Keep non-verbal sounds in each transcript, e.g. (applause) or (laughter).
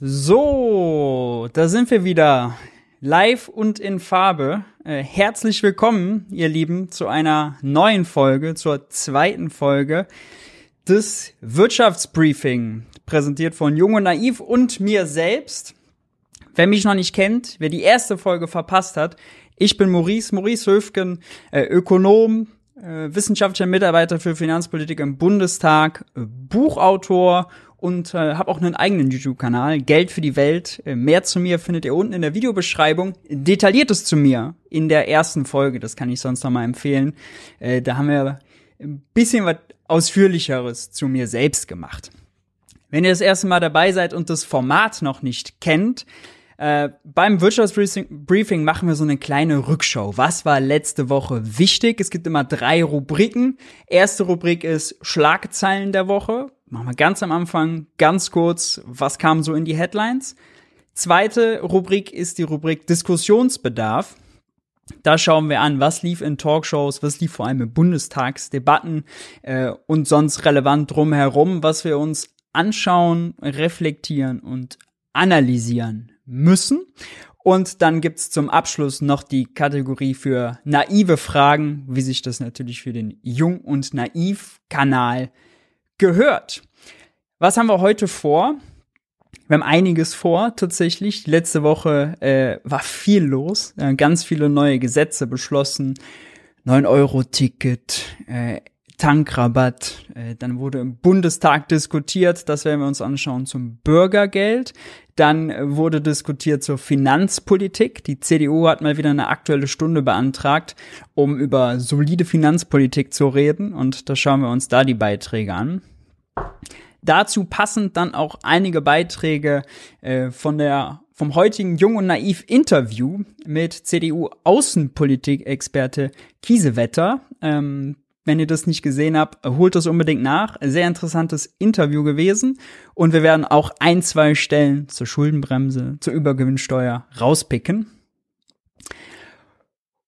So, da sind wir wieder. Live und in Farbe. Äh, herzlich willkommen, ihr Lieben, zu einer neuen Folge, zur zweiten Folge des Wirtschaftsbriefing, präsentiert von Jung und Naiv und mir selbst. Wer mich noch nicht kennt, wer die erste Folge verpasst hat, ich bin Maurice, Maurice Höfgen, äh, Ökonom, äh, wissenschaftlicher Mitarbeiter für Finanzpolitik im Bundestag, Buchautor und äh, habe auch einen eigenen YouTube-Kanal, Geld für die Welt. Äh, mehr zu mir findet ihr unten in der Videobeschreibung. Detailliertes zu mir in der ersten Folge, das kann ich sonst noch mal empfehlen. Äh, da haben wir ein bisschen was ausführlicheres zu mir selbst gemacht. Wenn ihr das erste Mal dabei seid und das Format noch nicht kennt, äh, beim Wirtschaftsbriefing machen wir so eine kleine Rückschau. Was war letzte Woche wichtig? Es gibt immer drei Rubriken. Erste Rubrik ist Schlagzeilen der Woche. Machen wir ganz am Anfang ganz kurz, was kam so in die Headlines. Zweite Rubrik ist die Rubrik Diskussionsbedarf. Da schauen wir an, was lief in Talkshows, was lief vor allem in Bundestagsdebatten äh, und sonst relevant drumherum, was wir uns anschauen, reflektieren und analysieren müssen. Und dann gibt's zum Abschluss noch die Kategorie für naive Fragen, wie sich das natürlich für den Jung- und Naiv-Kanal gehört. Was haben wir heute vor? Wir haben einiges vor, tatsächlich. Letzte Woche äh, war viel los. Äh, ganz viele neue Gesetze beschlossen. 9-Euro-Ticket, äh, Tankrabatt. Äh, dann wurde im Bundestag diskutiert, das werden wir uns anschauen, zum Bürgergeld. Dann äh, wurde diskutiert zur Finanzpolitik. Die CDU hat mal wieder eine aktuelle Stunde beantragt, um über solide Finanzpolitik zu reden. Und da schauen wir uns da die Beiträge an. Dazu passend dann auch einige Beiträge äh, von der vom heutigen Jung und Naiv Interview mit CDU Außenpolitik-Experte Kiesewetter. Ähm, wenn ihr das nicht gesehen habt, holt das unbedingt nach. Sehr interessantes Interview gewesen. Und wir werden auch ein, zwei Stellen zur Schuldenbremse, zur Übergewinnsteuer rauspicken.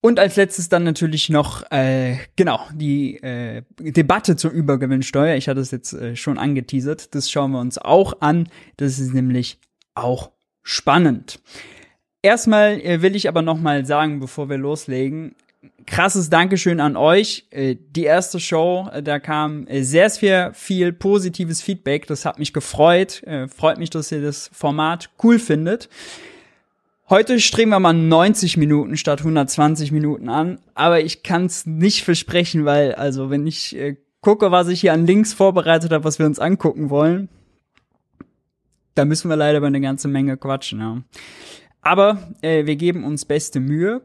Und als letztes dann natürlich noch, äh, genau, die äh, Debatte zur Übergewinnsteuer. Ich hatte es jetzt äh, schon angeteasert. Das schauen wir uns auch an. Das ist nämlich auch spannend. Erstmal äh, will ich aber noch mal sagen, bevor wir loslegen, krasses Dankeschön an euch. Äh, die erste Show, äh, da kam äh, sehr, sehr viel positives Feedback. Das hat mich gefreut. Freut mich, dass ihr das Format cool findet. Heute streben wir mal 90 Minuten statt 120 Minuten an, aber ich kann es nicht versprechen, weil, also, wenn ich äh, gucke, was ich hier an Links vorbereitet habe, was wir uns angucken wollen, da müssen wir leider über eine ganze Menge quatschen, ja. Aber äh, wir geben uns beste Mühe.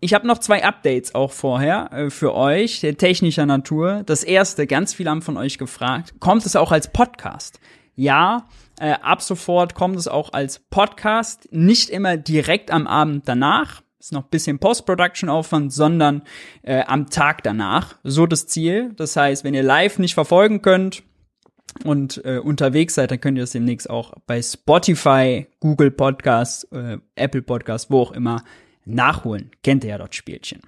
Ich habe noch zwei Updates auch vorher äh, für euch, der technischer Natur. Das erste, ganz viele haben von euch gefragt, kommt es auch als Podcast? Ja, äh, ab sofort kommt es auch als Podcast, nicht immer direkt am Abend danach. Ist noch bisschen Post-Production-Aufwand, sondern äh, am Tag danach. So das Ziel. Das heißt, wenn ihr live nicht verfolgen könnt, und äh, unterwegs seid, dann könnt ihr das demnächst auch bei Spotify, Google Podcasts, äh, Apple Podcasts, wo auch immer nachholen. Kennt ihr ja dort Spielchen.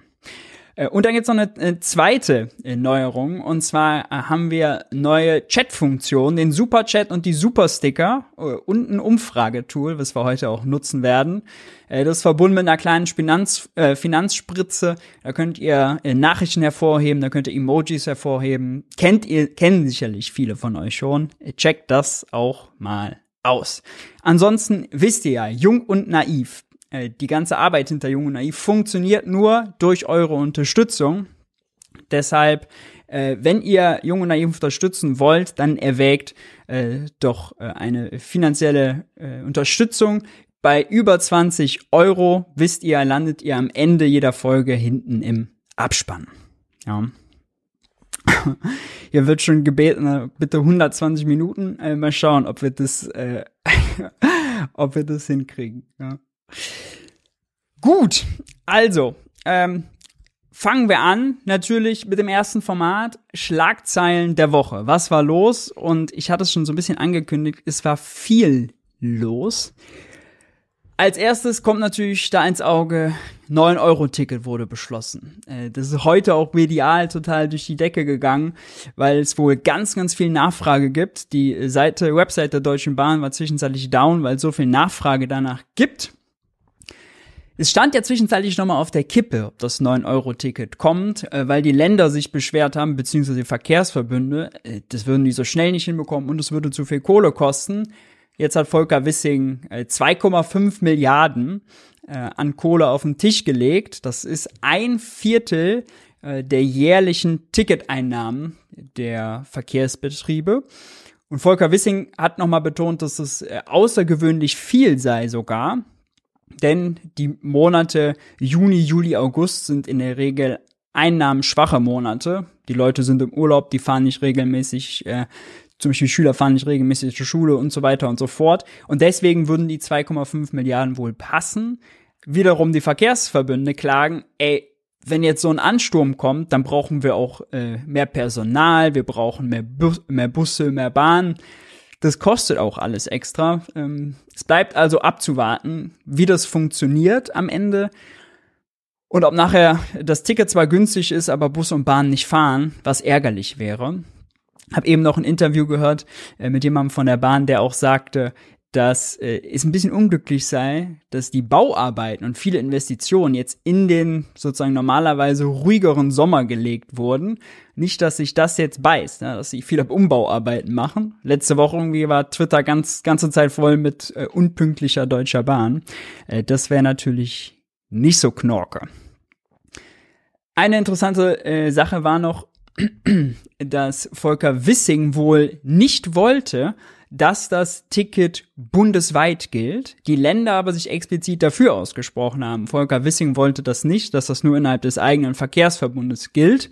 Äh, und dann gibt's noch eine, eine zweite äh, Neuerung. Und zwar äh, haben wir neue Chat-Funktionen, den Super-Chat und die Super-Sticker und ein Umfragetool, was wir heute auch nutzen werden. Das ist verbunden mit einer kleinen Finanz, äh, Finanzspritze. Da könnt ihr Nachrichten hervorheben, da könnt ihr Emojis hervorheben. Kennt ihr, kennen sicherlich viele von euch schon. Checkt das auch mal aus. Ansonsten wisst ihr ja, jung und naiv äh, die ganze Arbeit hinter Jung und Naiv funktioniert nur durch eure Unterstützung. Deshalb, äh, wenn ihr Jung und Naiv unterstützen wollt, dann erwägt äh, doch äh, eine finanzielle äh, Unterstützung. Bei über 20 Euro, wisst ihr, landet ihr am Ende jeder Folge hinten im Abspann. Ja. (laughs) Hier wird schon gebeten, bitte 120 Minuten. Äh, mal schauen, ob wir das, äh, (laughs) ob wir das hinkriegen. Ja. Gut, also, ähm, fangen wir an, natürlich mit dem ersten Format, Schlagzeilen der Woche. Was war los? Und ich hatte es schon so ein bisschen angekündigt, es war viel los. Als erstes kommt natürlich da ins Auge, 9-Euro-Ticket wurde beschlossen. Äh, das ist heute auch medial total durch die Decke gegangen, weil es wohl ganz, ganz viel Nachfrage gibt. Die Seite, Website der Deutschen Bahn war zwischenzeitlich down, weil es so viel Nachfrage danach gibt. Es stand ja zwischenzeitlich nochmal auf der Kippe, ob das 9-Euro-Ticket kommt, äh, weil die Länder sich beschwert haben, beziehungsweise die Verkehrsverbünde, äh, das würden die so schnell nicht hinbekommen und es würde zu viel Kohle kosten. Jetzt hat Volker Wissing 2,5 äh, Milliarden an Kohle auf den Tisch gelegt. Das ist ein Viertel der jährlichen Ticketeinnahmen der Verkehrsbetriebe. Und Volker Wissing hat nochmal betont, dass es außergewöhnlich viel sei sogar. Denn die Monate Juni, Juli, August sind in der Regel einnahmenschwache Monate. Die Leute sind im Urlaub, die fahren nicht regelmäßig äh, zum Beispiel Schüler fahren nicht regelmäßig zur Schule und so weiter und so fort. Und deswegen würden die 2,5 Milliarden wohl passen. Wiederum die Verkehrsverbünde klagen, ey, wenn jetzt so ein Ansturm kommt, dann brauchen wir auch äh, mehr Personal, wir brauchen mehr, Bu mehr Busse, mehr Bahnen. Das kostet auch alles extra. Ähm, es bleibt also abzuwarten, wie das funktioniert am Ende. Und ob nachher das Ticket zwar günstig ist, aber Bus und Bahn nicht fahren, was ärgerlich wäre. Hab eben noch ein Interview gehört äh, mit jemandem von der Bahn, der auch sagte, dass äh, es ein bisschen unglücklich sei, dass die Bauarbeiten und viele Investitionen jetzt in den sozusagen normalerweise ruhigeren Sommer gelegt wurden. Nicht, dass sich das jetzt beißt, ne, dass sie viele Umbauarbeiten machen. Letzte Woche irgendwie war Twitter ganz ganze Zeit voll mit äh, unpünktlicher Deutscher Bahn. Äh, das wäre natürlich nicht so knorke. Eine interessante äh, Sache war noch, (clears throat) dass Volker Wissing wohl nicht wollte, dass das Ticket bundesweit gilt, die Länder aber sich explizit dafür ausgesprochen haben. Volker Wissing wollte das nicht, dass das nur innerhalb des eigenen Verkehrsverbundes gilt.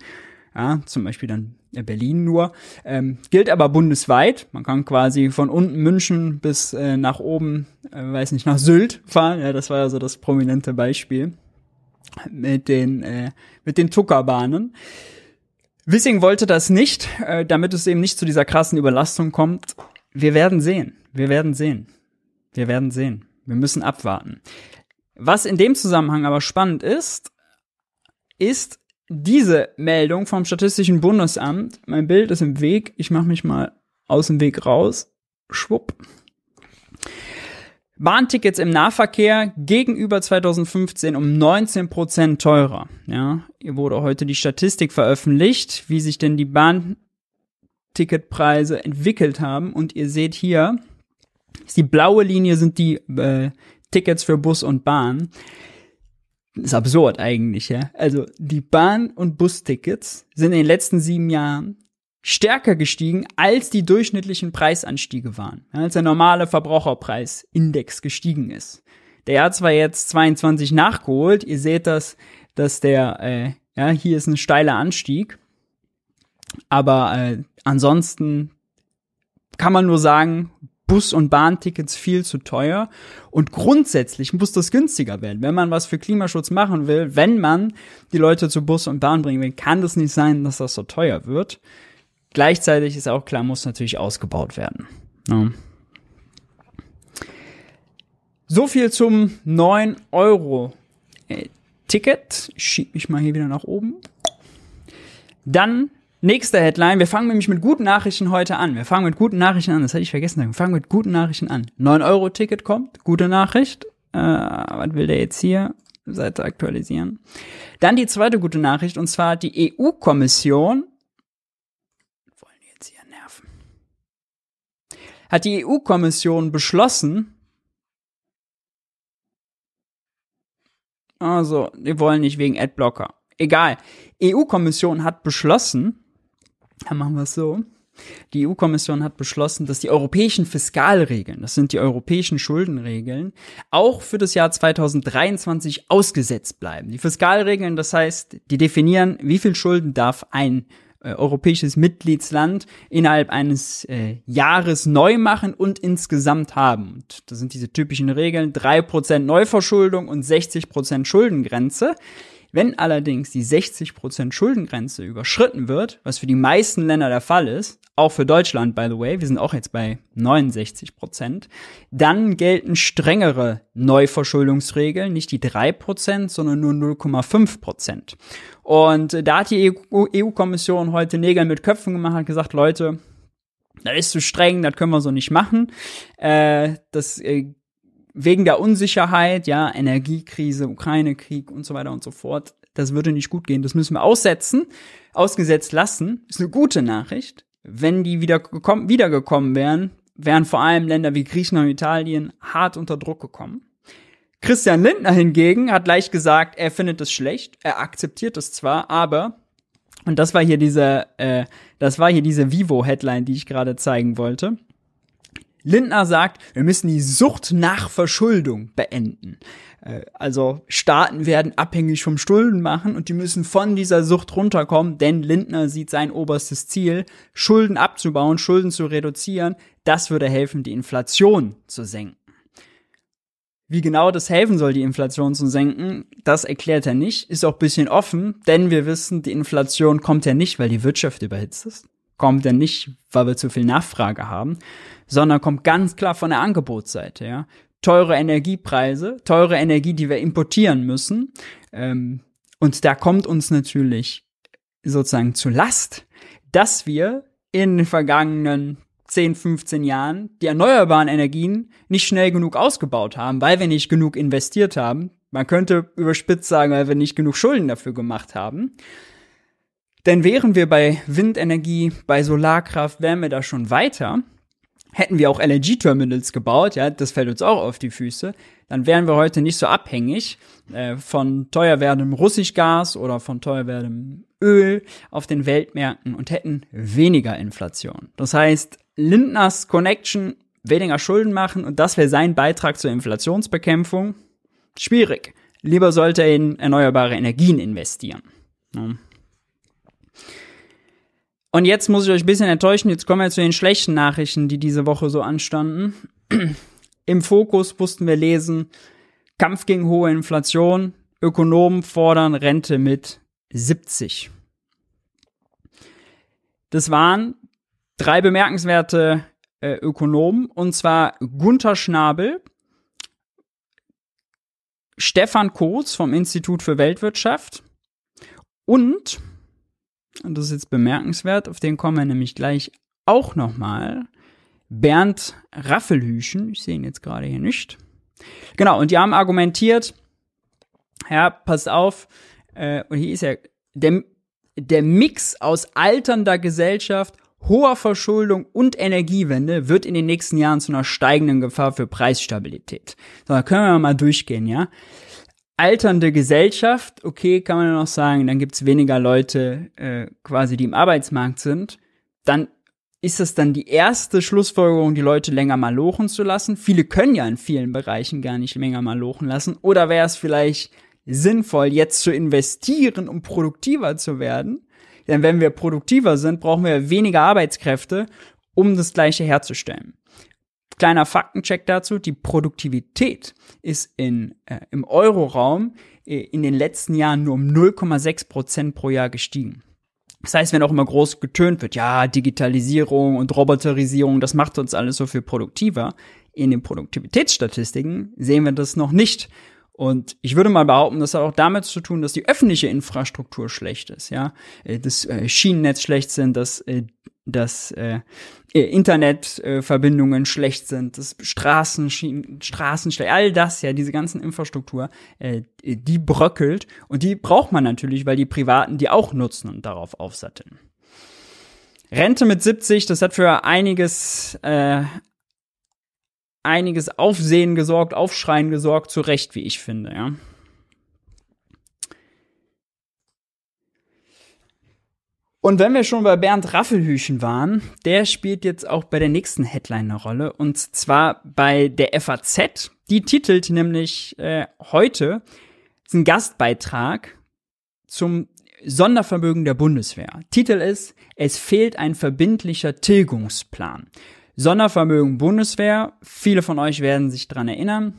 Ja, zum Beispiel dann Berlin nur. Ähm, gilt aber bundesweit. Man kann quasi von unten München bis äh, nach oben, äh, weiß nicht, nach Sylt fahren. Ja, das war ja so das prominente Beispiel mit den, äh, mit den Tuckerbahnen. Wissing wollte das nicht, äh, damit es eben nicht zu dieser krassen Überlastung kommt. Wir werden sehen. Wir werden sehen. Wir werden sehen. Wir müssen abwarten. Was in dem Zusammenhang aber spannend ist, ist diese Meldung vom Statistischen Bundesamt. Mein Bild ist im Weg. Ich mache mich mal aus dem Weg raus. Schwupp. Bahntickets im Nahverkehr gegenüber 2015 um 19 Prozent teurer. Ja, hier wurde heute die Statistik veröffentlicht, wie sich denn die Bahnticketpreise entwickelt haben. Und ihr seht hier, die blaue Linie sind die äh, Tickets für Bus und Bahn. Ist absurd eigentlich, ja. Also die Bahn- und Bustickets sind in den letzten sieben Jahren stärker gestiegen, als die durchschnittlichen Preisanstiege waren, als der normale Verbraucherpreisindex gestiegen ist. Der hat zwar jetzt 22 nachgeholt, ihr seht das, dass der, äh, ja, hier ist ein steiler Anstieg, aber äh, ansonsten kann man nur sagen, Bus- und Bahntickets viel zu teuer. Und grundsätzlich muss das günstiger werden. Wenn man was für Klimaschutz machen will, wenn man die Leute zu Bus und Bahn bringen will, kann das nicht sein, dass das so teuer wird. Gleichzeitig ist auch klar, muss natürlich ausgebaut werden. Ja. So viel zum 9 Euro äh, Ticket. Schieb mich mal hier wieder nach oben. Dann nächste Headline. Wir fangen nämlich mit guten Nachrichten heute an. Wir fangen mit guten Nachrichten an. Das hatte ich vergessen. Wir fangen mit guten Nachrichten an. 9 Euro Ticket kommt. Gute Nachricht. Äh, was will der jetzt hier? Seite aktualisieren. Dann die zweite gute Nachricht. Und zwar die EU-Kommission hat die EU-Kommission beschlossen, also, wir wollen nicht wegen Adblocker. Egal. EU-Kommission hat beschlossen, dann machen wir es so, die EU-Kommission hat beschlossen, dass die europäischen Fiskalregeln, das sind die europäischen Schuldenregeln, auch für das Jahr 2023 ausgesetzt bleiben. Die Fiskalregeln, das heißt, die definieren, wie viel Schulden darf ein äh, europäisches Mitgliedsland innerhalb eines äh, Jahres neu machen und insgesamt haben. Und das sind diese typischen Regeln, drei Prozent Neuverschuldung und 60% Schuldengrenze. Wenn allerdings die 60% Schuldengrenze überschritten wird, was für die meisten Länder der Fall ist, auch für Deutschland, by the way, wir sind auch jetzt bei 69%, dann gelten strengere Neuverschuldungsregeln, nicht die 3%, sondern nur 0,5%. Und da hat die EU-Kommission heute Nägel mit Köpfen gemacht, hat gesagt, Leute, das ist zu streng, das können wir so nicht machen. Äh, das äh, wegen der Unsicherheit, ja, Energiekrise, Ukraine-Krieg und so weiter und so fort, das würde nicht gut gehen. Das müssen wir aussetzen, ausgesetzt lassen. Ist eine gute Nachricht. Wenn die wieder gekommen, wiedergekommen wären, wären vor allem Länder wie Griechenland und Italien hart unter Druck gekommen. Christian Lindner hingegen hat leicht gesagt, er findet es schlecht, er akzeptiert es zwar, aber und das war hier diese, äh, das war hier diese Vivo-Headline, die ich gerade zeigen wollte. Lindner sagt, wir müssen die Sucht nach Verschuldung beenden. Äh, also Staaten werden abhängig vom Schulden machen und die müssen von dieser Sucht runterkommen, denn Lindner sieht sein oberstes Ziel, Schulden abzubauen, Schulden zu reduzieren. Das würde helfen, die Inflation zu senken. Wie genau das helfen soll, die Inflation zu senken, das erklärt er nicht, ist auch bisschen offen, denn wir wissen, die Inflation kommt ja nicht, weil die Wirtschaft überhitzt ist, kommt ja nicht, weil wir zu viel Nachfrage haben, sondern kommt ganz klar von der Angebotsseite, ja. Teure Energiepreise, teure Energie, die wir importieren müssen, ähm, und da kommt uns natürlich sozusagen zu Last, dass wir in den vergangenen 10, 15 Jahren die erneuerbaren Energien nicht schnell genug ausgebaut haben, weil wir nicht genug investiert haben. Man könnte überspitzt sagen, weil wir nicht genug Schulden dafür gemacht haben. Denn wären wir bei Windenergie, bei Solarkraft, wären wir da schon weiter, hätten wir auch LNG-Terminals gebaut, ja, das fällt uns auch auf die Füße, dann wären wir heute nicht so abhängig äh, von teuer werdendem Russischgas oder von teuer werdendem Öl auf den Weltmärkten und hätten weniger Inflation. Das heißt, Lindners Connection weniger Schulden machen und das wäre sein Beitrag zur Inflationsbekämpfung. Schwierig. Lieber sollte er in erneuerbare Energien investieren. Ja. Und jetzt muss ich euch ein bisschen enttäuschen. Jetzt kommen wir zu den schlechten Nachrichten, die diese Woche so anstanden. (clears throat) Im Fokus mussten wir lesen, Kampf gegen hohe Inflation. Ökonomen fordern Rente mit 70. Das waren drei bemerkenswerte äh, Ökonomen, und zwar Gunther Schnabel, Stefan Kotz vom Institut für Weltwirtschaft und, und das ist jetzt bemerkenswert, auf den kommen wir nämlich gleich auch nochmal, Bernd Raffelhüschen, ich sehe ihn jetzt gerade hier nicht. Genau, und die haben argumentiert, ja, passt auf, äh, und hier ist ja der, der Mix aus alternder Gesellschaft hoher Verschuldung und Energiewende wird in den nächsten Jahren zu einer steigenden Gefahr für Preisstabilität. So, da können wir mal durchgehen, ja. Alternde Gesellschaft, okay, kann man ja noch sagen, dann gibt's weniger Leute äh, quasi, die im Arbeitsmarkt sind. Dann ist das dann die erste Schlussfolgerung, die Leute länger mal lochen zu lassen? Viele können ja in vielen Bereichen gar nicht länger mal lochen lassen. Oder wäre es vielleicht sinnvoll, jetzt zu investieren, um produktiver zu werden? Denn wenn wir produktiver sind, brauchen wir weniger Arbeitskräfte, um das Gleiche herzustellen. Kleiner Faktencheck dazu, die Produktivität ist in, äh, im Euroraum äh, in den letzten Jahren nur um 0,6 Prozent pro Jahr gestiegen. Das heißt, wenn auch immer groß getönt wird, ja, Digitalisierung und Roboterisierung, das macht uns alles so viel produktiver. In den Produktivitätsstatistiken sehen wir das noch nicht. Und ich würde mal behaupten, das hat auch damit zu tun, dass die öffentliche Infrastruktur schlecht ist, ja, äh, das äh, Schienennetz schlecht sind, dass äh, dass äh, Internetverbindungen schlecht sind, dass Straßen, Straßen schlecht, all das, ja, diese ganzen Infrastruktur, äh, die bröckelt und die braucht man natürlich, weil die Privaten die auch nutzen und darauf aufsatteln. Rente mit 70, das hat für einiges äh, einiges Aufsehen gesorgt, Aufschreien gesorgt, zu Recht, wie ich finde, ja. Und wenn wir schon bei Bernd Raffelhüchen waren, der spielt jetzt auch bei der nächsten Headline eine Rolle. Und zwar bei der FAZ. Die titelt nämlich äh, heute ein Gastbeitrag zum Sondervermögen der Bundeswehr. Titel ist, es fehlt ein verbindlicher Tilgungsplan. Sondervermögen Bundeswehr. Viele von euch werden sich dran erinnern.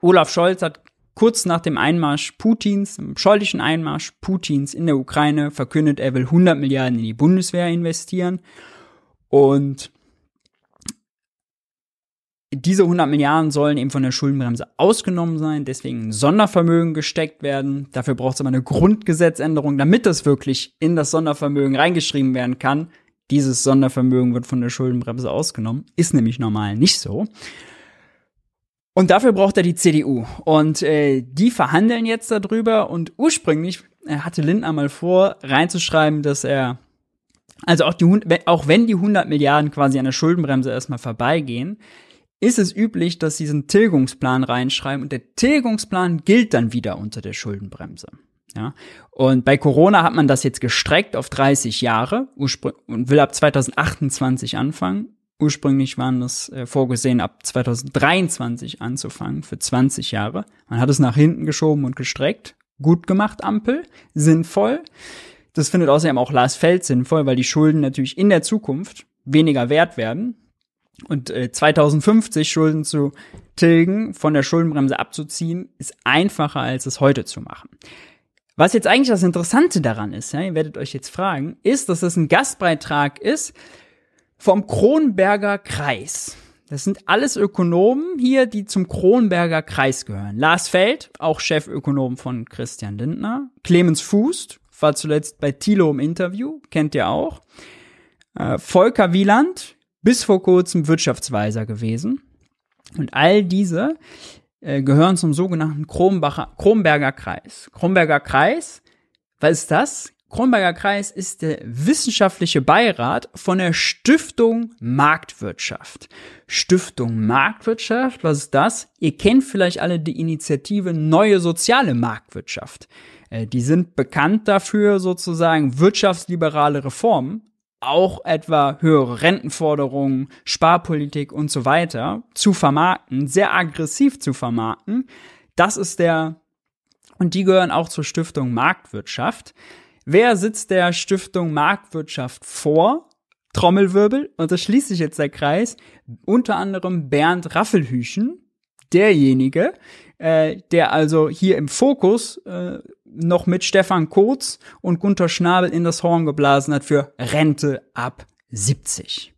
Olaf Scholz hat kurz nach dem Einmarsch Putins, dem scheulichen Einmarsch Putins in der Ukraine, verkündet, er will 100 Milliarden in die Bundeswehr investieren. Und diese 100 Milliarden sollen eben von der Schuldenbremse ausgenommen sein, deswegen ein Sondervermögen gesteckt werden. Dafür braucht es aber eine Grundgesetzänderung, damit das wirklich in das Sondervermögen reingeschrieben werden kann. Dieses Sondervermögen wird von der Schuldenbremse ausgenommen. Ist nämlich normal nicht so. Und dafür braucht er die CDU. Und äh, die verhandeln jetzt darüber. Und ursprünglich äh, hatte Lindner mal vor, reinzuschreiben, dass er, also auch, die, auch wenn die 100 Milliarden quasi an der Schuldenbremse erstmal vorbeigehen, ist es üblich, dass sie diesen Tilgungsplan reinschreiben und der Tilgungsplan gilt dann wieder unter der Schuldenbremse. Ja, und bei Corona hat man das jetzt gestreckt auf 30 Jahre und will ab 2028 anfangen. Ursprünglich waren das äh, vorgesehen, ab 2023 anzufangen, für 20 Jahre. Man hat es nach hinten geschoben und gestreckt. Gut gemacht, Ampel. Sinnvoll. Das findet außerdem auch Lars Feld sinnvoll, weil die Schulden natürlich in der Zukunft weniger wert werden. Und äh, 2050 Schulden zu tilgen, von der Schuldenbremse abzuziehen, ist einfacher, als es heute zu machen. Was jetzt eigentlich das Interessante daran ist, ja, ihr werdet euch jetzt fragen, ist, dass das ein Gastbeitrag ist, vom Kronberger Kreis. Das sind alles Ökonomen hier, die zum Kronberger Kreis gehören. Lars Feld, auch Chefökonom von Christian Lindner. Clemens Fuß, war zuletzt bei Thilo im Interview, kennt ihr auch. Äh, Volker Wieland, bis vor kurzem Wirtschaftsweiser gewesen. Und all diese äh, gehören zum sogenannten Kronbacher, Kronberger Kreis. Kronberger Kreis, was ist das? Kronberger Kreis ist der wissenschaftliche Beirat von der Stiftung Marktwirtschaft. Stiftung Marktwirtschaft, was ist das? Ihr kennt vielleicht alle die Initiative Neue Soziale Marktwirtschaft. Äh, die sind bekannt dafür, sozusagen wirtschaftsliberale Reformen, auch etwa höhere Rentenforderungen, Sparpolitik und so weiter zu vermarkten, sehr aggressiv zu vermarkten. Das ist der, und die gehören auch zur Stiftung Marktwirtschaft. Wer sitzt der Stiftung Marktwirtschaft vor? Trommelwirbel, und das schließt sich jetzt der Kreis, unter anderem Bernd Raffelhüchen, derjenige, äh, der also hier im Fokus äh, noch mit Stefan Kurz und Gunther Schnabel in das Horn geblasen hat für Rente ab 70.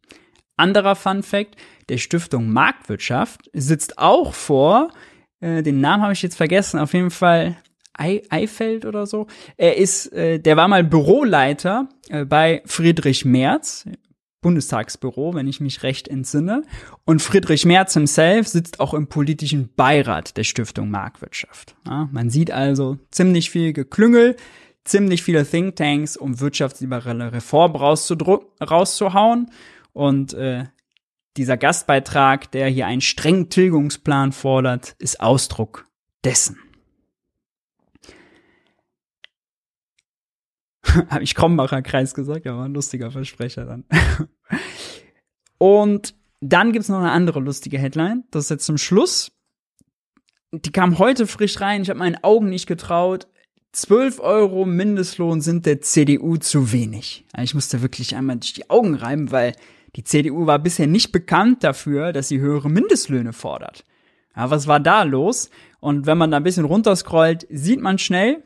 Anderer Fun Fact, der Stiftung Marktwirtschaft sitzt auch vor, äh, den Namen habe ich jetzt vergessen, auf jeden Fall Eifeld oder so. Er ist, äh, der war mal Büroleiter äh, bei Friedrich Merz, Bundestagsbüro, wenn ich mich recht entsinne. Und Friedrich Merz himself sitzt auch im politischen Beirat der Stiftung Marktwirtschaft. Ja, man sieht also ziemlich viel Geklüngel, ziemlich viele Thinktanks, um wirtschaftsliberale Reform rauszuhauen. Und äh, dieser Gastbeitrag, der hier einen strengen Tilgungsplan fordert, ist Ausdruck dessen. (laughs) Habe ich Krombacher Kreis gesagt, aber ein lustiger Versprecher dann. (laughs) Und dann gibt's noch eine andere lustige Headline. Das ist jetzt zum Schluss. Die kam heute frisch rein. Ich habe meinen Augen nicht getraut. 12 Euro Mindestlohn sind der CDU zu wenig. Ich musste wirklich einmal durch die Augen reiben, weil die CDU war bisher nicht bekannt dafür, dass sie höhere Mindestlöhne fordert. Ja, was war da los? Und wenn man da ein bisschen runterscrollt, sieht man schnell,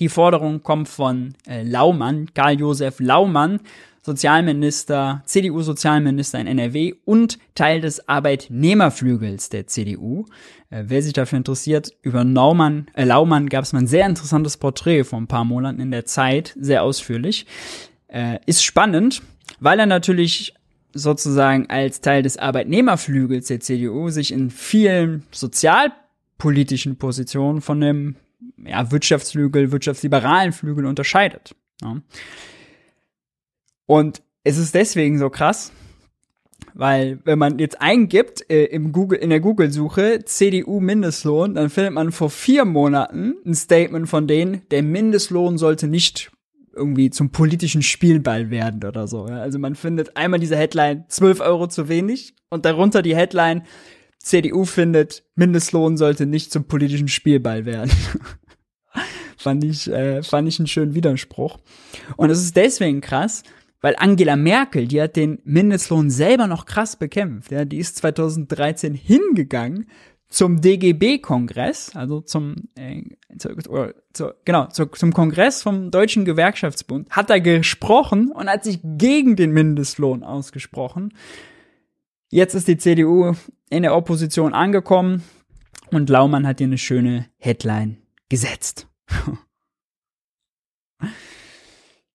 die Forderung kommt von äh, Laumann, Karl-Josef Laumann, Sozialminister, CDU-Sozialminister in NRW und Teil des Arbeitnehmerflügels der CDU. Äh, wer sich dafür interessiert, über Naumann, äh, Laumann gab es mal ein sehr interessantes Porträt vor ein paar Monaten in der Zeit, sehr ausführlich. Äh, ist spannend, weil er natürlich sozusagen als Teil des Arbeitnehmerflügels der CDU sich in vielen sozialpolitischen Positionen von dem ja, Wirtschaftsflügel, wirtschaftsliberalen Flügel unterscheidet. Ja. Und es ist deswegen so krass, weil wenn man jetzt eingibt äh, im Google, in der Google-Suche CDU Mindestlohn, dann findet man vor vier Monaten ein Statement von denen, der Mindestlohn sollte nicht irgendwie zum politischen Spielball werden oder so. Ja. Also man findet einmal diese Headline 12 Euro zu wenig und darunter die Headline CDU findet, Mindestlohn sollte nicht zum politischen Spielball werden. (laughs) fand ich, äh, fand ich einen schönen Widerspruch. Und es ist deswegen krass, weil Angela Merkel, die hat den Mindestlohn selber noch krass bekämpft. Ja, die ist 2013 hingegangen zum DGB-Kongress, also zum, äh, zu, oder, zu, genau, zu, zum Kongress vom Deutschen Gewerkschaftsbund, hat er gesprochen und hat sich gegen den Mindestlohn ausgesprochen. Jetzt ist die CDU in der Opposition angekommen und Laumann hat hier eine schöne Headline gesetzt. (laughs)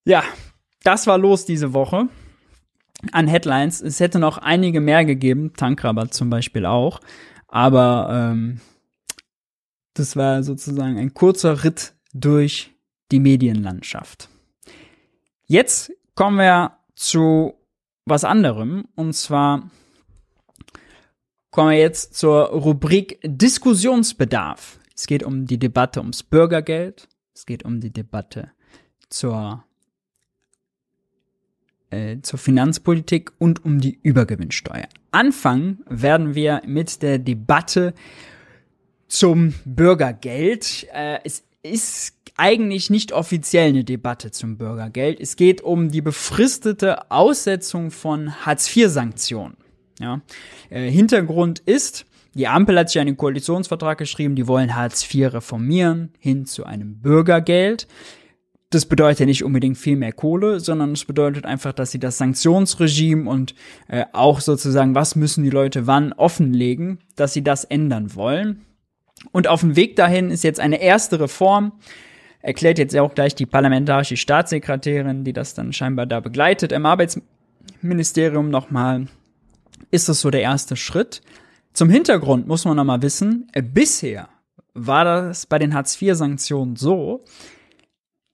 ja, das war los diese Woche an Headlines. Es hätte noch einige mehr gegeben, Tankrabatt zum Beispiel auch. Aber ähm, das war sozusagen ein kurzer Ritt durch die Medienlandschaft. Jetzt kommen wir zu was anderem. Und zwar kommen wir jetzt zur Rubrik Diskussionsbedarf. Es geht um die Debatte ums Bürgergeld. Es geht um die Debatte zur äh, zur Finanzpolitik und um die Übergewinnsteuer. Anfangen werden wir mit der Debatte zum Bürgergeld. Äh, es ist eigentlich nicht offiziell eine Debatte zum Bürgergeld. Es geht um die befristete Aussetzung von Hartz-IV-Sanktionen. Ja. Äh, Hintergrund ist, die Ampel hat sich einen Koalitionsvertrag geschrieben, die wollen Hartz IV reformieren hin zu einem Bürgergeld das bedeutet nicht unbedingt viel mehr Kohle, sondern es bedeutet einfach, dass sie das Sanktionsregime und äh, auch sozusagen, was müssen die Leute wann offenlegen, dass sie das ändern wollen. Und auf dem Weg dahin ist jetzt eine erste Reform, erklärt jetzt auch gleich die parlamentarische Staatssekretärin, die das dann scheinbar da begleitet im Arbeitsministerium nochmal, ist das so der erste Schritt. Zum Hintergrund muss man nochmal wissen, äh, bisher war das bei den Hartz-IV-Sanktionen so,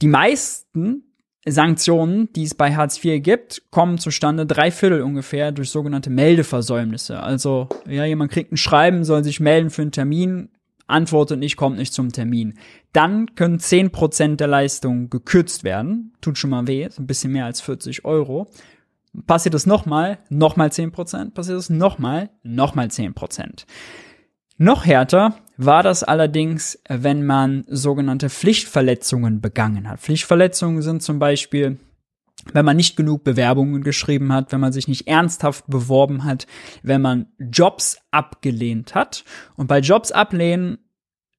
die meisten Sanktionen, die es bei Hartz IV gibt, kommen zustande drei Viertel ungefähr durch sogenannte Meldeversäumnisse. Also, ja, jemand kriegt ein Schreiben, soll sich melden für einen Termin, antwortet nicht, kommt nicht zum Termin. Dann können zehn Prozent der Leistung gekürzt werden. Tut schon mal weh, ein bisschen mehr als 40 Euro. Passiert es nochmal, nochmal zehn Prozent. Passiert es nochmal, nochmal zehn Prozent. Noch härter war das allerdings, wenn man sogenannte Pflichtverletzungen begangen hat. Pflichtverletzungen sind zum Beispiel, wenn man nicht genug Bewerbungen geschrieben hat, wenn man sich nicht ernsthaft beworben hat, wenn man Jobs abgelehnt hat. Und bei Jobs ablehnen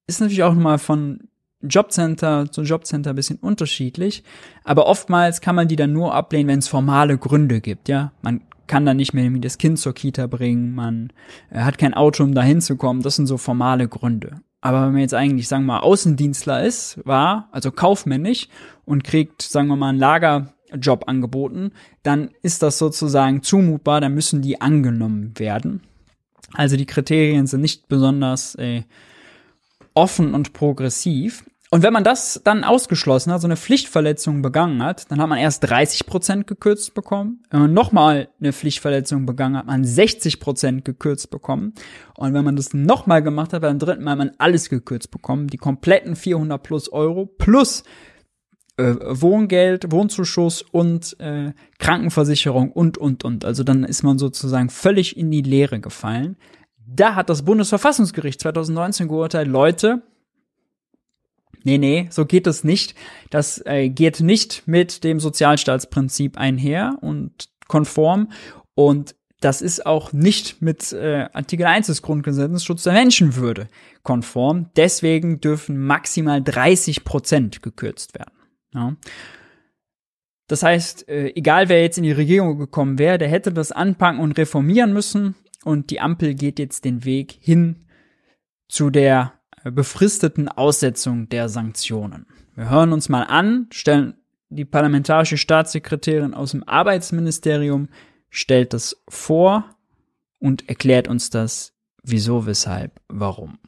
ist natürlich auch nochmal von Jobcenter zu Jobcenter ein bisschen unterschiedlich, aber oftmals kann man die dann nur ablehnen, wenn es formale Gründe gibt, ja. Man kann dann nicht mehr das Kind zur Kita bringen, man äh, hat kein Auto, um da hinzukommen. Das sind so formale Gründe. Aber wenn man jetzt eigentlich, sagen wir mal, Außendienstler ist, war, also kaufmännisch und kriegt, sagen wir mal, einen Lagerjob angeboten, dann ist das sozusagen zumutbar, dann müssen die angenommen werden. Also die Kriterien sind nicht besonders äh, offen und progressiv. Und wenn man das dann ausgeschlossen hat, so eine Pflichtverletzung begangen hat, dann hat man erst 30 Prozent gekürzt bekommen. Wenn man nochmal eine Pflichtverletzung begangen hat, hat man 60 Prozent gekürzt bekommen. Und wenn man das nochmal gemacht hat, beim dritten Mal hat man alles gekürzt bekommen. Die kompletten 400 plus Euro plus äh, Wohngeld, Wohnzuschuss und äh, Krankenversicherung und, und, und. Also dann ist man sozusagen völlig in die Leere gefallen. Da hat das Bundesverfassungsgericht 2019 geurteilt, Leute, Nee, nee, so geht es nicht. Das äh, geht nicht mit dem Sozialstaatsprinzip einher und konform. Und das ist auch nicht mit äh, Artikel 1 des Grundgesetzes Schutz der Menschenwürde konform. Deswegen dürfen maximal 30 Prozent gekürzt werden. Ja. Das heißt, äh, egal wer jetzt in die Regierung gekommen wäre, der hätte das anpacken und reformieren müssen. Und die Ampel geht jetzt den Weg hin zu der befristeten Aussetzung der Sanktionen. Wir hören uns mal an, stellen die parlamentarische Staatssekretärin aus dem Arbeitsministerium stellt das vor und erklärt uns das, wieso, weshalb, warum.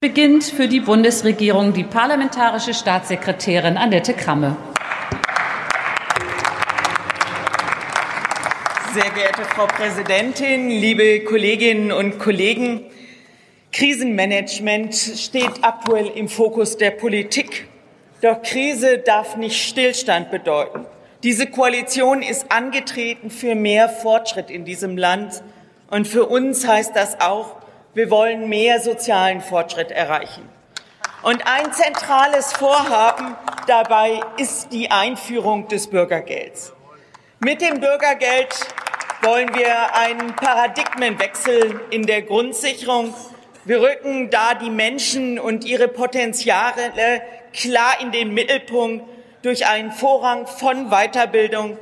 Beginnt für die Bundesregierung die parlamentarische Staatssekretärin Annette Kramme. Sehr geehrte Frau Präsidentin, liebe Kolleginnen und Kollegen! Krisenmanagement steht aktuell im Fokus der Politik. Doch Krise darf nicht Stillstand bedeuten. Diese Koalition ist angetreten für mehr Fortschritt in diesem Land. Und für uns heißt das auch, wir wollen mehr sozialen Fortschritt erreichen. Und ein zentrales Vorhaben dabei ist die Einführung des Bürgergelds. Mit dem Bürgergeld wollen wir einen Paradigmenwechsel in der Grundsicherung Wir rücken da die Menschen und ihre Potenziale klar in den Mittelpunkt durch einen Vorrang von Weiterbildung,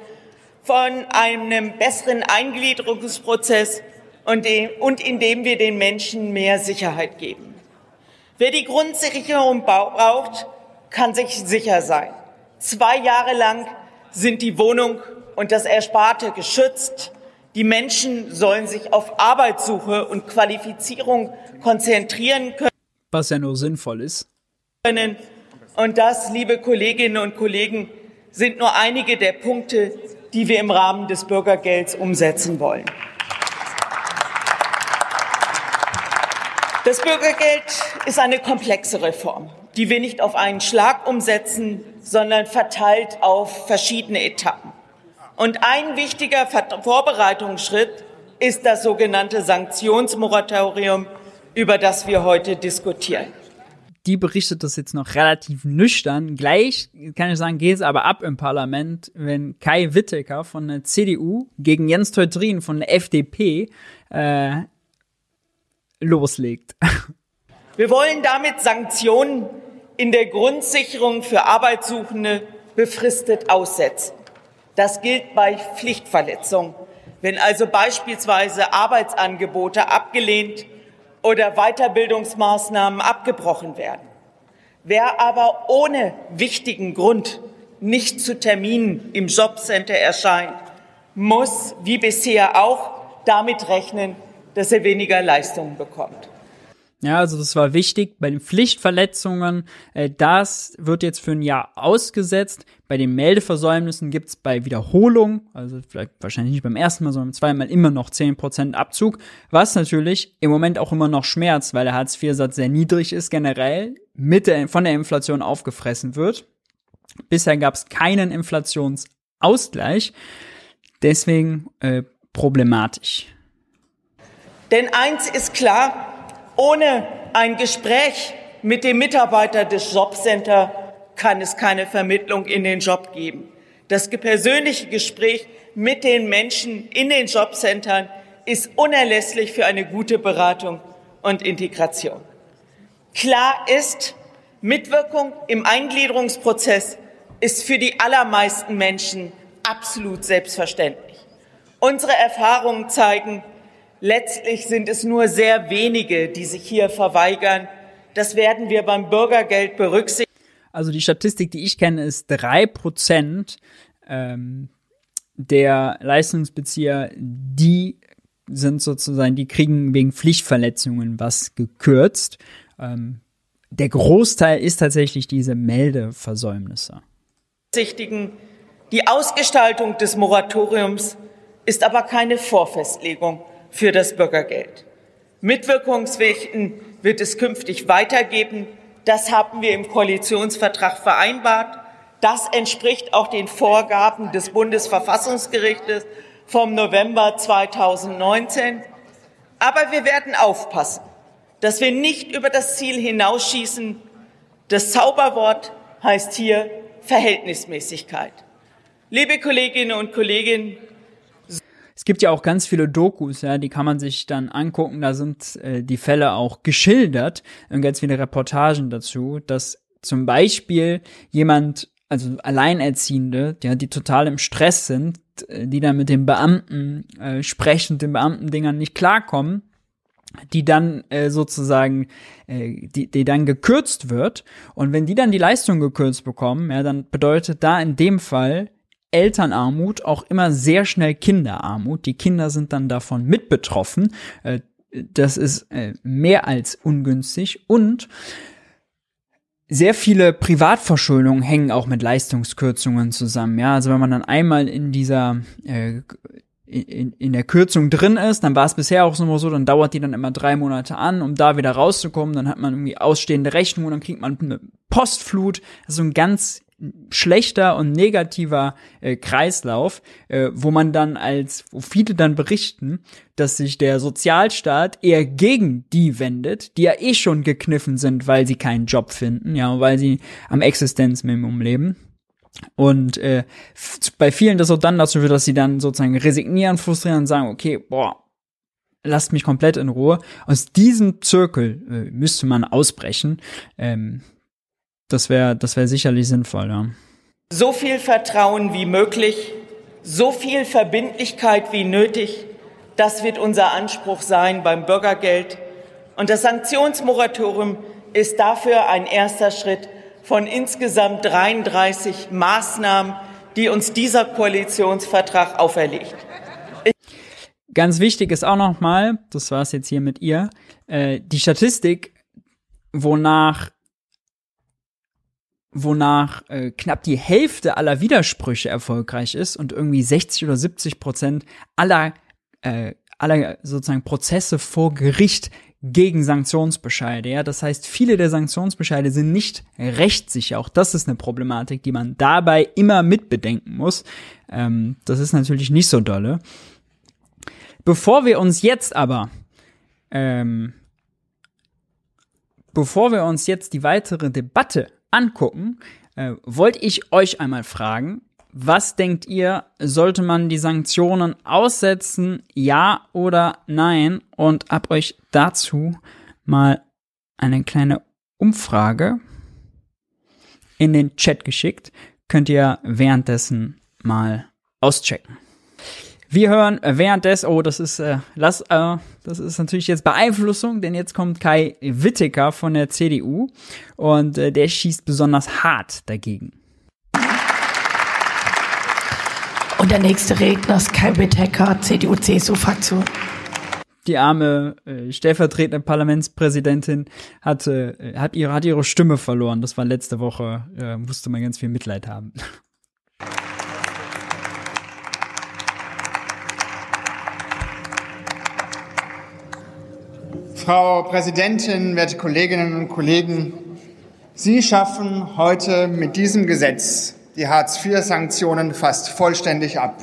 von einem besseren Eingliederungsprozess und, dem, indem wir den Menschen mehr Sicherheit geben. Wer die Grundsicherung braucht, kann sich sicher sein. Zwei Jahre lang sind die Wohnung und das Ersparte geschützt. Die Menschen sollen sich auf Arbeitssuche und Qualifizierung konzentrieren können. Was ja nur sinnvoll ist. Und das, liebe Kolleginnen und Kollegen, sind nur einige der Punkte, die wir im Rahmen des Bürgergelds umsetzen wollen. Das Bürgergeld ist eine komplexe Reform, die wir nicht auf einen Schlag umsetzen, sondern verteilt auf verschiedene Etappen. Und ein wichtiger Vorbereitungsschritt ist das sogenannte Sanktionsmoratorium, über das wir heute diskutieren. Die berichtet das jetzt noch relativ nüchtern. Gleich kann ich sagen, geht es aber ab im Parlament, wenn Kai Wittecker von der CDU gegen Jens Teutrin von der FDP äh, loslegt. (laughs) Wir wollen damit Sanktionen in der Grundsicherung für Arbeitssuchende befristet aussetzen. Das gilt bei Pflichtverletzungen, wenn also beispielsweise Arbeitsangebote abgelehnt oder Weiterbildungsmaßnahmen abgebrochen werden. Wer aber ohne wichtigen Grund nicht zu Terminen im Jobcenter erscheint, muss, wie bisher auch, damit rechnen, dass er weniger Leistungen bekommt. Ja, also das war wichtig. Bei den Pflichtverletzungen, äh, das wird jetzt für ein Jahr ausgesetzt. Bei den Meldeversäumnissen gibt's bei Wiederholung, also vielleicht wahrscheinlich nicht beim ersten Mal, sondern zweimal immer noch 10% Abzug, was natürlich im Moment auch immer noch schmerzt, weil der Hartz-IV-Satz sehr niedrig ist generell, mit der, von der Inflation aufgefressen wird. Bisher gab's keinen Inflationsausgleich, deswegen äh, problematisch. Denn eins ist klar, ohne ein Gespräch mit dem Mitarbeiter des Jobcenter kann es keine Vermittlung in den Job geben. Das persönliche Gespräch mit den Menschen in den Jobcentern ist unerlässlich für eine gute Beratung und Integration. Klar ist, Mitwirkung im Eingliederungsprozess ist für die allermeisten Menschen absolut selbstverständlich. Unsere Erfahrungen zeigen, Letztlich sind es nur sehr wenige, die sich hier verweigern. Das werden wir beim Bürgergeld berücksichtigen. Also die Statistik, die ich kenne, ist drei Prozent ähm, der Leistungsbezieher, die sind sozusagen, die kriegen wegen Pflichtverletzungen was gekürzt. Ähm, der Großteil ist tatsächlich diese Meldeversäumnisse. Die Ausgestaltung des Moratoriums ist aber keine Vorfestlegung für das Bürgergeld. Mitwirkungspflichten wird es künftig weitergeben. Das haben wir im Koalitionsvertrag vereinbart. Das entspricht auch den Vorgaben des Bundesverfassungsgerichtes vom November 2019. Aber wir werden aufpassen, dass wir nicht über das Ziel hinausschießen. Das Zauberwort heißt hier Verhältnismäßigkeit. Liebe Kolleginnen und Kollegen, es gibt ja auch ganz viele Dokus, ja, die kann man sich dann angucken. Da sind äh, die Fälle auch geschildert und ganz viele Reportagen dazu, dass zum Beispiel jemand, also Alleinerziehende, ja, die total im Stress sind, äh, die dann mit den Beamten äh, sprechen, den Beamtendingern nicht klarkommen, die dann äh, sozusagen, äh, die, die dann gekürzt wird. Und wenn die dann die Leistung gekürzt bekommen, ja, dann bedeutet da in dem Fall Elternarmut auch immer sehr schnell Kinderarmut. Die Kinder sind dann davon mit betroffen. Äh, das ist äh, mehr als ungünstig und sehr viele Privatverschuldungen hängen auch mit Leistungskürzungen zusammen. Ja, also wenn man dann einmal in dieser äh, in, in der Kürzung drin ist, dann war es bisher auch immer so, dann dauert die dann immer drei Monate an, um da wieder rauszukommen. Dann hat man irgendwie ausstehende Rechnungen, dann kriegt man eine Postflut. Also ein ganz schlechter und negativer äh, Kreislauf, äh, wo man dann als, wo viele dann berichten, dass sich der Sozialstaat eher gegen die wendet, die ja eh schon gekniffen sind, weil sie keinen Job finden, ja, weil sie am Existenzminimum leben. Und äh, bei vielen das auch dann dazu führt, dass sie dann sozusagen resignieren, frustrieren und sagen, okay, boah, lasst mich komplett in Ruhe. Aus diesem Zirkel äh, müsste man ausbrechen. Ähm, das wäre das wäre sicherlich sinnvoll, ja. So viel Vertrauen wie möglich, so viel Verbindlichkeit wie nötig, das wird unser Anspruch sein beim Bürgergeld. Und das Sanktionsmoratorium ist dafür ein erster Schritt von insgesamt 33 Maßnahmen, die uns dieser Koalitionsvertrag auferlegt. Ganz wichtig ist auch noch mal, das war es jetzt hier mit ihr, äh, die Statistik, wonach wonach äh, knapp die Hälfte aller Widersprüche erfolgreich ist und irgendwie 60 oder 70 Prozent aller äh, aller sozusagen Prozesse vor Gericht gegen Sanktionsbescheide. Ja, das heißt, viele der Sanktionsbescheide sind nicht rechtssicher. Auch das ist eine Problematik, die man dabei immer mitbedenken muss. Ähm, das ist natürlich nicht so dolle. Bevor wir uns jetzt aber, ähm, bevor wir uns jetzt die weitere Debatte angucken, äh, wollte ich euch einmal fragen, was denkt ihr, sollte man die Sanktionen aussetzen, ja oder nein? Und hab euch dazu mal eine kleine Umfrage in den Chat geschickt. Könnt ihr währenddessen mal auschecken. Wir hören währenddessen, oh, das ist, äh, lass, äh, das ist natürlich jetzt Beeinflussung, denn jetzt kommt Kai Wittecker von der CDU und äh, der schießt besonders hart dagegen. Und der nächste Redner ist Kai Whittaker, CDU-CSU-Fraktion. Die arme äh, stellvertretende Parlamentspräsidentin hatte, äh, hat, ihre, hat ihre Stimme verloren. Das war letzte Woche, äh, musste man ganz viel Mitleid haben. Frau Präsidentin, werte Kolleginnen und Kollegen, Sie schaffen heute mit diesem Gesetz die Hartz-IV-Sanktionen fast vollständig ab.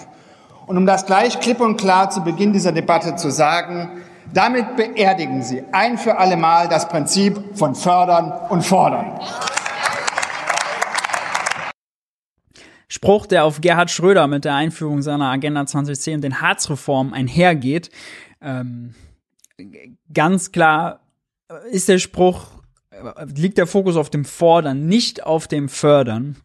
Und um das gleich klipp und klar zu Beginn dieser Debatte zu sagen, damit beerdigen Sie ein für alle Mal das Prinzip von Fördern und Fordern. Spruch, der auf Gerhard Schröder mit der Einführung seiner Agenda 2010 und den Harzreformen einhergeht. Ähm, ganz klar ist der Spruch, liegt der Fokus auf dem Fordern, nicht auf dem Fördern.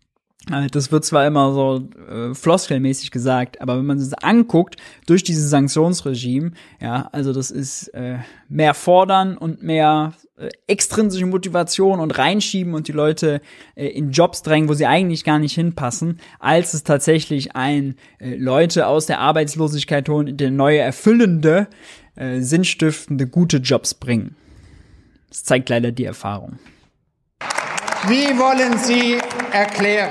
Äh, das wird zwar immer so äh, floskelmäßig gesagt, aber wenn man es anguckt, durch dieses Sanktionsregime, ja, also das ist äh, mehr fordern und mehr äh, extrinsische Motivation und reinschieben und die Leute äh, in Jobs drängen, wo sie eigentlich gar nicht hinpassen, als es tatsächlich ein äh, Leute aus der Arbeitslosigkeit holen und neue erfüllende, äh, sinnstiftende, gute Jobs bringen. Das zeigt leider die Erfahrung. Wie wollen Sie erklären,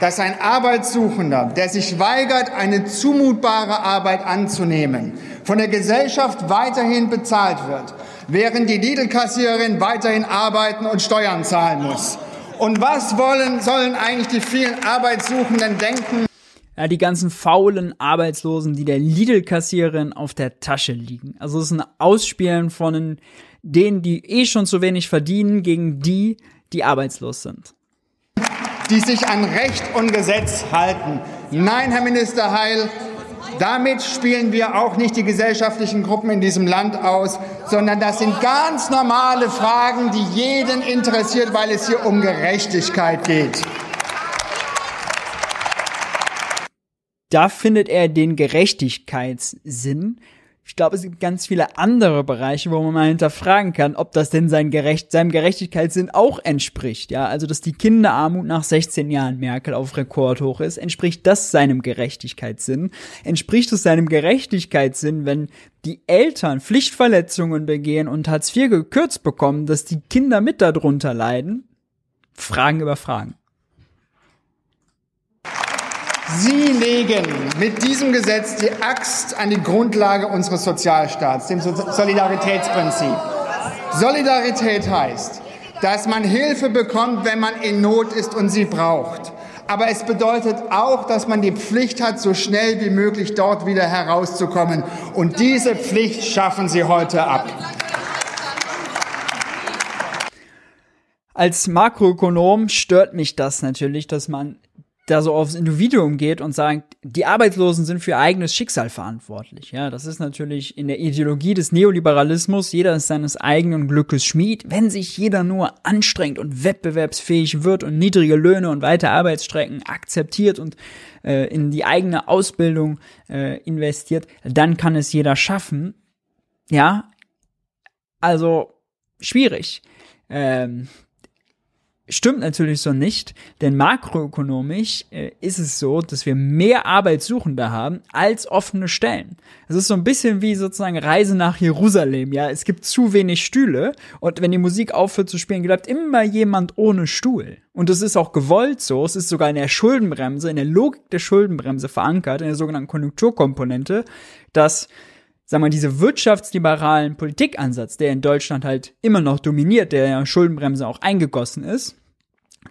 dass ein Arbeitssuchender, der sich weigert, eine zumutbare Arbeit anzunehmen, von der Gesellschaft weiterhin bezahlt wird, während die Lidl-Kassiererin weiterhin arbeiten und Steuern zahlen muss? Und was wollen, sollen eigentlich die vielen Arbeitssuchenden denken? Ja, die ganzen faulen Arbeitslosen, die der Lidl-Kassiererin auf der Tasche liegen. Also es ist ein Ausspielen von denen, die eh schon zu wenig verdienen, gegen die, die arbeitslos sind. Die sich an Recht und Gesetz halten. Nein, Herr Minister Heil, damit spielen wir auch nicht die gesellschaftlichen Gruppen in diesem Land aus, sondern das sind ganz normale Fragen, die jeden interessiert, weil es hier um Gerechtigkeit geht. Da findet er den Gerechtigkeitssinn, ich glaube, es gibt ganz viele andere Bereiche, wo man mal hinterfragen kann, ob das denn sein Gerecht, seinem Gerechtigkeitssinn auch entspricht. Ja, also, dass die Kinderarmut nach 16 Jahren Merkel auf Rekord hoch ist, entspricht das seinem Gerechtigkeitssinn? Entspricht es seinem Gerechtigkeitssinn, wenn die Eltern Pflichtverletzungen begehen und Hartz IV gekürzt bekommen, dass die Kinder mit darunter leiden? Fragen über Fragen. Sie legen mit diesem Gesetz die Axt an die Grundlage unseres Sozialstaats, dem Solidaritätsprinzip. Solidarität heißt, dass man Hilfe bekommt, wenn man in Not ist und sie braucht. Aber es bedeutet auch, dass man die Pflicht hat, so schnell wie möglich dort wieder herauszukommen. Und diese Pflicht schaffen Sie heute ab. Als Makroökonom stört mich das natürlich, dass man da so aufs Individuum geht und sagt, die Arbeitslosen sind für ihr eigenes Schicksal verantwortlich. Ja, das ist natürlich in der Ideologie des Neoliberalismus, jeder ist seines eigenen Glückes Schmied. Wenn sich jeder nur anstrengt und wettbewerbsfähig wird und niedrige Löhne und weite Arbeitsstrecken akzeptiert und äh, in die eigene Ausbildung äh, investiert, dann kann es jeder schaffen. Ja, also schwierig. Ähm, Stimmt natürlich so nicht, denn makroökonomisch äh, ist es so, dass wir mehr Arbeitssuchende haben als offene Stellen. Es ist so ein bisschen wie sozusagen Reise nach Jerusalem, ja. Es gibt zu wenig Stühle und wenn die Musik aufhört zu spielen, bleibt immer jemand ohne Stuhl. Und es ist auch gewollt so, es ist sogar in der Schuldenbremse, in der Logik der Schuldenbremse verankert, in der sogenannten Konjunkturkomponente, dass sagen wir, diese wirtschaftsliberalen Politikansatz, der in Deutschland halt immer noch dominiert, der ja Schuldenbremse auch eingegossen ist,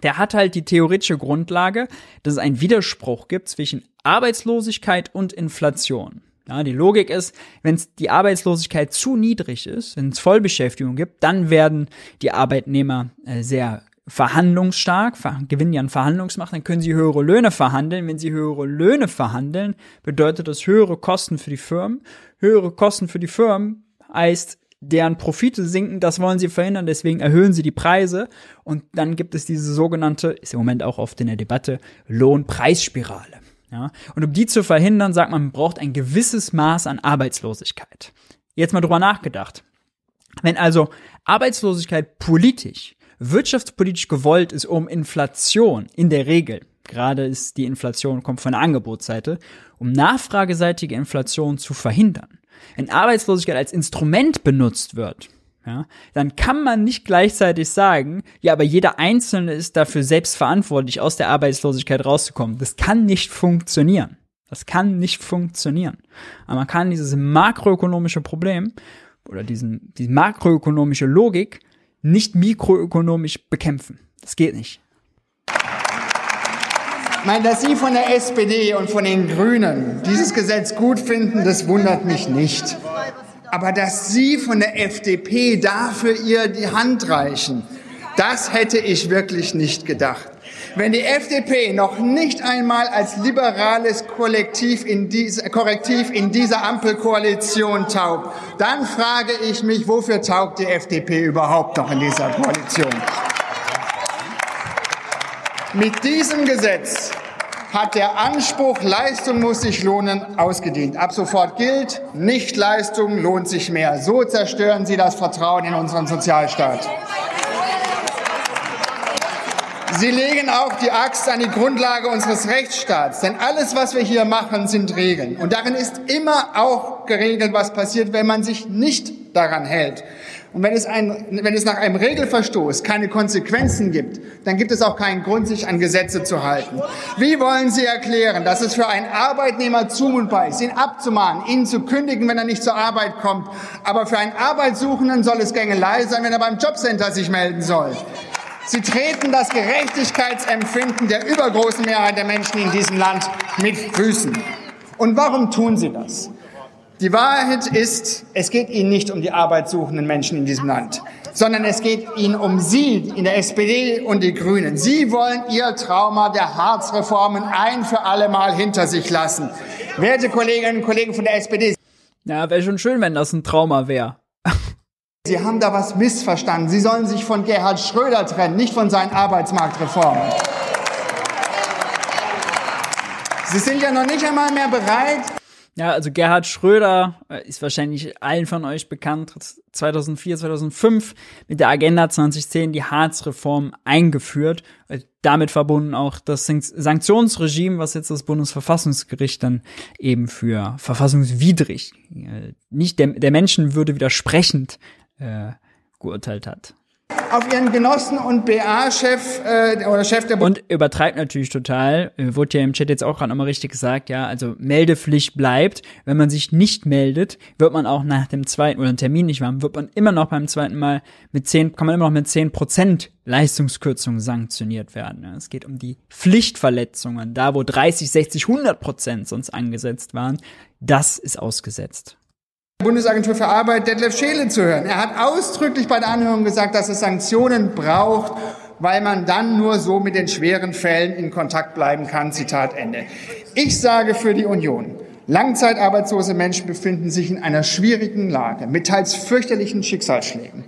der hat halt die theoretische Grundlage, dass es einen Widerspruch gibt zwischen Arbeitslosigkeit und Inflation. Ja, die Logik ist, wenn die Arbeitslosigkeit zu niedrig ist, wenn es Vollbeschäftigung gibt, dann werden die Arbeitnehmer äh, sehr verhandlungsstark, gewinnen ja an Verhandlungsmacht, dann können sie höhere Löhne verhandeln. Wenn sie höhere Löhne verhandeln, bedeutet das höhere Kosten für die Firmen. Höhere Kosten für die Firmen heißt, deren Profite sinken, das wollen sie verhindern, deswegen erhöhen sie die Preise und dann gibt es diese sogenannte, ist im Moment auch oft in der Debatte, Lohnpreisspirale. Ja? Und um die zu verhindern, sagt man, man braucht ein gewisses Maß an Arbeitslosigkeit. Jetzt mal drüber nachgedacht. Wenn also Arbeitslosigkeit politisch wirtschaftspolitisch gewollt ist, um Inflation in der Regel, gerade ist die Inflation, kommt von der Angebotsseite, um nachfrageseitige Inflation zu verhindern. Wenn Arbeitslosigkeit als Instrument benutzt wird, ja, dann kann man nicht gleichzeitig sagen, ja, aber jeder Einzelne ist dafür selbst verantwortlich, aus der Arbeitslosigkeit rauszukommen. Das kann nicht funktionieren. Das kann nicht funktionieren. Aber man kann dieses makroökonomische Problem oder diesen, die makroökonomische Logik nicht mikroökonomisch bekämpfen. Das geht nicht. Ich meine, dass Sie von der SPD und von den Grünen dieses Gesetz gut finden, das wundert mich nicht. Aber dass Sie von der FDP dafür ihr die Hand reichen, das hätte ich wirklich nicht gedacht. Wenn die FDP noch nicht einmal als liberales Kollektiv in diese, Korrektiv in dieser Ampelkoalition taugt, dann frage ich mich, wofür taugt die FDP überhaupt noch in dieser Koalition? Mit diesem Gesetz hat der Anspruch, Leistung muss sich lohnen, ausgedient. Ab sofort gilt, Nichtleistung lohnt sich mehr. So zerstören Sie das Vertrauen in unseren Sozialstaat. Sie legen auch die Axt an die Grundlage unseres Rechtsstaats. Denn alles, was wir hier machen, sind Regeln. Und darin ist immer auch geregelt, was passiert, wenn man sich nicht daran hält. Und wenn es, ein, wenn es nach einem Regelverstoß keine Konsequenzen gibt, dann gibt es auch keinen Grund, sich an Gesetze zu halten. Wie wollen Sie erklären, dass es für einen Arbeitnehmer zumutbar ist, ihn abzumahnen, ihn zu kündigen, wenn er nicht zur Arbeit kommt, aber für einen Arbeitssuchenden soll es Gängelei sein, wenn er beim Jobcenter sich melden soll? Sie treten das Gerechtigkeitsempfinden der übergroßen Mehrheit der Menschen in diesem Land mit Füßen. Und warum tun Sie das? Die Wahrheit ist, es geht Ihnen nicht um die arbeitssuchenden Menschen in diesem Land, sondern es geht Ihnen um Sie in der SPD und die Grünen. Sie wollen Ihr Trauma der Harzreformen ein für alle Mal hinter sich lassen. Werte Kolleginnen und Kollegen von der SPD. Ja, wäre schon schön, wenn das ein Trauma wäre. (laughs) Sie haben da was missverstanden. Sie sollen sich von Gerhard Schröder trennen, nicht von seinen Arbeitsmarktreformen. Sie sind ja noch nicht einmal mehr bereit. Ja, also Gerhard Schröder äh, ist wahrscheinlich allen von euch bekannt, 2004, 2005 mit der Agenda 2010 die Harzreform eingeführt. Äh, damit verbunden auch das Sanktionsregime, was jetzt das Bundesverfassungsgericht dann eben für verfassungswidrig, äh, nicht der, der Menschenwürde widersprechend äh, geurteilt hat. Auf ihren Genossen und BA-Chef äh, oder Chef der Und übertreibt natürlich total. Äh, wurde ja im Chat jetzt auch gerade nochmal richtig gesagt, ja, also Meldepflicht bleibt. Wenn man sich nicht meldet, wird man auch nach dem zweiten oder einen Termin nicht machen, wird man immer noch beim zweiten Mal mit zehn, kann man immer noch mit zehn Prozent Leistungskürzung sanktioniert werden. Es geht um die Pflichtverletzungen, da wo 30, 60, 100 Prozent sonst angesetzt waren. Das ist ausgesetzt. Bundesagentur für Arbeit Detlef Scheele zu hören. Er hat ausdrücklich bei der Anhörung gesagt, dass es Sanktionen braucht weil man dann nur so mit den schweren Fällen in Kontakt bleiben kann. Zitat Ende. Ich sage für die Union, Langzeitarbeitslose Menschen befinden sich in einer schwierigen Lage mit teils fürchterlichen Schicksalsschlägen.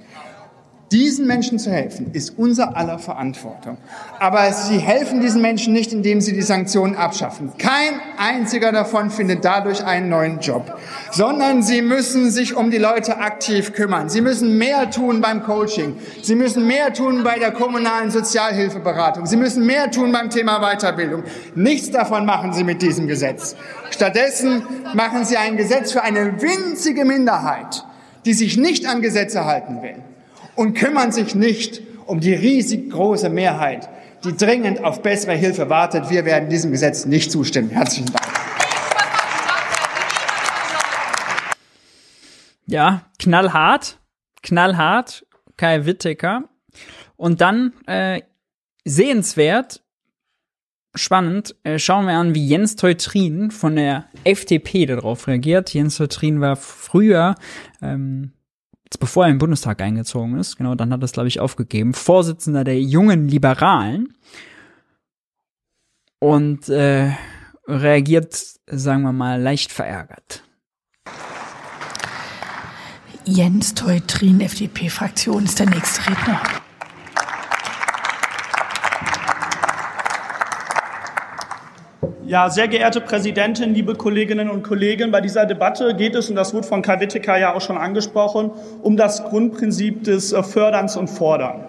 Diesen Menschen zu helfen, ist unser aller Verantwortung. Aber sie helfen diesen Menschen nicht, indem sie die Sanktionen abschaffen. Kein einziger davon findet dadurch einen neuen Job, sondern sie müssen sich um die Leute aktiv kümmern. Sie müssen mehr tun beim Coaching. Sie müssen mehr tun bei der kommunalen Sozialhilfeberatung. Sie müssen mehr tun beim Thema Weiterbildung. Nichts davon machen sie mit diesem Gesetz. Stattdessen machen sie ein Gesetz für eine winzige Minderheit, die sich nicht an Gesetze halten will und kümmern sich nicht um die riesig große Mehrheit, die dringend auf bessere Hilfe wartet. Wir werden diesem Gesetz nicht zustimmen. Herzlichen Dank. Ja, knallhart, knallhart, Kai Wittecker. Und dann äh, sehenswert, spannend, äh, schauen wir an, wie Jens Teutrin von der FDP darauf reagiert. Jens Teutrin war früher ähm, bevor er im Bundestag eingezogen ist, genau, dann hat er es, glaube ich, aufgegeben, Vorsitzender der jungen Liberalen und äh, reagiert, sagen wir mal, leicht verärgert. Jens Teutrin, FDP-Fraktion, ist der nächste Redner. Ja, sehr geehrte Präsidentin, liebe Kolleginnen und Kollegen, bei dieser Debatte geht es, und das wurde von Kai Wittecker ja auch schon angesprochen, um das Grundprinzip des äh, Förderns und Fordern.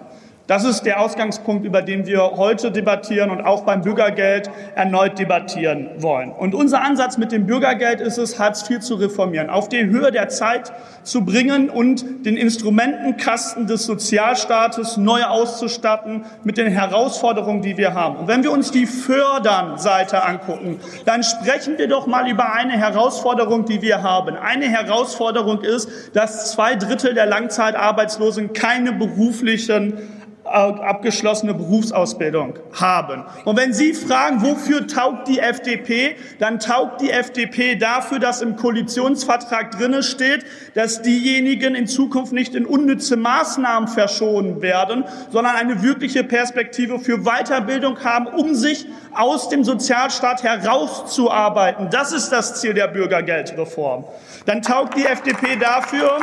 Das ist der Ausgangspunkt, über den wir heute debattieren und auch beim Bürgergeld erneut debattieren wollen. Und unser Ansatz mit dem Bürgergeld ist es, Hartz IV zu reformieren, auf die Höhe der Zeit zu bringen und den Instrumentenkasten des Sozialstaates neu auszustatten mit den Herausforderungen, die wir haben. Und wenn wir uns die Fördern-Seite angucken, dann sprechen wir doch mal über eine Herausforderung, die wir haben. Eine Herausforderung ist, dass zwei Drittel der Langzeitarbeitslosen keine beruflichen abgeschlossene Berufsausbildung haben. Und wenn Sie fragen, wofür taugt die FDP, dann taugt die FDP dafür, dass im Koalitionsvertrag drinne steht, dass diejenigen in Zukunft nicht in unnütze Maßnahmen verschonen werden, sondern eine wirkliche Perspektive für Weiterbildung haben, um sich aus dem Sozialstaat herauszuarbeiten. Das ist das Ziel der Bürgergeldreform. Dann taugt die FDP dafür,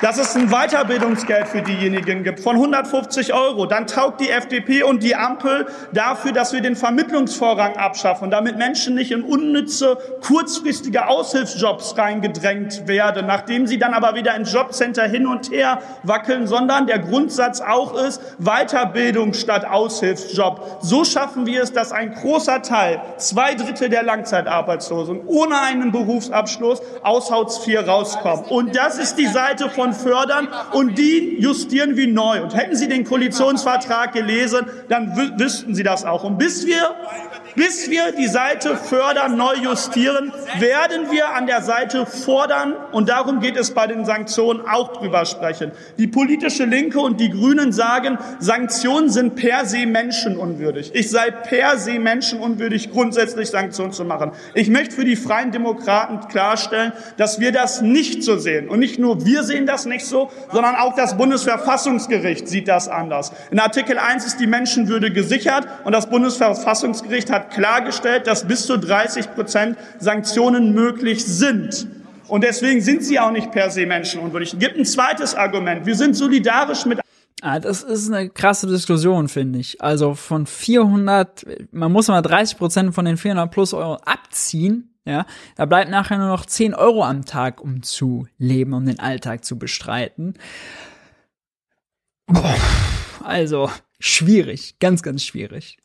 dass es ein Weiterbildungsgeld für diejenigen gibt von 150 Euro. Dann taugt die FDP und die Ampel dafür, dass wir den Vermittlungsvorrang abschaffen, damit Menschen nicht in unnütze, kurzfristige Aushilfsjobs reingedrängt werden, nachdem sie dann aber wieder ins Jobcenter hin und her wackeln, sondern der Grundsatz auch ist, Weiterbildung statt Aushilfsjob. So schaffen wir es, dass ein großer Teil, zwei Drittel der Langzeitarbeitslosen ohne einen Berufsabschluss aus Hartz IV rauskommen. Und das ist die Seite von Frauen fördern und die justieren wir neu. Und hätten Sie den Koalitionsvertrag gelesen, dann wüssten Sie das auch. Und bis wir bis wir die Seite fördern, neu justieren, werden wir an der Seite fordern, und darum geht es bei den Sanktionen auch drüber sprechen. Die politische Linke und die Grünen sagen, Sanktionen sind per se menschenunwürdig. Ich sei per se menschenunwürdig, grundsätzlich Sanktionen zu machen. Ich möchte für die Freien Demokraten klarstellen, dass wir das nicht so sehen. Und nicht nur wir sehen das nicht so, sondern auch das Bundesverfassungsgericht sieht das anders. In Artikel 1 ist die Menschenwürde gesichert und das Bundesverfassungsgericht hat klargestellt, dass bis zu 30 Prozent Sanktionen möglich sind. Und deswegen sind sie auch nicht per se menschenunwürdig. Es gibt ein zweites Argument. Wir sind solidarisch mit Ah, das ist eine krasse Diskussion, finde ich. Also von 400, man muss mal 30 Prozent von den 400 plus Euro abziehen. Ja, da bleibt nachher nur noch 10 Euro am Tag, um zu leben, um den Alltag zu bestreiten. Boah, also schwierig, ganz, ganz schwierig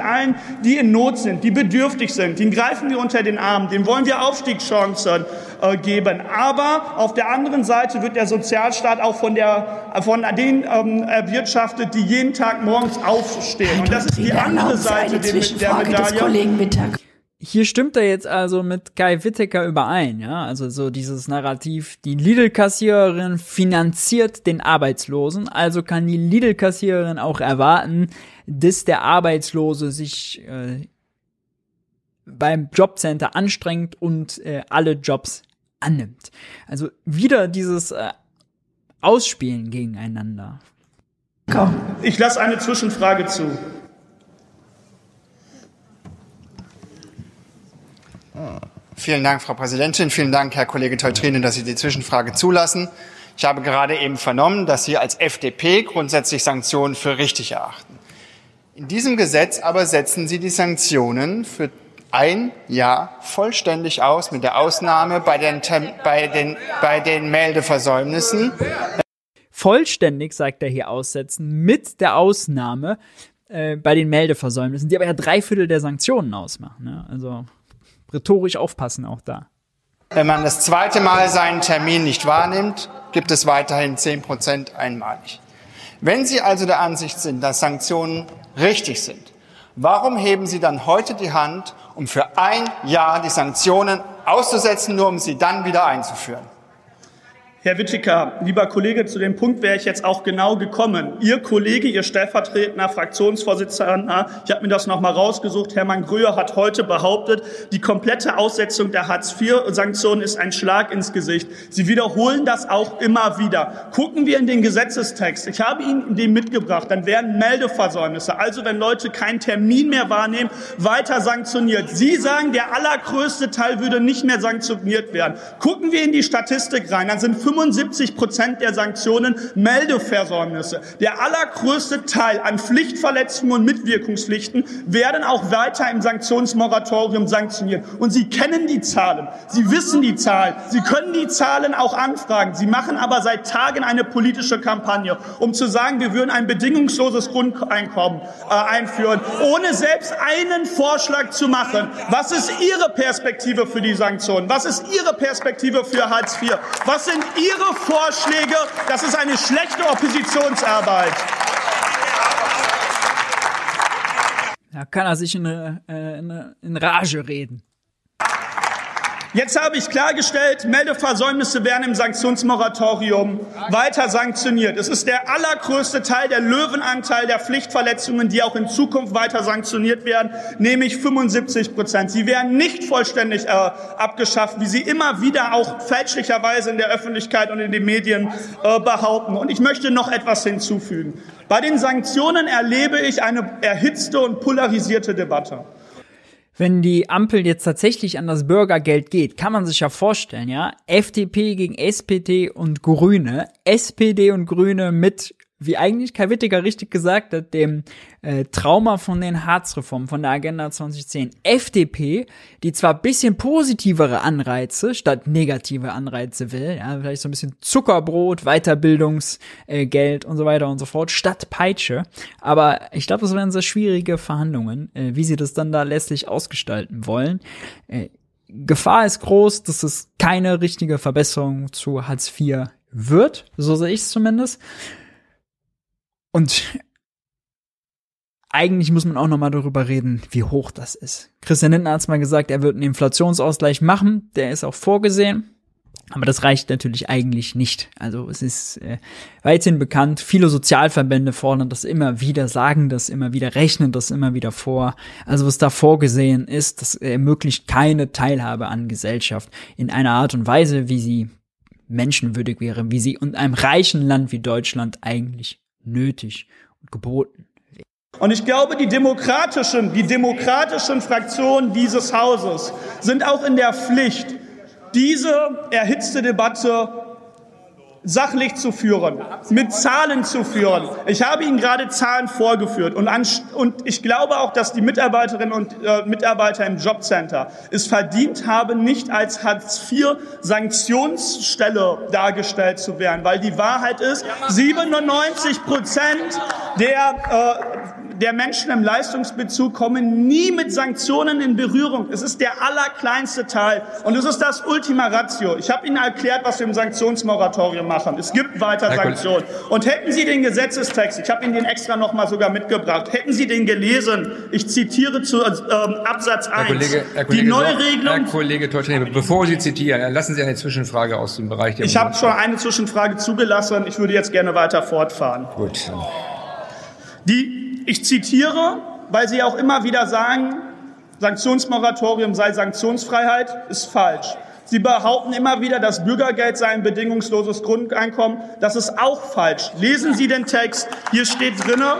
allen, die in Not sind, die bedürftig sind, den greifen wir unter den Arm, dem wollen wir Aufstiegschancen äh, geben. Aber auf der anderen Seite wird der Sozialstaat auch von, der, von denen ähm, erwirtschaftet, die jeden Tag morgens aufstehen. Und das ist die andere Seite der Medaille. Hier stimmt er jetzt also mit Kai Wittecker überein, ja, also so dieses Narrativ, die Lidl-Kassiererin finanziert den Arbeitslosen, also kann die Lidl-Kassiererin auch erwarten, dass der Arbeitslose sich äh, beim Jobcenter anstrengt und äh, alle Jobs annimmt. Also wieder dieses äh, Ausspielen gegeneinander. Ich lasse eine Zwischenfrage zu. Vielen Dank, Frau Präsidentin. Vielen Dank, Herr Kollege Teutrine, dass Sie die Zwischenfrage zulassen. Ich habe gerade eben vernommen, dass Sie als FDP grundsätzlich Sanktionen für richtig erachten. In diesem Gesetz aber setzen Sie die Sanktionen für ein Jahr vollständig aus, mit der Ausnahme bei den, bei den, bei den Meldeversäumnissen. Vollständig, sagt er hier, aussetzen, mit der Ausnahme äh, bei den Meldeversäumnissen, die aber ja drei Viertel der Sanktionen ausmachen. Ne? Also rhetorisch aufpassen auch da. Wenn man das zweite Mal seinen Termin nicht wahrnimmt, gibt es weiterhin 10 Prozent einmalig. Wenn Sie also der Ansicht sind, dass Sanktionen richtig sind, warum heben Sie dann heute die Hand, um für ein Jahr die Sanktionen auszusetzen, nur um sie dann wieder einzuführen? Herr Wittiker, lieber Kollege, zu dem Punkt wäre ich jetzt auch genau gekommen. Ihr Kollege, Ihr stellvertretender Fraktionsvorsitzender, ich habe mir das nochmal rausgesucht, Hermann Gröhe hat heute behauptet, die komplette Aussetzung der Hartz-IV-Sanktionen ist ein Schlag ins Gesicht. Sie wiederholen das auch immer wieder. Gucken wir in den Gesetzestext. Ich habe Ihnen den mitgebracht. Dann werden Meldeversäumnisse, also wenn Leute keinen Termin mehr wahrnehmen, weiter sanktioniert. Sie sagen, der allergrößte Teil würde nicht mehr sanktioniert werden. Gucken wir in die Statistik rein, dann sind 75 Prozent der Sanktionen Meldeversäumnisse. Der allergrößte Teil an Pflichtverletzungen und Mitwirkungspflichten werden auch weiter im Sanktionsmoratorium sanktioniert. Und Sie kennen die Zahlen. Sie wissen die Zahlen. Sie können die Zahlen auch anfragen. Sie machen aber seit Tagen eine politische Kampagne, um zu sagen, wir würden ein bedingungsloses Grundeinkommen äh, einführen, ohne selbst einen Vorschlag zu machen. Was ist Ihre Perspektive für die Sanktionen? Was ist Ihre Perspektive für Hartz IV? Was sind Ihre Vorschläge. Das ist eine schlechte Oppositionsarbeit. Da kann er sich in, äh, in Rage reden. Jetzt habe ich klargestellt, Meldeversäumnisse werden im Sanktionsmoratorium weiter sanktioniert. Es ist der allergrößte Teil, der Löwenanteil der Pflichtverletzungen, die auch in Zukunft weiter sanktioniert werden, nämlich 75 Prozent. Sie werden nicht vollständig äh, abgeschafft, wie Sie immer wieder auch fälschlicherweise in der Öffentlichkeit und in den Medien äh, behaupten. Und ich möchte noch etwas hinzufügen. Bei den Sanktionen erlebe ich eine erhitzte und polarisierte Debatte wenn die Ampel jetzt tatsächlich an das Bürgergeld geht, kann man sich ja vorstellen, ja, FDP gegen SPD und Grüne, SPD und Grüne mit wie eigentlich Kai Wittiger richtig gesagt hat, dem äh, Trauma von den Harzreformen, von der Agenda 2010. FDP, die zwar bisschen positivere Anreize statt negative Anreize will, ja, vielleicht so ein bisschen Zuckerbrot, Weiterbildungsgeld äh, und so weiter und so fort, statt Peitsche. Aber ich glaube, das werden sehr schwierige Verhandlungen, äh, wie sie das dann da letztlich ausgestalten wollen. Äh, Gefahr ist groß, dass es keine richtige Verbesserung zu Hartz IV wird, so sehe ich es zumindest. Und eigentlich muss man auch noch mal darüber reden, wie hoch das ist. Christian Lindner hat mal gesagt, er wird einen Inflationsausgleich machen, der ist auch vorgesehen. Aber das reicht natürlich eigentlich nicht. Also es ist äh, weithin bekannt, viele Sozialverbände fordern das immer wieder, sagen das immer wieder, rechnen das immer wieder vor. Also was da vorgesehen ist, das ermöglicht keine Teilhabe an Gesellschaft in einer Art und Weise, wie sie menschenwürdig wäre, wie sie in einem reichen Land wie Deutschland eigentlich nötig und geboten. Und ich glaube, die demokratischen, die demokratischen Fraktionen dieses Hauses sind auch in der Pflicht, diese erhitzte Debatte sachlich zu führen, mit Zahlen zu führen. Ich habe Ihnen gerade Zahlen vorgeführt und, an, und ich glaube auch, dass die Mitarbeiterinnen und äh, Mitarbeiter im Jobcenter es verdient haben, nicht als Hartz-IV-Sanktionsstelle dargestellt zu werden, weil die Wahrheit ist, 97 Prozent der äh, der Menschen im Leistungsbezug kommen nie mit Sanktionen in Berührung. Es ist der allerkleinste Teil und es ist das Ultima Ratio. Ich habe Ihnen erklärt, was wir im Sanktionsmoratorium machen. Es gibt weiter Sanktionen. Und hätten Sie den Gesetzestext, ich habe Ihnen den extra noch mal sogar mitgebracht, hätten Sie den gelesen, ich zitiere zu ähm, Absatz 1, Herr Kollege, Herr Kollege, die Neuregelung... Herr Kollege Teutonen, bevor Sie zitieren, lassen Sie eine Zwischenfrage aus dem Bereich der... Ich habe schon eine Zwischenfrage zugelassen. Ich würde jetzt gerne weiter fortfahren. Gut. Die ich zitiere, weil Sie auch immer wieder sagen, Sanktionsmoratorium sei Sanktionsfreiheit, ist falsch. Sie behaupten immer wieder, das Bürgergeld sei ein bedingungsloses Grundeinkommen. Das ist auch falsch. Lesen Sie den Text. Hier steht drinne,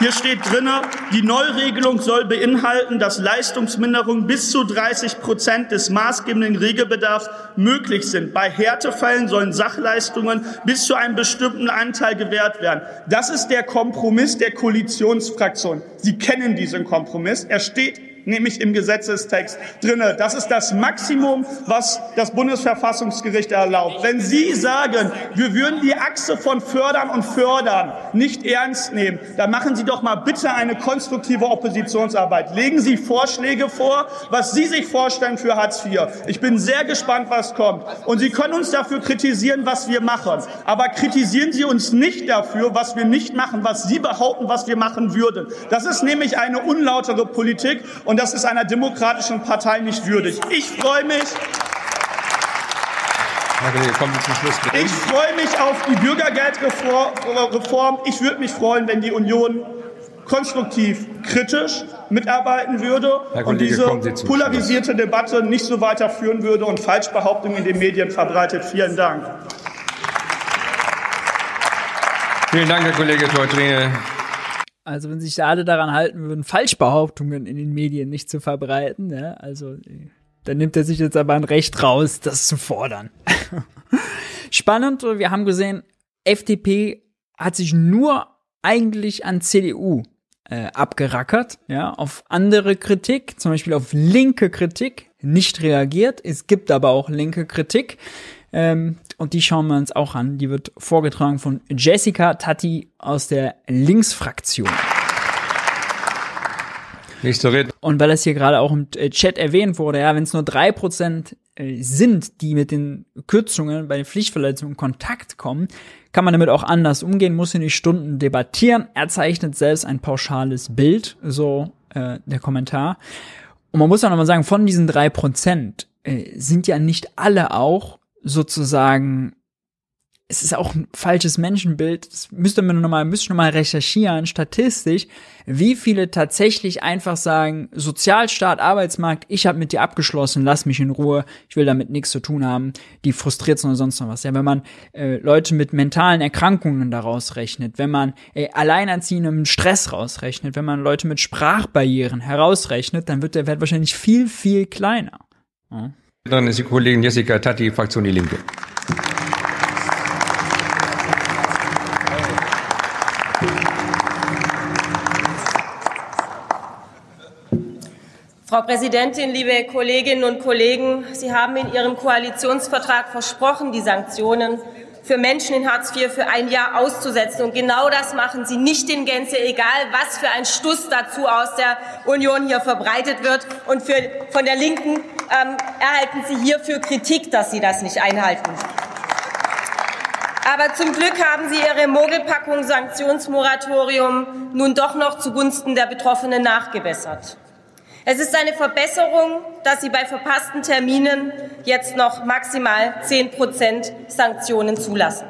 hier steht drinne, die Neuregelung soll beinhalten, dass Leistungsminderungen bis zu 30 Prozent des maßgebenden Regelbedarfs möglich sind. Bei Härtefällen sollen Sachleistungen bis zu einem bestimmten Anteil gewährt werden. Das ist der Kompromiss der Koalitionsfraktion. Sie kennen diesen Kompromiss. Er steht nämlich im Gesetzestext drinne. Das ist das Maximum, was das Bundesverfassungsgericht erlaubt. Wenn Sie sagen, wir würden die Achse von fördern und fördern nicht ernst nehmen, dann machen Sie doch mal bitte eine konstruktive Oppositionsarbeit. Legen Sie Vorschläge vor, was Sie sich vorstellen für Hartz IV. Ich bin sehr gespannt, was kommt. Und Sie können uns dafür kritisieren, was wir machen. Aber kritisieren Sie uns nicht dafür, was wir nicht machen, was Sie behaupten, was wir machen würden. Das ist nämlich eine unlautere Politik. Und das ist einer demokratischen Partei nicht würdig. Ich freue mich. Ich freue mich auf die Bürgergeldreform. Ich würde mich freuen, wenn die Union konstruktiv kritisch mitarbeiten würde Kollege, und diese polarisierte Debatte nicht so weiterführen würde und Falschbehauptungen in den Medien verbreitet. Vielen Dank. Vielen Dank, Herr Kollege Teutrine. Also wenn sich alle daran halten würden, Falschbehauptungen in den Medien nicht zu verbreiten, ja, also dann nimmt er sich jetzt aber ein Recht raus, das zu fordern. (laughs) Spannend, wir haben gesehen, FDP hat sich nur eigentlich an CDU äh, abgerackert, ja, auf andere Kritik, zum Beispiel auf linke Kritik, nicht reagiert. Es gibt aber auch linke Kritik. Ähm, und die schauen wir uns auch an. Die wird vorgetragen von Jessica Tati aus der Linksfraktion. Nächste Rede. Und weil das hier gerade auch im Chat erwähnt wurde, ja, wenn es nur drei Prozent äh, sind, die mit den Kürzungen bei den Pflichtverletzungen in Kontakt kommen, kann man damit auch anders umgehen, muss hier nicht Stunden debattieren. Er zeichnet selbst ein pauschales Bild, so äh, der Kommentar. Und man muss auch nochmal sagen, von diesen drei Prozent äh, sind ja nicht alle auch sozusagen es ist auch ein falsches Menschenbild. Das müsste man nochmal, müsste noch mal recherchieren, statistisch, wie viele tatsächlich einfach sagen, Sozialstaat, Arbeitsmarkt, ich habe mit dir abgeschlossen, lass mich in Ruhe, ich will damit nichts zu tun haben, die frustriert oder sonst noch was. Ja, wenn man äh, Leute mit mentalen Erkrankungen daraus rechnet, wenn man äh, Alleinerziehende Stress rausrechnet, wenn man Leute mit Sprachbarrieren herausrechnet, dann wird der Wert wahrscheinlich viel, viel kleiner. Ja. Dann ist die Kollegin Jessica Tati, Fraktion Die Linke. Frau Präsidentin, liebe Kolleginnen und Kollegen! Sie haben in Ihrem Koalitionsvertrag versprochen, die Sanktionen für Menschen in Hartz IV für ein Jahr auszusetzen. Und genau das machen Sie nicht in Gänze, egal was für ein Stuss dazu aus der Union hier verbreitet wird. Und für, von der Linken ähm, erhalten Sie hierfür Kritik, dass Sie das nicht einhalten. Aber zum Glück haben Sie Ihre Mogelpackung Sanktionsmoratorium nun doch noch zugunsten der Betroffenen nachgebessert. Es ist eine Verbesserung, dass Sie bei verpassten Terminen jetzt noch maximal 10 Prozent Sanktionen zulassen.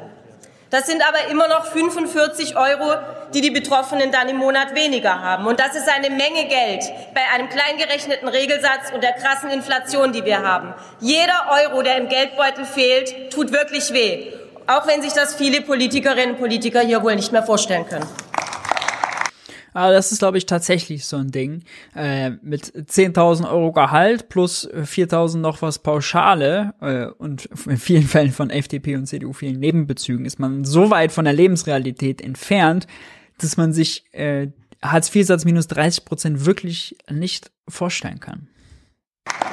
Das sind aber immer noch 45 Euro, die die Betroffenen dann im Monat weniger haben. Und das ist eine Menge Geld bei einem kleingerechneten Regelsatz und der krassen Inflation, die wir haben. Jeder Euro, der im Geldbeutel fehlt, tut wirklich weh. Auch wenn sich das viele Politikerinnen und Politiker hier wohl nicht mehr vorstellen können. Aber das ist, glaube ich, tatsächlich so ein Ding. Äh, mit 10.000 Euro Gehalt plus 4.000 noch was Pauschale äh, und in vielen Fällen von FDP und CDU vielen Nebenbezügen ist man so weit von der Lebensrealität entfernt, dass man sich äh, Hartz-IV-Satz minus 30 Prozent wirklich nicht vorstellen kann.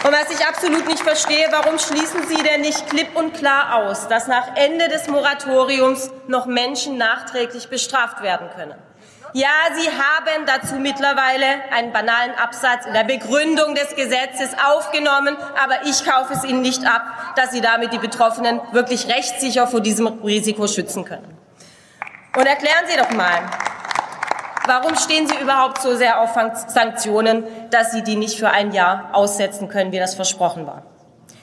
Und was ich absolut nicht verstehe, warum schließen Sie denn nicht klipp und klar aus, dass nach Ende des Moratoriums noch Menschen nachträglich bestraft werden können? Ja, Sie haben dazu mittlerweile einen banalen Absatz in der Begründung des Gesetzes aufgenommen, aber ich kaufe es Ihnen nicht ab, dass Sie damit die Betroffenen wirklich rechtssicher vor diesem Risiko schützen können. Und erklären Sie doch mal, warum stehen Sie überhaupt so sehr auf Sanktionen, dass Sie die nicht für ein Jahr aussetzen können, wie das versprochen war?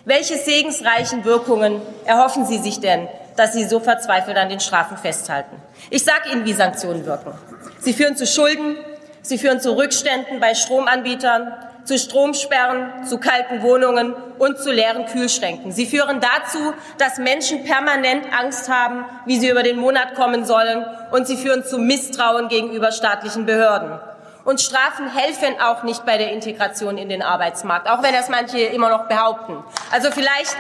Welche segensreichen Wirkungen erhoffen Sie sich denn, dass Sie so verzweifelt an den Strafen festhalten? Ich sage Ihnen, wie Sanktionen wirken. Sie führen zu Schulden, sie führen zu Rückständen bei Stromanbietern, zu Stromsperren, zu kalten Wohnungen und zu leeren Kühlschränken. Sie führen dazu, dass Menschen permanent Angst haben, wie sie über den Monat kommen sollen, und sie führen zu Misstrauen gegenüber staatlichen Behörden. Und Strafen helfen auch nicht bei der Integration in den Arbeitsmarkt, auch wenn das manche immer noch behaupten. Also vielleicht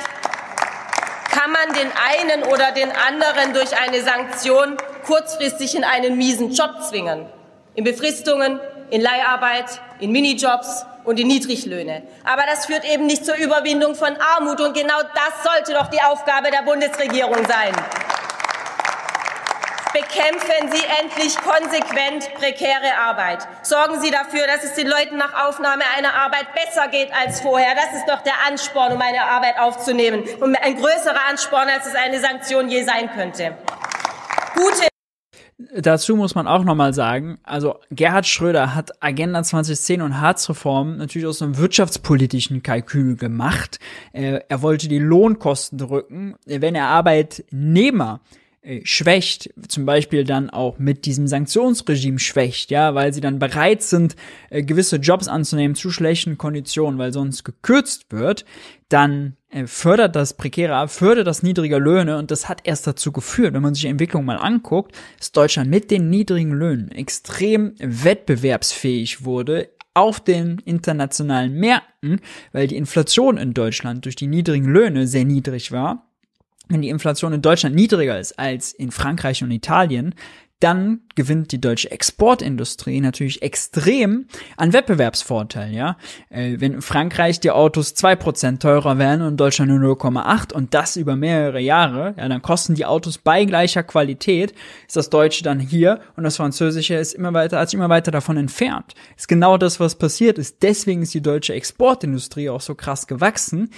kann man den einen oder den anderen durch eine Sanktion kurzfristig in einen miesen Job zwingen. In Befristungen, in Leiharbeit, in Minijobs und in Niedriglöhne. Aber das führt eben nicht zur Überwindung von Armut. Und genau das sollte doch die Aufgabe der Bundesregierung sein. Bekämpfen Sie endlich konsequent prekäre Arbeit. Sorgen Sie dafür, dass es den Leuten nach Aufnahme einer Arbeit besser geht als vorher. Das ist doch der Ansporn, um eine Arbeit aufzunehmen. Und ein größerer Ansporn, als es eine Sanktion je sein könnte. Gute Dazu muss man auch nochmal sagen, also Gerhard Schröder hat Agenda 2010 und Harzreform natürlich aus einem wirtschaftspolitischen Kalkül gemacht. Er, er wollte die Lohnkosten drücken. Wenn er Arbeitnehmer schwächt, zum Beispiel dann auch mit diesem Sanktionsregime schwächt, ja, weil sie dann bereit sind, äh, gewisse Jobs anzunehmen zu schlechten Konditionen, weil sonst gekürzt wird, dann äh, fördert das prekäre, fördert das niedrige Löhne und das hat erst dazu geführt, wenn man sich die Entwicklung mal anguckt, dass Deutschland mit den niedrigen Löhnen extrem wettbewerbsfähig wurde auf den internationalen Märkten, weil die Inflation in Deutschland durch die niedrigen Löhne sehr niedrig war wenn die Inflation in Deutschland niedriger ist als in Frankreich und Italien, dann gewinnt die deutsche Exportindustrie natürlich extrem an Wettbewerbsvorteil, ja. Äh, wenn in Frankreich die Autos zwei Prozent teurer werden und in Deutschland nur 0,8 und das über mehrere Jahre, ja, dann kosten die Autos bei gleicher Qualität, ist das Deutsche dann hier und das Französische ist immer weiter, sich immer weiter davon entfernt. Ist genau das, was passiert ist. Deswegen ist die deutsche Exportindustrie auch so krass gewachsen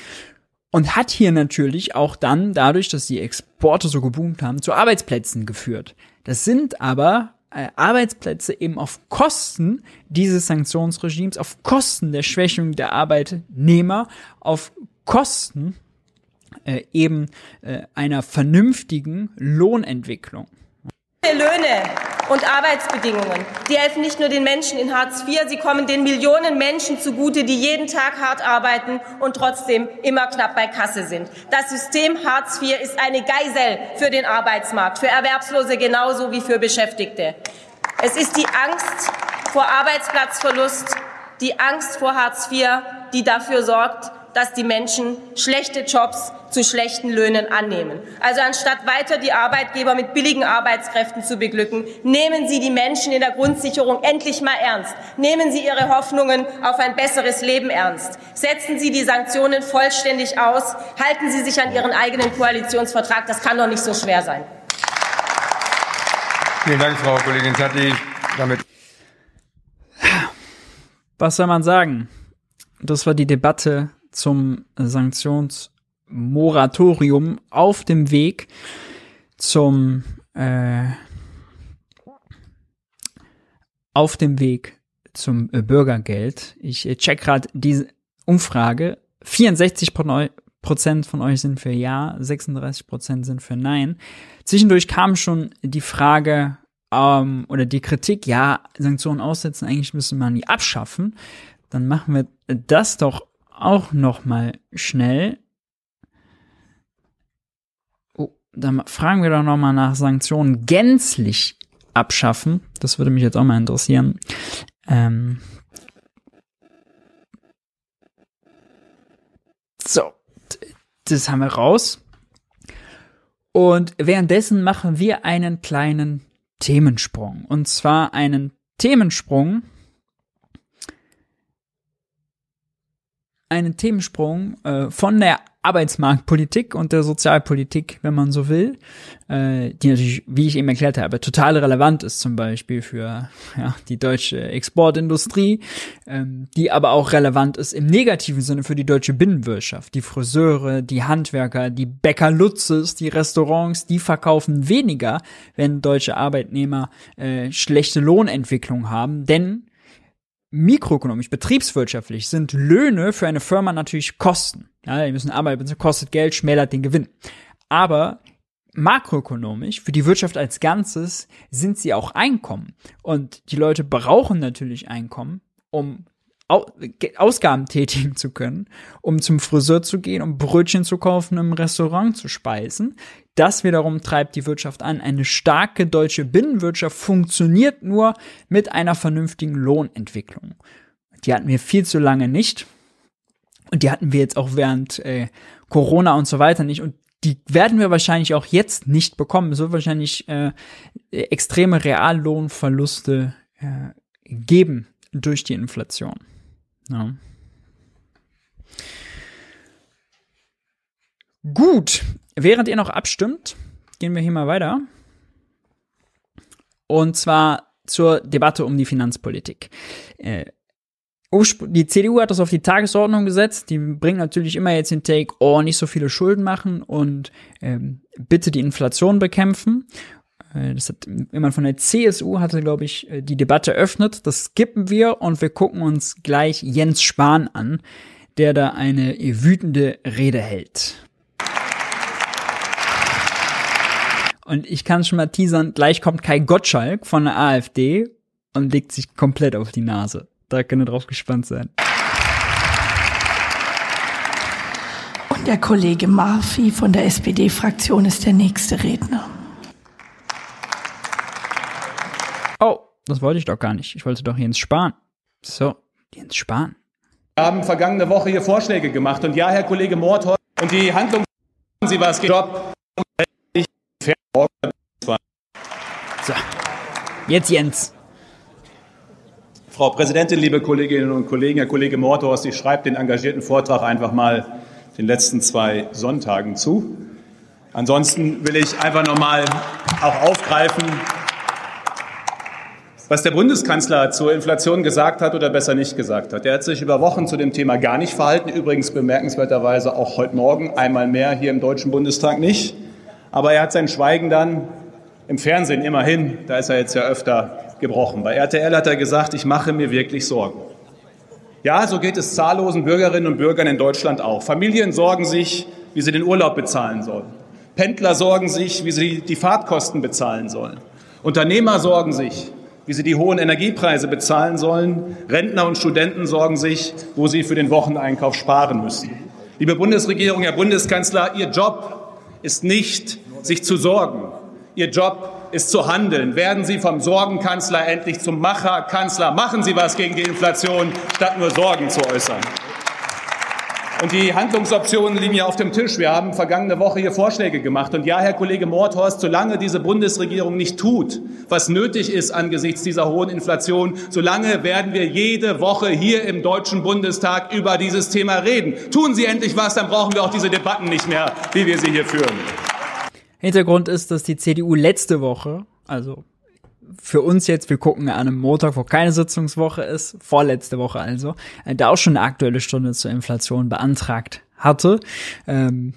und hat hier natürlich auch dann, dadurch, dass die Exporte so geboomt haben, zu Arbeitsplätzen geführt. Das sind aber äh, Arbeitsplätze eben auf Kosten dieses Sanktionsregimes, auf Kosten der Schwächung der Arbeitnehmer, auf Kosten äh, eben äh, einer vernünftigen Lohnentwicklung. Löhne und Arbeitsbedingungen. Die helfen nicht nur den Menschen in Hartz IV, sie kommen den Millionen Menschen zugute, die jeden Tag hart arbeiten und trotzdem immer knapp bei Kasse sind. Das System Hartz IV ist eine Geisel für den Arbeitsmarkt, für Erwerbslose genauso wie für Beschäftigte. Es ist die Angst vor Arbeitsplatzverlust, die Angst vor Hartz IV, die dafür sorgt, dass die Menschen schlechte Jobs zu schlechten Löhnen annehmen. Also anstatt weiter die Arbeitgeber mit billigen Arbeitskräften zu beglücken, nehmen Sie die Menschen in der Grundsicherung endlich mal ernst. Nehmen Sie Ihre Hoffnungen auf ein besseres Leben ernst. Setzen Sie die Sanktionen vollständig aus. Halten Sie sich an Ihren eigenen Koalitionsvertrag. Das kann doch nicht so schwer sein. Vielen Dank, Frau Kollegin Tatti. Damit Was soll man sagen? Das war die Debatte zum Sanktionsmoratorium auf dem Weg zum äh, auf dem Weg zum äh, Bürgergeld. Ich äh, check gerade diese Umfrage. 64 Prozent von euch sind für Ja, 36 Prozent sind für Nein. Zwischendurch kam schon die Frage ähm, oder die Kritik, ja, Sanktionen aussetzen, eigentlich müssen man die abschaffen. Dann machen wir das doch auch noch mal schnell. Oh, dann fragen wir doch noch mal nach Sanktionen gänzlich abschaffen. Das würde mich jetzt auch mal interessieren. Ähm so, das haben wir raus. Und währenddessen machen wir einen kleinen Themensprung. Und zwar einen Themensprung, einen Themensprung äh, von der Arbeitsmarktpolitik und der Sozialpolitik, wenn man so will, äh, die natürlich, wie ich eben erklärt habe, total relevant ist zum Beispiel für ja, die deutsche Exportindustrie, ähm, die aber auch relevant ist im negativen Sinne für die deutsche Binnenwirtschaft. Die Friseure, die Handwerker, die Bäcker Lutzes, die Restaurants, die verkaufen weniger, wenn deutsche Arbeitnehmer äh, schlechte Lohnentwicklung haben, denn mikroökonomisch, betriebswirtschaftlich sind Löhne für eine Firma natürlich Kosten. Ja, die müssen arbeiten, kostet Geld, schmälert den Gewinn. Aber makroökonomisch, für die Wirtschaft als Ganzes, sind sie auch Einkommen. Und die Leute brauchen natürlich Einkommen, um Ausgaben tätigen zu können, um zum Friseur zu gehen, um Brötchen zu kaufen, im Restaurant zu speisen. Das wiederum treibt die Wirtschaft an. Eine starke deutsche Binnenwirtschaft funktioniert nur mit einer vernünftigen Lohnentwicklung. Die hatten wir viel zu lange nicht. Und die hatten wir jetzt auch während äh, Corona und so weiter nicht. Und die werden wir wahrscheinlich auch jetzt nicht bekommen. Es wird wahrscheinlich äh, extreme Reallohnverluste äh, geben durch die Inflation. Ja. Gut, während ihr noch abstimmt, gehen wir hier mal weiter. Und zwar zur Debatte um die Finanzpolitik. Äh, die CDU hat das auf die Tagesordnung gesetzt. Die bringt natürlich immer jetzt den Take, oh, nicht so viele Schulden machen und ähm, bitte die Inflation bekämpfen. Äh, das hat jemand von der CSU hatte, glaube ich, äh, die Debatte eröffnet. Das skippen wir und wir gucken uns gleich Jens Spahn an, der da eine wütende Rede hält. Und ich kann schon mal teasern, gleich kommt Kai Gottschalk von der AfD und legt sich komplett auf die Nase. Da könnt ihr drauf gespannt sein. Und der Kollege Marfi von der SPD-Fraktion ist der nächste Redner. Oh, das wollte ich doch gar nicht. Ich wollte doch Jens Spahn. So, Jens Spahn. Wir haben vergangene Woche hier Vorschläge gemacht. Und ja, Herr Kollege Mordhorst, und die Handlung, Sie was Job. So, jetzt Jens. Frau Präsidentin, liebe Kolleginnen und Kollegen, Herr Kollege Mordhorst, ich schreibe den engagierten Vortrag einfach mal den letzten zwei Sonntagen zu. Ansonsten will ich einfach noch mal auch aufgreifen, was der Bundeskanzler zur Inflation gesagt hat oder besser nicht gesagt hat. Er hat sich über Wochen zu dem Thema gar nicht verhalten, übrigens bemerkenswerterweise auch heute Morgen einmal mehr hier im Deutschen Bundestag nicht. Aber er hat sein Schweigen dann im Fernsehen immerhin, da ist er jetzt ja öfter gebrochen. Bei RTL hat er gesagt, ich mache mir wirklich Sorgen. Ja, so geht es zahllosen Bürgerinnen und Bürgern in Deutschland auch. Familien sorgen sich, wie sie den Urlaub bezahlen sollen. Pendler sorgen sich, wie sie die Fahrtkosten bezahlen sollen. Unternehmer sorgen sich, wie sie die hohen Energiepreise bezahlen sollen. Rentner und Studenten sorgen sich, wo sie für den Wocheneinkauf sparen müssen. Liebe Bundesregierung, Herr Bundeskanzler, Ihr Job ist nicht, sich zu sorgen. Ihr Job ist zu handeln. Werden Sie vom Sorgenkanzler endlich zum Macherkanzler. Machen Sie was gegen die Inflation, statt nur Sorgen zu äußern. Und die Handlungsoptionen liegen ja auf dem Tisch. Wir haben vergangene Woche hier Vorschläge gemacht. Und ja, Herr Kollege Mordhorst, solange diese Bundesregierung nicht tut, was nötig ist angesichts dieser hohen Inflation, solange werden wir jede Woche hier im Deutschen Bundestag über dieses Thema reden. Tun Sie endlich was, dann brauchen wir auch diese Debatten nicht mehr, wie wir sie hier führen. Hintergrund ist, dass die CDU letzte Woche, also für uns jetzt, wir gucken an einem Montag, wo keine Sitzungswoche ist, vorletzte Woche also, äh, da auch schon eine aktuelle Stunde zur Inflation beantragt hatte. Ähm,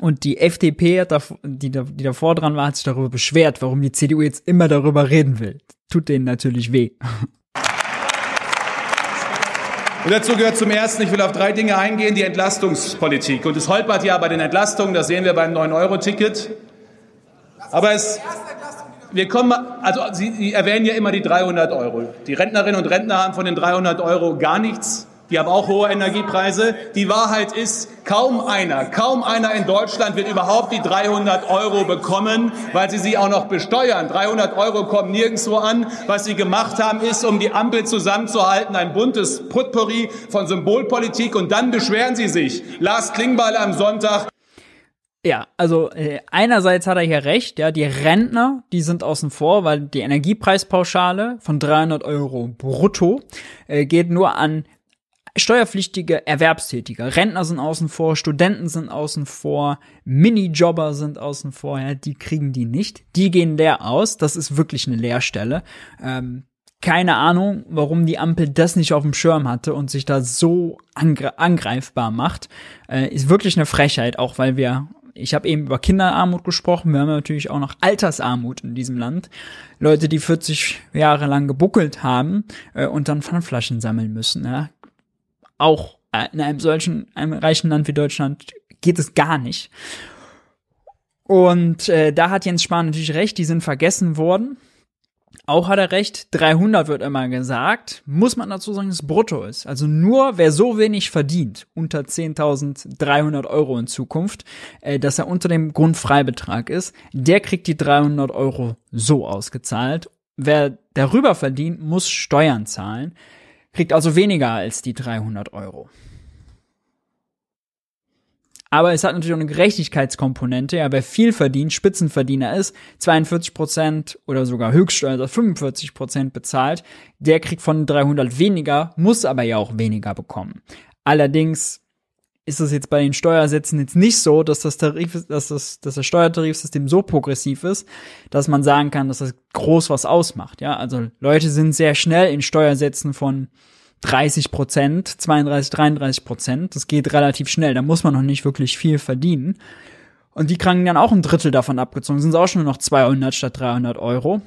und die FDP, hat da, die, die davor dran war, hat sich darüber beschwert, warum die CDU jetzt immer darüber reden will. Tut denen natürlich weh. Und dazu gehört zum Ersten, ich will auf drei Dinge eingehen, die Entlastungspolitik. Und es holpert ja bei den Entlastungen, das sehen wir beim 9-Euro-Ticket. Aber es, wir kommen, also Sie erwähnen ja immer die 300 Euro. Die Rentnerinnen und Rentner haben von den 300 Euro gar nichts. Die haben auch hohe Energiepreise. Die Wahrheit ist, kaum einer, kaum einer in Deutschland wird überhaupt die 300 Euro bekommen, weil sie sie auch noch besteuern. 300 Euro kommen nirgendwo an. Was sie gemacht haben, ist, um die Ampel zusammenzuhalten, ein buntes Putpurri von Symbolpolitik. Und dann beschweren sie sich. Lars Klingbeil am Sonntag. Ja, also äh, einerseits hat er hier recht, ja, die Rentner, die sind außen vor, weil die Energiepreispauschale von 300 Euro brutto äh, geht nur an steuerpflichtige Erwerbstätige. Rentner sind außen vor, Studenten sind außen vor, Minijobber sind außen vor, ja, die kriegen die nicht. Die gehen leer aus. Das ist wirklich eine Leerstelle. Ähm, keine Ahnung, warum die Ampel das nicht auf dem Schirm hatte und sich da so angre angreifbar macht. Äh, ist wirklich eine Frechheit, auch weil wir ich habe eben über Kinderarmut gesprochen, wir haben natürlich auch noch Altersarmut in diesem Land. Leute, die 40 Jahre lang gebuckelt haben äh, und dann Pfandflaschen sammeln müssen. Ja auch äh, in einem solchen, einem reichen Land wie Deutschland geht es gar nicht. Und äh, da hat Jens Spahn natürlich recht, die sind vergessen worden. Auch hat er recht, 300 wird immer gesagt, muss man dazu sagen, dass es brutto ist. Also nur wer so wenig verdient, unter 10.300 Euro in Zukunft, äh, dass er unter dem Grundfreibetrag ist, der kriegt die 300 Euro so ausgezahlt. Wer darüber verdient, muss Steuern zahlen, kriegt also weniger als die 300 Euro. Aber es hat natürlich auch eine Gerechtigkeitskomponente. Ja, wer viel verdient, Spitzenverdiener ist, 42 Prozent oder sogar Höchststeuer, also 45 Prozent bezahlt, der kriegt von 300 weniger, muss aber ja auch weniger bekommen. Allerdings ist es jetzt bei den Steuersätzen jetzt nicht so, dass das Tarif, dass das, dass das Steuertarifsystem so progressiv ist, dass man sagen kann, dass das groß was ausmacht. Ja, also Leute sind sehr schnell in Steuersätzen von 30 Prozent, 32, 33 Prozent. Das geht relativ schnell. Da muss man noch nicht wirklich viel verdienen. Und die kriegen dann auch ein Drittel davon abgezogen. Sind es auch schon nur noch 200 statt 300 Euro.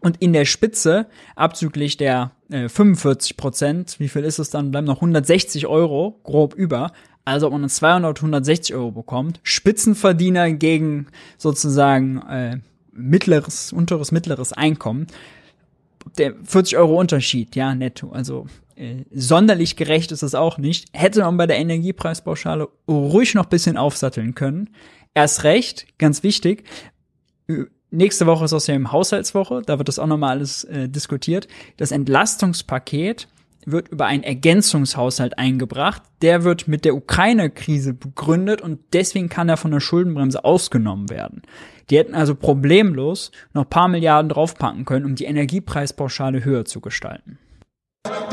Und in der Spitze, abzüglich der äh, 45 Prozent, wie viel ist es dann? Bleiben noch 160 Euro grob über. Also ob man 200, 160 Euro bekommt. Spitzenverdiener gegen sozusagen äh, mittleres, unteres, mittleres Einkommen. Der 40 Euro Unterschied, ja, netto. Also äh, sonderlich gerecht ist es auch nicht. Hätte man bei der Energiepreispauschale ruhig noch bisschen aufsatteln können. Erst recht, ganz wichtig. Nächste Woche ist außerdem Haushaltswoche, da wird das auch nochmal alles äh, diskutiert. Das Entlastungspaket wird über einen Ergänzungshaushalt eingebracht. Der wird mit der Ukraine-Krise begründet und deswegen kann er von der Schuldenbremse ausgenommen werden. Die hätten also problemlos noch paar Milliarden draufpacken können, um die Energiepreispauschale höher zu gestalten.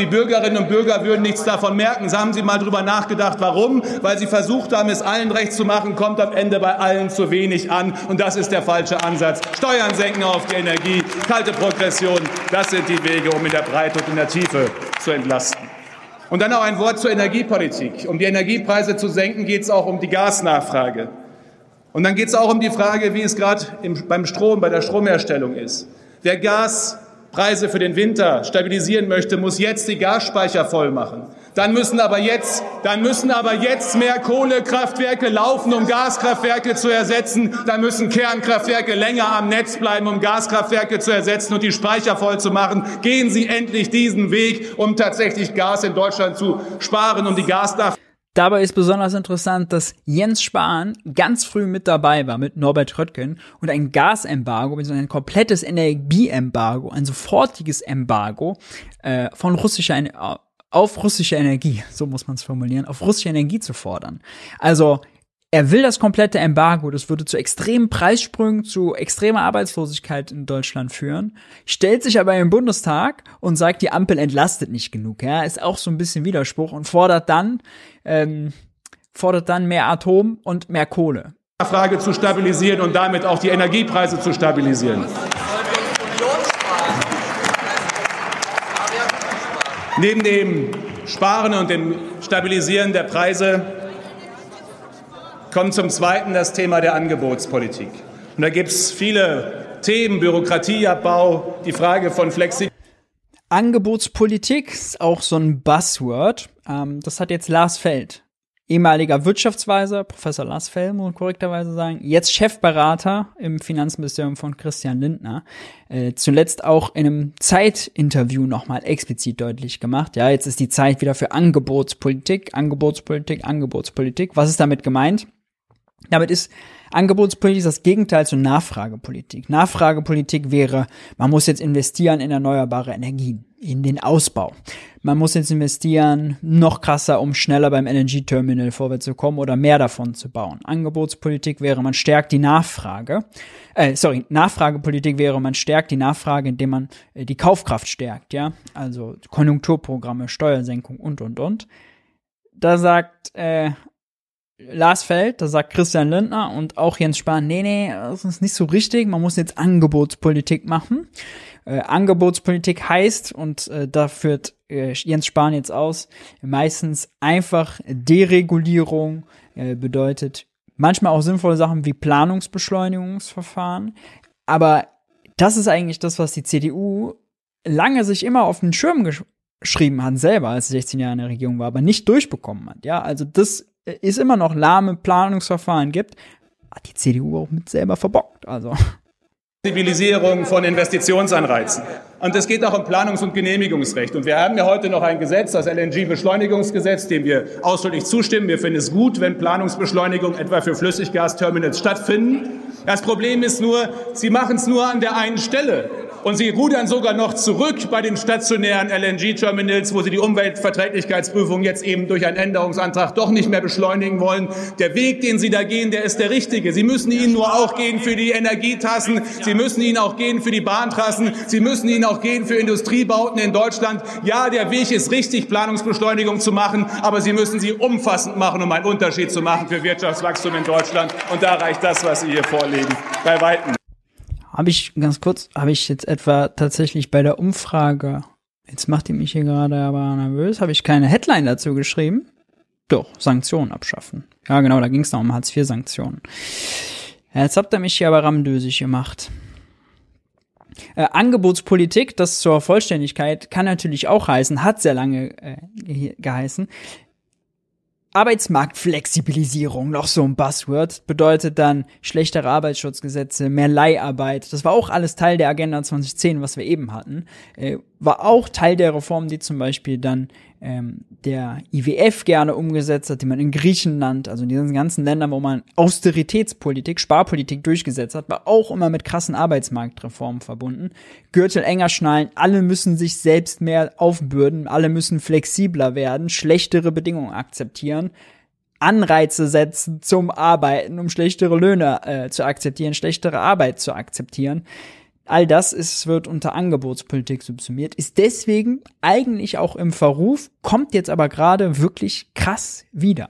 Die Bürgerinnen und Bürger würden nichts davon merken. Haben Sie mal drüber nachgedacht, warum? Weil Sie versucht haben, es allen recht zu machen, kommt am Ende bei allen zu wenig an. Und das ist der falsche Ansatz. Steuern senken auf die Energie, kalte Progression, das sind die Wege, um in der Breite und in der Tiefe zu entlasten. Und dann noch ein Wort zur Energiepolitik. Um die Energiepreise zu senken, geht es auch um die Gasnachfrage. Und dann geht es auch um die Frage, wie es gerade beim Strom, bei der Stromherstellung ist. Wer Gas Preise für den Winter stabilisieren möchte, muss jetzt die Gasspeicher voll machen. Dann müssen aber jetzt, dann müssen aber jetzt mehr Kohlekraftwerke laufen, um Gaskraftwerke zu ersetzen. Dann müssen Kernkraftwerke länger am Netz bleiben, um Gaskraftwerke zu ersetzen und die Speicher voll zu machen. Gehen Sie endlich diesen Weg, um tatsächlich Gas in Deutschland zu sparen, um die Gasnachfrage Dabei ist besonders interessant, dass Jens Spahn ganz früh mit dabei war mit Norbert Röttgen und ein Gasembargo, ein komplettes Energieembargo, ein sofortiges Embargo äh, von russischer auf russische Energie, so muss man es formulieren, auf russische Energie zu fordern. Also er will das komplette Embargo, das würde zu extremen Preissprüngen, zu extremer Arbeitslosigkeit in Deutschland führen, stellt sich aber im Bundestag und sagt, die Ampel entlastet nicht genug. Ja, ist auch so ein bisschen Widerspruch und fordert dann, ähm, fordert dann mehr Atom und mehr Kohle. Frage zu stabilisieren und damit auch die Energiepreise zu stabilisieren. Neben dem Sparen und dem Stabilisieren der Preise kommt zum Zweiten das Thema der Angebotspolitik. Und da gibt es viele Themen, Bürokratieabbau, die Frage von Flexibilität. Angebotspolitik ist auch so ein Buzzword. Ähm, das hat jetzt Lars Feld, ehemaliger Wirtschaftsweiser, Professor Lars Feld, muss man korrekterweise sagen, jetzt Chefberater im Finanzministerium von Christian Lindner, äh, zuletzt auch in einem Zeitinterview nochmal explizit deutlich gemacht. Ja, jetzt ist die Zeit wieder für Angebotspolitik, Angebotspolitik, Angebotspolitik. Was ist damit gemeint? Damit ist Angebotspolitik das Gegenteil zur Nachfragepolitik. Nachfragepolitik wäre, man muss jetzt investieren in erneuerbare Energien, in den Ausbau. Man muss jetzt investieren, noch krasser, um schneller beim LNG-Terminal vorwärts zu kommen oder mehr davon zu bauen. Angebotspolitik wäre, man stärkt die Nachfrage. Äh, sorry, Nachfragepolitik wäre, man stärkt die Nachfrage, indem man äh, die Kaufkraft stärkt, ja. Also Konjunkturprogramme, Steuersenkung und und und. Da sagt äh, Lars Feld, da sagt Christian Lindner und auch Jens Spahn, nee, nee, das ist nicht so richtig, man muss jetzt Angebotspolitik machen. Äh, Angebotspolitik heißt, und äh, da führt äh, Jens Spahn jetzt aus, meistens einfach Deregulierung, äh, bedeutet manchmal auch sinnvolle Sachen wie Planungsbeschleunigungsverfahren, aber das ist eigentlich das, was die CDU lange sich immer auf den Schirm geschrieben hat, selber, als sie 16 Jahre in der Regierung war, aber nicht durchbekommen hat. Ja, also das es immer noch lahme Planungsverfahren gibt, hat die CDU auch mit selber verbockt. Also. Flexibilisierung von Investitionsanreizen. Und es geht auch um Planungs- und Genehmigungsrecht. Und wir haben ja heute noch ein Gesetz, das LNG-Beschleunigungsgesetz, dem wir ausdrücklich zustimmen. Wir finden es gut, wenn Planungsbeschleunigung etwa für Flüssiggasterminals stattfinden. Das Problem ist nur, Sie machen es nur an der einen Stelle. Und sie rudern sogar noch zurück bei den stationären LNG-Terminals, wo sie die Umweltverträglichkeitsprüfung jetzt eben durch einen Änderungsantrag doch nicht mehr beschleunigen wollen. Der Weg, den Sie da gehen, der ist der richtige. Sie müssen ihn nur auch gehen für die Energietassen. Sie müssen ihn auch gehen für die Bahntrassen. Sie müssen ihn auch gehen für Industriebauten in Deutschland. Ja, der Weg ist richtig, Planungsbeschleunigung zu machen, aber Sie müssen sie umfassend machen, um einen Unterschied zu machen für Wirtschaftswachstum in Deutschland. Und da reicht das, was Sie hier vorlegen, bei Weitem. Habe ich ganz kurz, habe ich jetzt etwa tatsächlich bei der Umfrage, jetzt macht die mich hier gerade aber nervös, habe ich keine Headline dazu geschrieben? Doch, Sanktionen abschaffen. Ja, genau, da ging es noch um Hartz-IV-Sanktionen. Jetzt habt ihr mich hier aber ramdösig gemacht. Äh, Angebotspolitik, das zur Vollständigkeit, kann natürlich auch heißen, hat sehr lange äh, ge geheißen, Arbeitsmarktflexibilisierung, noch so ein Buzzword, bedeutet dann schlechtere Arbeitsschutzgesetze, mehr Leiharbeit. Das war auch alles Teil der Agenda 2010, was wir eben hatten. Äh, war auch Teil der Reformen, die zum Beispiel dann ähm, der IWF gerne umgesetzt hat, die man in Griechenland, also in diesen ganzen Ländern, wo man Austeritätspolitik, Sparpolitik durchgesetzt hat, war auch immer mit krassen Arbeitsmarktreformen verbunden. Gürtel enger schnallen, alle müssen sich selbst mehr aufbürden, alle müssen flexibler werden, schlechtere Bedingungen akzeptieren. Anreize setzen zum Arbeiten, um schlechtere Löhne äh, zu akzeptieren, schlechtere Arbeit zu akzeptieren. All das ist, wird unter Angebotspolitik subsumiert, ist deswegen eigentlich auch im Verruf, kommt jetzt aber gerade wirklich krass wieder.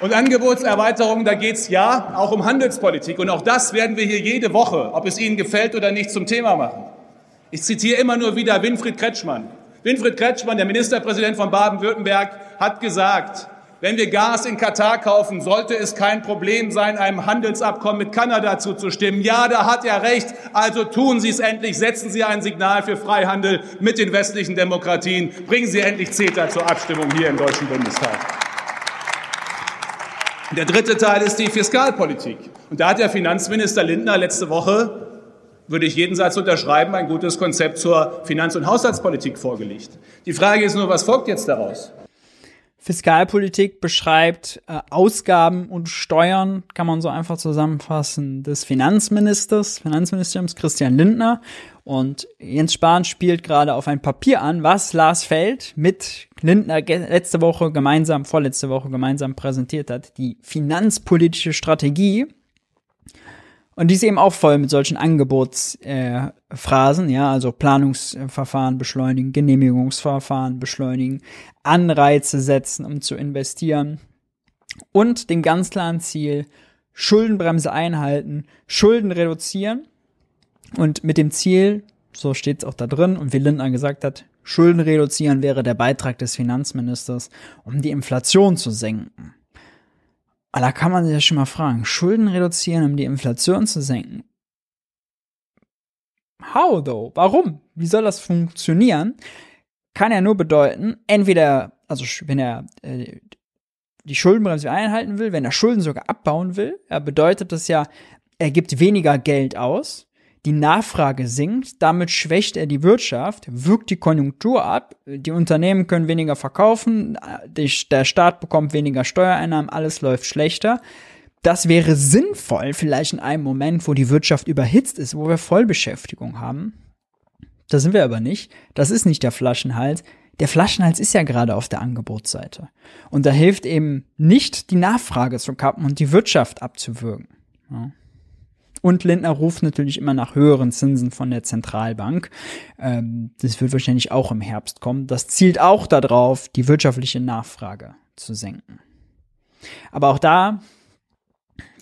Und Angebotserweiterung, da geht's ja auch um Handelspolitik. Und auch das werden wir hier jede Woche, ob es Ihnen gefällt oder nicht, zum Thema machen. Ich zitiere immer nur wieder Winfried Kretschmann. Winfried Kretschmann, der Ministerpräsident von Baden-Württemberg, hat gesagt, wenn wir Gas in Katar kaufen, sollte es kein Problem sein, einem Handelsabkommen mit Kanada zuzustimmen. Ja, da hat er recht. Also tun Sie es endlich. Setzen Sie ein Signal für Freihandel mit den westlichen Demokratien. Bringen Sie endlich CETA zur Abstimmung hier im Deutschen Bundestag. Der dritte Teil ist die Fiskalpolitik. Und da hat der Finanzminister Lindner letzte Woche würde ich jeden Satz unterschreiben, ein gutes Konzept zur Finanz- und Haushaltspolitik vorgelegt. Die Frage ist nur, was folgt jetzt daraus? Fiskalpolitik beschreibt äh, Ausgaben und Steuern, kann man so einfach zusammenfassen, des Finanzministers, Finanzministeriums Christian Lindner. Und Jens Spahn spielt gerade auf ein Papier an, was Lars Feld mit Lindner letzte Woche gemeinsam, vorletzte Woche gemeinsam präsentiert hat, die finanzpolitische Strategie. Und die ist eben auch voll mit solchen Angebotsphrasen, äh, ja, also Planungsverfahren beschleunigen, Genehmigungsverfahren beschleunigen, Anreize setzen, um zu investieren und dem ganz klaren Ziel, Schuldenbremse einhalten, Schulden reduzieren und mit dem Ziel, so steht es auch da drin und wie Lindner gesagt hat, Schulden reduzieren wäre der Beitrag des Finanzministers, um die Inflation zu senken. Aber da kann man sich ja schon mal fragen, Schulden reduzieren, um die Inflation zu senken. How though? Warum? Wie soll das funktionieren? Kann ja nur bedeuten, entweder, also wenn er äh, die Schuldenbremse einhalten will, wenn er Schulden sogar abbauen will, ja, bedeutet das ja, er gibt weniger Geld aus, die Nachfrage sinkt, damit schwächt er die Wirtschaft, wirkt die Konjunktur ab, die Unternehmen können weniger verkaufen, der Staat bekommt weniger Steuereinnahmen, alles läuft schlechter. Das wäre sinnvoll, vielleicht in einem Moment, wo die Wirtschaft überhitzt ist, wo wir Vollbeschäftigung haben. Da sind wir aber nicht. Das ist nicht der Flaschenhals. Der Flaschenhals ist ja gerade auf der Angebotsseite. Und da hilft eben nicht, die Nachfrage zu kappen und die Wirtschaft abzuwürgen. Ja. Und Lindner ruft natürlich immer nach höheren Zinsen von der Zentralbank. Ähm, das wird wahrscheinlich auch im Herbst kommen. Das zielt auch darauf, die wirtschaftliche Nachfrage zu senken. Aber auch da,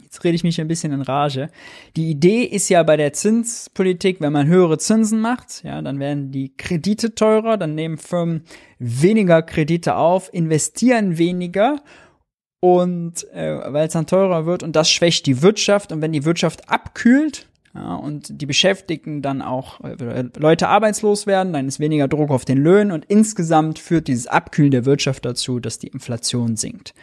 jetzt rede ich mich ein bisschen in Rage. Die Idee ist ja bei der Zinspolitik, wenn man höhere Zinsen macht, ja, dann werden die Kredite teurer, dann nehmen Firmen weniger Kredite auf, investieren weniger und äh, weil es dann teurer wird und das schwächt die Wirtschaft und wenn die Wirtschaft abkühlt ja, und die Beschäftigten dann auch äh, Leute arbeitslos werden, dann ist weniger Druck auf den Löhnen und insgesamt führt dieses Abkühlen der Wirtschaft dazu, dass die Inflation sinkt.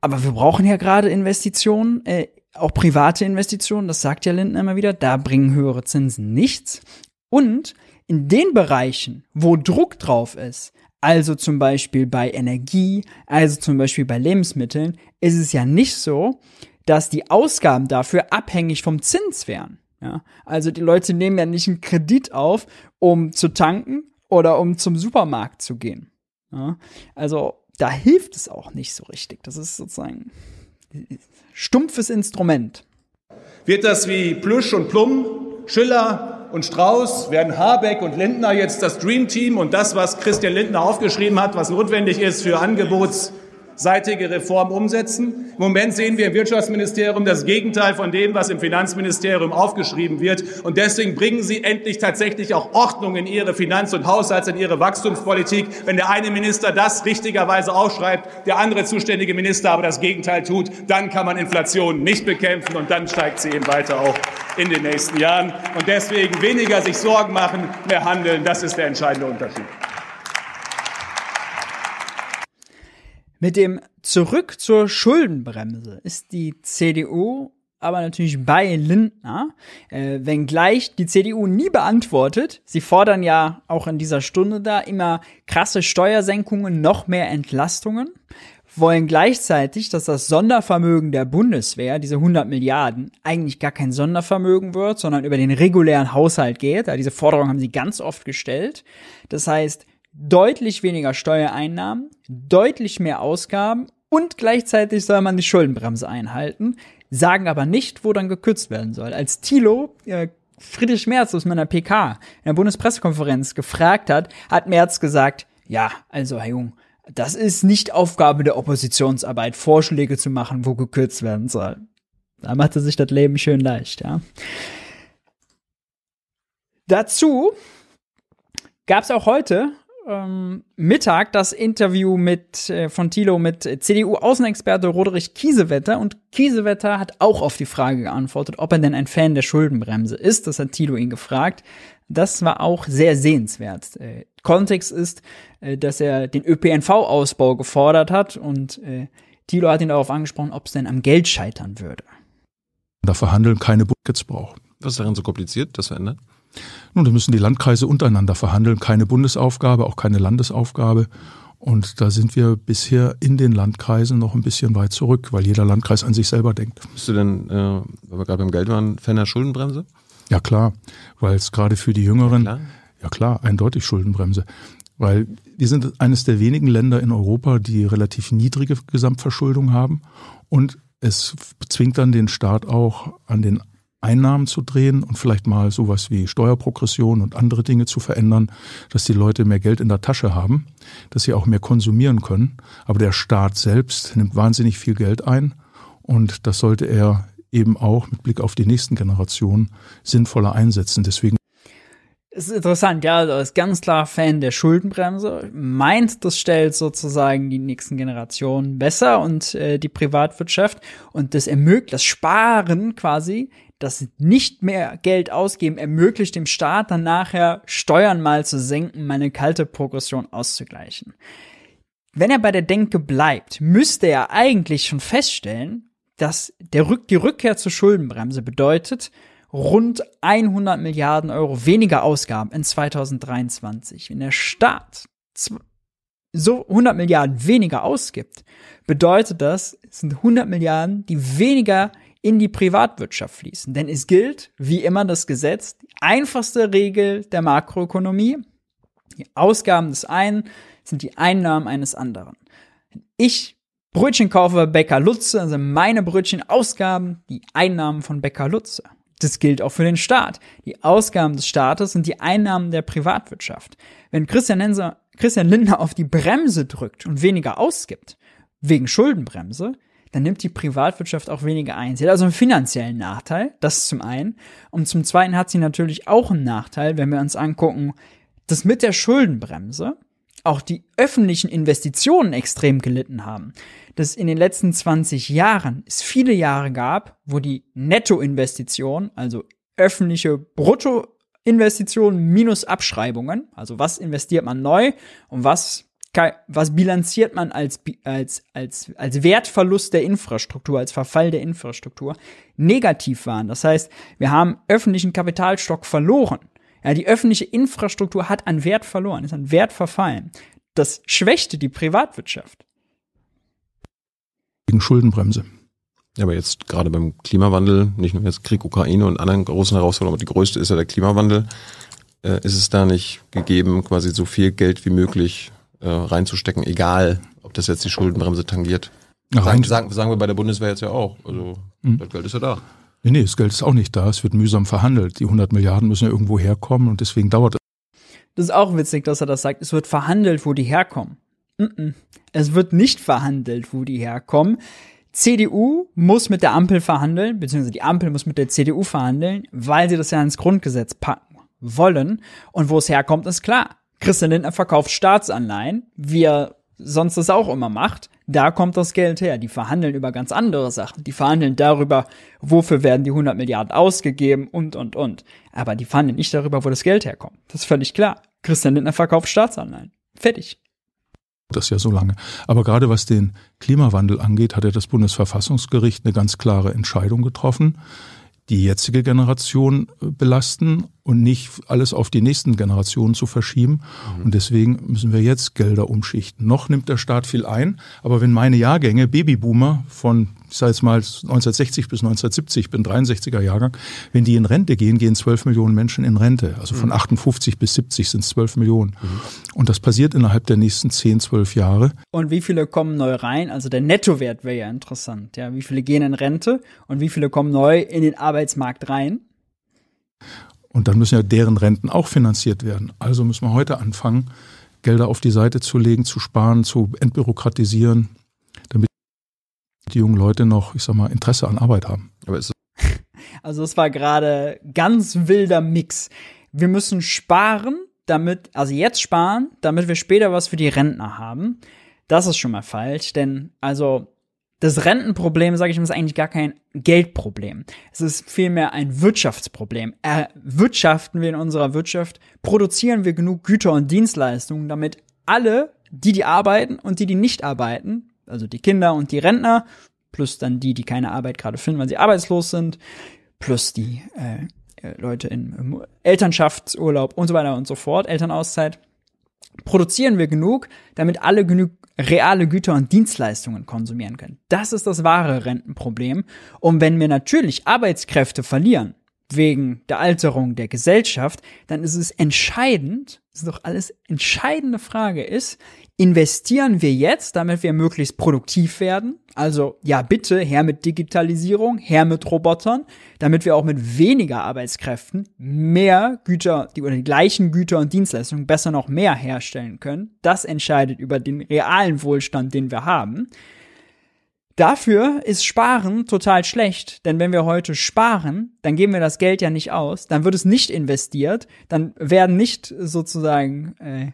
Aber wir brauchen ja gerade Investitionen, äh, auch private Investitionen, das sagt ja Lindner immer wieder, da bringen höhere Zinsen nichts. Und in den Bereichen, wo Druck drauf ist, also zum Beispiel bei Energie, also zum Beispiel bei Lebensmitteln, ist es ja nicht so, dass die Ausgaben dafür abhängig vom Zins wären. Ja, also die Leute nehmen ja nicht einen Kredit auf, um zu tanken oder um zum Supermarkt zu gehen. Ja, also da hilft es auch nicht so richtig. Das ist sozusagen stumpfes Instrument. Wird das wie Plüsch und Plum, Schiller und Strauß, werden Habeck und Lindner jetzt das Dream Team und das, was Christian Lindner aufgeschrieben hat, was notwendig ist für Angebots seitige Reform umsetzen. Im Moment sehen wir im Wirtschaftsministerium das Gegenteil von dem, was im Finanzministerium aufgeschrieben wird. Und deswegen bringen Sie endlich tatsächlich auch Ordnung in Ihre Finanz- und Haushalts-, in Ihre Wachstumspolitik. Wenn der eine Minister das richtigerweise aufschreibt, der andere zuständige Minister aber das Gegenteil tut, dann kann man Inflation nicht bekämpfen und dann steigt sie eben weiter auch in den nächsten Jahren. Und deswegen weniger sich Sorgen machen, mehr handeln, das ist der entscheidende Unterschied. Mit dem Zurück zur Schuldenbremse ist die CDU aber natürlich bei Lindner, äh, wenngleich die CDU nie beantwortet. Sie fordern ja auch in dieser Stunde da immer krasse Steuersenkungen, noch mehr Entlastungen, wollen gleichzeitig, dass das Sondervermögen der Bundeswehr, diese 100 Milliarden, eigentlich gar kein Sondervermögen wird, sondern über den regulären Haushalt geht. Ja, diese Forderung haben sie ganz oft gestellt. Das heißt, deutlich weniger Steuereinnahmen, deutlich mehr Ausgaben und gleichzeitig soll man die Schuldenbremse einhalten, sagen aber nicht, wo dann gekürzt werden soll. Als Thilo äh, Friedrich Merz aus meiner PK in der Bundespressekonferenz gefragt hat, hat Merz gesagt, ja, also Herr Jung, das ist nicht Aufgabe der Oppositionsarbeit, Vorschläge zu machen, wo gekürzt werden soll. Da macht er sich das Leben schön leicht, ja. Dazu gab es auch heute ähm, Mittag das Interview mit äh, von Thilo mit CDU-Außenexperte Roderich Kiesewetter und Kiesewetter hat auch auf die Frage geantwortet, ob er denn ein Fan der Schuldenbremse ist. Das hat Thilo ihn gefragt. Das war auch sehr sehenswert. Äh, Kontext ist, äh, dass er den ÖPNV-Ausbau gefordert hat und äh, Thilo hat ihn darauf angesprochen, ob es denn am Geld scheitern würde. Da verhandeln keine Buckets brauchen. Was ist daran so kompliziert, das verändert? Nun, da müssen die Landkreise untereinander verhandeln. Keine Bundesaufgabe, auch keine Landesaufgabe. Und da sind wir bisher in den Landkreisen noch ein bisschen weit zurück, weil jeder Landkreis an sich selber denkt. Bist du denn, äh, weil wir gerade beim Geld waren, Fan der Schuldenbremse? Ja klar, weil es gerade für die Jüngeren, ja klar. ja klar, eindeutig Schuldenbremse. Weil wir sind eines der wenigen Länder in Europa, die relativ niedrige Gesamtverschuldung haben. Und es zwingt dann den Staat auch an den Einnahmen zu drehen und vielleicht mal sowas wie Steuerprogression und andere Dinge zu verändern, dass die Leute mehr Geld in der Tasche haben, dass sie auch mehr konsumieren können. Aber der Staat selbst nimmt wahnsinnig viel Geld ein und das sollte er eben auch mit Blick auf die nächsten Generationen sinnvoller einsetzen. Deswegen es ist interessant, ja, also ist ganz klar Fan der Schuldenbremse, meint, das stellt sozusagen die nächsten Generationen besser und äh, die Privatwirtschaft und das ermöglicht das Sparen quasi das nicht mehr Geld ausgeben ermöglicht dem Staat dann nachher Steuern mal zu senken, meine kalte Progression auszugleichen. Wenn er bei der Denke bleibt, müsste er eigentlich schon feststellen, dass der Rück die Rückkehr zur Schuldenbremse bedeutet, rund 100 Milliarden Euro weniger Ausgaben in 2023. Wenn der Staat so 100 Milliarden weniger ausgibt, bedeutet das, es sind 100 Milliarden, die weniger in die Privatwirtschaft fließen. Denn es gilt, wie immer, das Gesetz, die einfachste Regel der Makroökonomie. Die Ausgaben des einen sind die Einnahmen eines anderen. Wenn ich Brötchen kaufe bei Bäcker Lutze, sind also meine Brötchen Ausgaben die Einnahmen von Bäcker Lutze. Das gilt auch für den Staat. Die Ausgaben des Staates sind die Einnahmen der Privatwirtschaft. Wenn Christian, Lenser, Christian Lindner auf die Bremse drückt und weniger ausgibt, wegen Schuldenbremse, dann nimmt die Privatwirtschaft auch weniger ein. Sie hat also einen finanziellen Nachteil, das zum einen. Und zum zweiten hat sie natürlich auch einen Nachteil, wenn wir uns angucken, dass mit der Schuldenbremse auch die öffentlichen Investitionen extrem gelitten haben. Dass in den letzten 20 Jahren es viele Jahre gab, wo die Nettoinvestition, also öffentliche Bruttoinvestitionen minus Abschreibungen, also was investiert man neu und was was bilanziert man als, als, als, als Wertverlust der Infrastruktur, als Verfall der Infrastruktur, negativ waren. Das heißt, wir haben öffentlichen Kapitalstock verloren. Ja, die öffentliche Infrastruktur hat an Wert verloren, ist an Wert verfallen. Das schwächte die Privatwirtschaft. Gegen Schuldenbremse. Ja, aber jetzt gerade beim Klimawandel, nicht nur jetzt Krieg, Ukraine und anderen großen Herausforderungen, aber die größte ist ja der Klimawandel. Äh, ist es da nicht gegeben, quasi so viel Geld wie möglich äh, reinzustecken, egal ob das jetzt die Schuldenbremse tangiert? Sagen, sagen, sagen wir bei der Bundeswehr jetzt ja auch. Also mhm. das Geld ist ja da. Nee, nee, das Geld ist auch nicht da. Es wird mühsam verhandelt. Die 100 Milliarden müssen ja irgendwo herkommen und deswegen dauert es. Das ist auch witzig, dass er das sagt. Es wird verhandelt, wo die herkommen. Mm -mm. Es wird nicht verhandelt, wo die herkommen. CDU muss mit der Ampel verhandeln, beziehungsweise die Ampel muss mit der CDU verhandeln, weil sie das ja ins Grundgesetz packen wollen. Und wo es herkommt, ist klar. Christian Lindner verkauft Staatsanleihen, wie er sonst das auch immer macht. Da kommt das Geld her. Die verhandeln über ganz andere Sachen. Die verhandeln darüber, wofür werden die 100 Milliarden ausgegeben und, und, und. Aber die verhandeln nicht darüber, wo das Geld herkommt. Das ist völlig klar. Christian Lindner verkauft Staatsanleihen. Fertig das ja so lange. Aber gerade was den Klimawandel angeht, hat ja das Bundesverfassungsgericht eine ganz klare Entscheidung getroffen, die jetzige Generation äh, belasten und nicht alles auf die nächsten Generationen zu verschieben. Mhm. Und deswegen müssen wir jetzt Gelder umschichten. Noch nimmt der Staat viel ein, aber wenn meine Jahrgänge Babyboomer von ich sage jetzt mal 1960 bis 1970, bin 63er Jahrgang, wenn die in Rente gehen, gehen 12 Millionen Menschen in Rente. Also von 58 mhm. bis 70 sind es 12 Millionen. Mhm. Und das passiert innerhalb der nächsten 10, 12 Jahre. Und wie viele kommen neu rein? Also der Nettowert wäre ja interessant. Ja, wie viele gehen in Rente und wie viele kommen neu in den Arbeitsmarkt rein? Und dann müssen ja deren Renten auch finanziert werden. Also müssen wir heute anfangen, Gelder auf die Seite zu legen, zu sparen, zu entbürokratisieren, damit die jungen Leute noch, ich sag mal, Interesse an Arbeit haben. (laughs) also es war gerade ganz wilder Mix. Wir müssen sparen, damit, also jetzt sparen, damit wir später was für die Rentner haben. Das ist schon mal falsch, denn also das Rentenproblem, sage ich mal, ist eigentlich gar kein Geldproblem. Es ist vielmehr ein Wirtschaftsproblem. Erwirtschaften wir in unserer Wirtschaft, produzieren wir genug Güter und Dienstleistungen, damit alle, die die arbeiten und die die nicht arbeiten, also die Kinder und die Rentner, plus dann die, die keine Arbeit gerade finden, weil sie arbeitslos sind, plus die äh, äh Leute in, im Elternschaftsurlaub und so weiter und so fort, Elternauszeit, produzieren wir genug, damit alle genug reale Güter und Dienstleistungen konsumieren können. Das ist das wahre Rentenproblem. Und wenn wir natürlich Arbeitskräfte verlieren, wegen der Alterung der Gesellschaft, dann ist es entscheidend, ist doch alles entscheidende Frage ist, investieren wir jetzt, damit wir möglichst produktiv werden? Also ja, bitte her mit Digitalisierung, her mit Robotern, damit wir auch mit weniger Arbeitskräften mehr Güter die, oder die gleichen Güter und Dienstleistungen besser noch mehr herstellen können. Das entscheidet über den realen Wohlstand, den wir haben. Dafür ist Sparen total schlecht, denn wenn wir heute sparen, dann geben wir das Geld ja nicht aus, dann wird es nicht investiert, dann werden nicht sozusagen äh,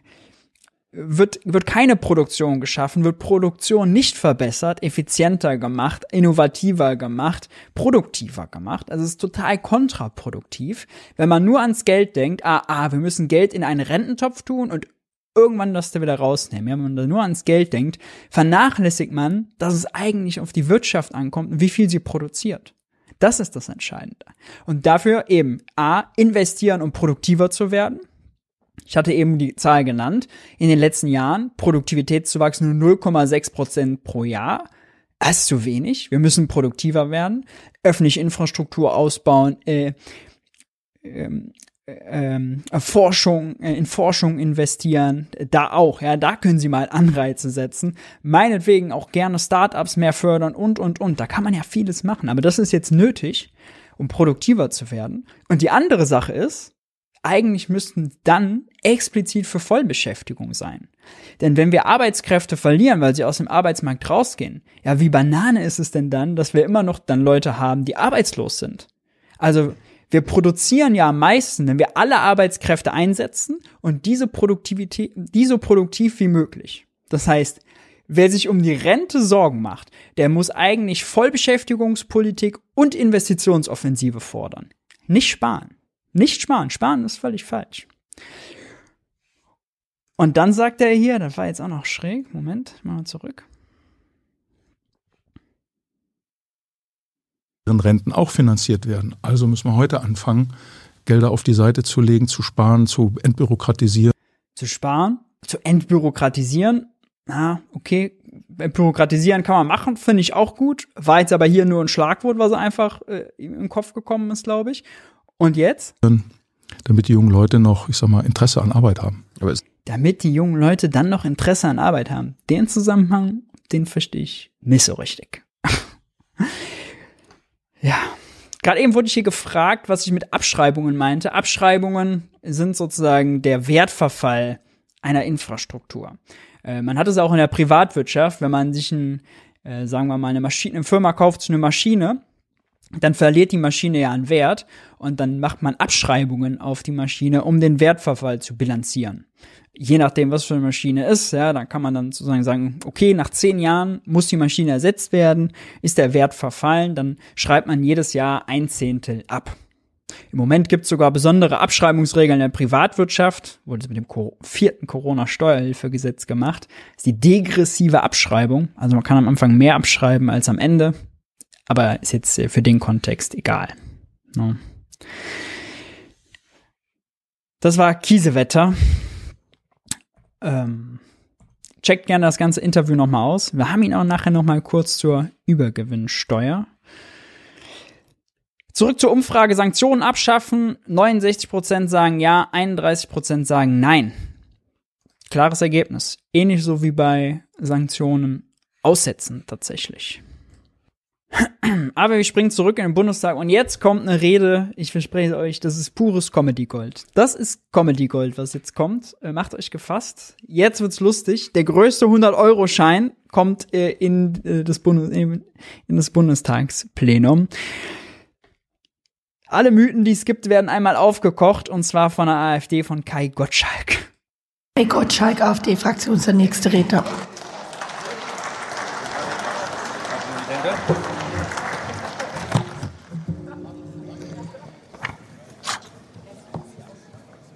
wird, wird keine Produktion geschaffen, wird Produktion nicht verbessert, effizienter gemacht, innovativer gemacht, produktiver gemacht. Also es ist total kontraproduktiv, wenn man nur ans Geld denkt, ah, ah, wir müssen Geld in einen Rententopf tun und irgendwann das da wieder rausnehmen. Wenn man da nur ans Geld denkt, vernachlässigt man, dass es eigentlich auf die Wirtschaft ankommt und wie viel sie produziert. Das ist das Entscheidende. Und dafür eben A, investieren, um produktiver zu werden. Ich hatte eben die Zahl genannt. In den letzten Jahren Produktivitätszuwachs nur 0,6 Prozent pro Jahr. Das ist zu wenig. Wir müssen produktiver werden. Öffentliche Infrastruktur ausbauen, äh, ähm, ähm, Forschung, äh, in Forschung investieren, da auch, ja, da können Sie mal Anreize setzen. Meinetwegen auch gerne Startups mehr fördern und, und, und. Da kann man ja vieles machen. Aber das ist jetzt nötig, um produktiver zu werden. Und die andere Sache ist, eigentlich müssten dann explizit für Vollbeschäftigung sein. Denn wenn wir Arbeitskräfte verlieren, weil sie aus dem Arbeitsmarkt rausgehen, ja, wie Banane ist es denn dann, dass wir immer noch dann Leute haben, die arbeitslos sind? Also, wir produzieren ja am meisten, wenn wir alle Arbeitskräfte einsetzen und diese Produktivität, die so produktiv wie möglich. Das heißt, wer sich um die Rente Sorgen macht, der muss eigentlich Vollbeschäftigungspolitik und Investitionsoffensive fordern. Nicht sparen. Nicht sparen. Sparen ist völlig falsch. Und dann sagt er hier, das war jetzt auch noch schräg, Moment, mal zurück. Renten auch finanziert werden. Also müssen wir heute anfangen, Gelder auf die Seite zu legen, zu sparen, zu entbürokratisieren. Zu sparen, zu entbürokratisieren. Na, okay, entbürokratisieren kann man machen, finde ich auch gut. War jetzt aber hier nur ein Schlagwort, was einfach äh, im Kopf gekommen ist, glaube ich. Und jetzt? Damit die jungen Leute noch, ich sag mal, Interesse an Arbeit haben. Damit die jungen Leute dann noch Interesse an Arbeit haben. Den Zusammenhang, den verstehe ich nicht so richtig. (laughs) ja. Gerade eben wurde ich hier gefragt, was ich mit Abschreibungen meinte. Abschreibungen sind sozusagen der Wertverfall einer Infrastruktur. Äh, man hat es auch in der Privatwirtschaft, wenn man sich ein, äh, sagen wir mal, eine Maschine, eine Firma kauft so eine Maschine, dann verliert die Maschine ja an Wert und dann macht man Abschreibungen auf die Maschine, um den Wertverfall zu bilanzieren. Je nachdem, was für eine Maschine ist, ja, dann kann man dann sozusagen sagen, okay, nach zehn Jahren muss die Maschine ersetzt werden, ist der Wert verfallen, dann schreibt man jedes Jahr ein Zehntel ab. Im Moment gibt es sogar besondere Abschreibungsregeln in der Privatwirtschaft, wurde es mit dem vierten Corona-Steuerhilfegesetz gemacht, ist die degressive Abschreibung. Also man kann am Anfang mehr abschreiben als am Ende, aber ist jetzt für den Kontext egal. No. Das war Kiesewetter. Ähm, checkt gerne das ganze Interview nochmal aus. Wir haben ihn auch nachher nochmal kurz zur Übergewinnsteuer. Zurück zur Umfrage, Sanktionen abschaffen. 69% sagen ja, 31% sagen nein. Klares Ergebnis. Ähnlich so wie bei Sanktionen aussetzen tatsächlich. (clears throat) Aber wir springen zurück in den Bundestag und jetzt kommt eine Rede, ich verspreche euch, das ist pures Comedy Gold. Das ist Comedy Gold, was jetzt kommt. Äh, macht euch gefasst. Jetzt wird's lustig. Der größte 100-Euro-Schein kommt äh, in, äh, das Bundes in das Bundestagsplenum. Alle Mythen, die es gibt, werden einmal aufgekocht und zwar von der AfD von Kai Gottschalk. Kai Gottschalk, AfD-Fraktion, ist der nächste Redner.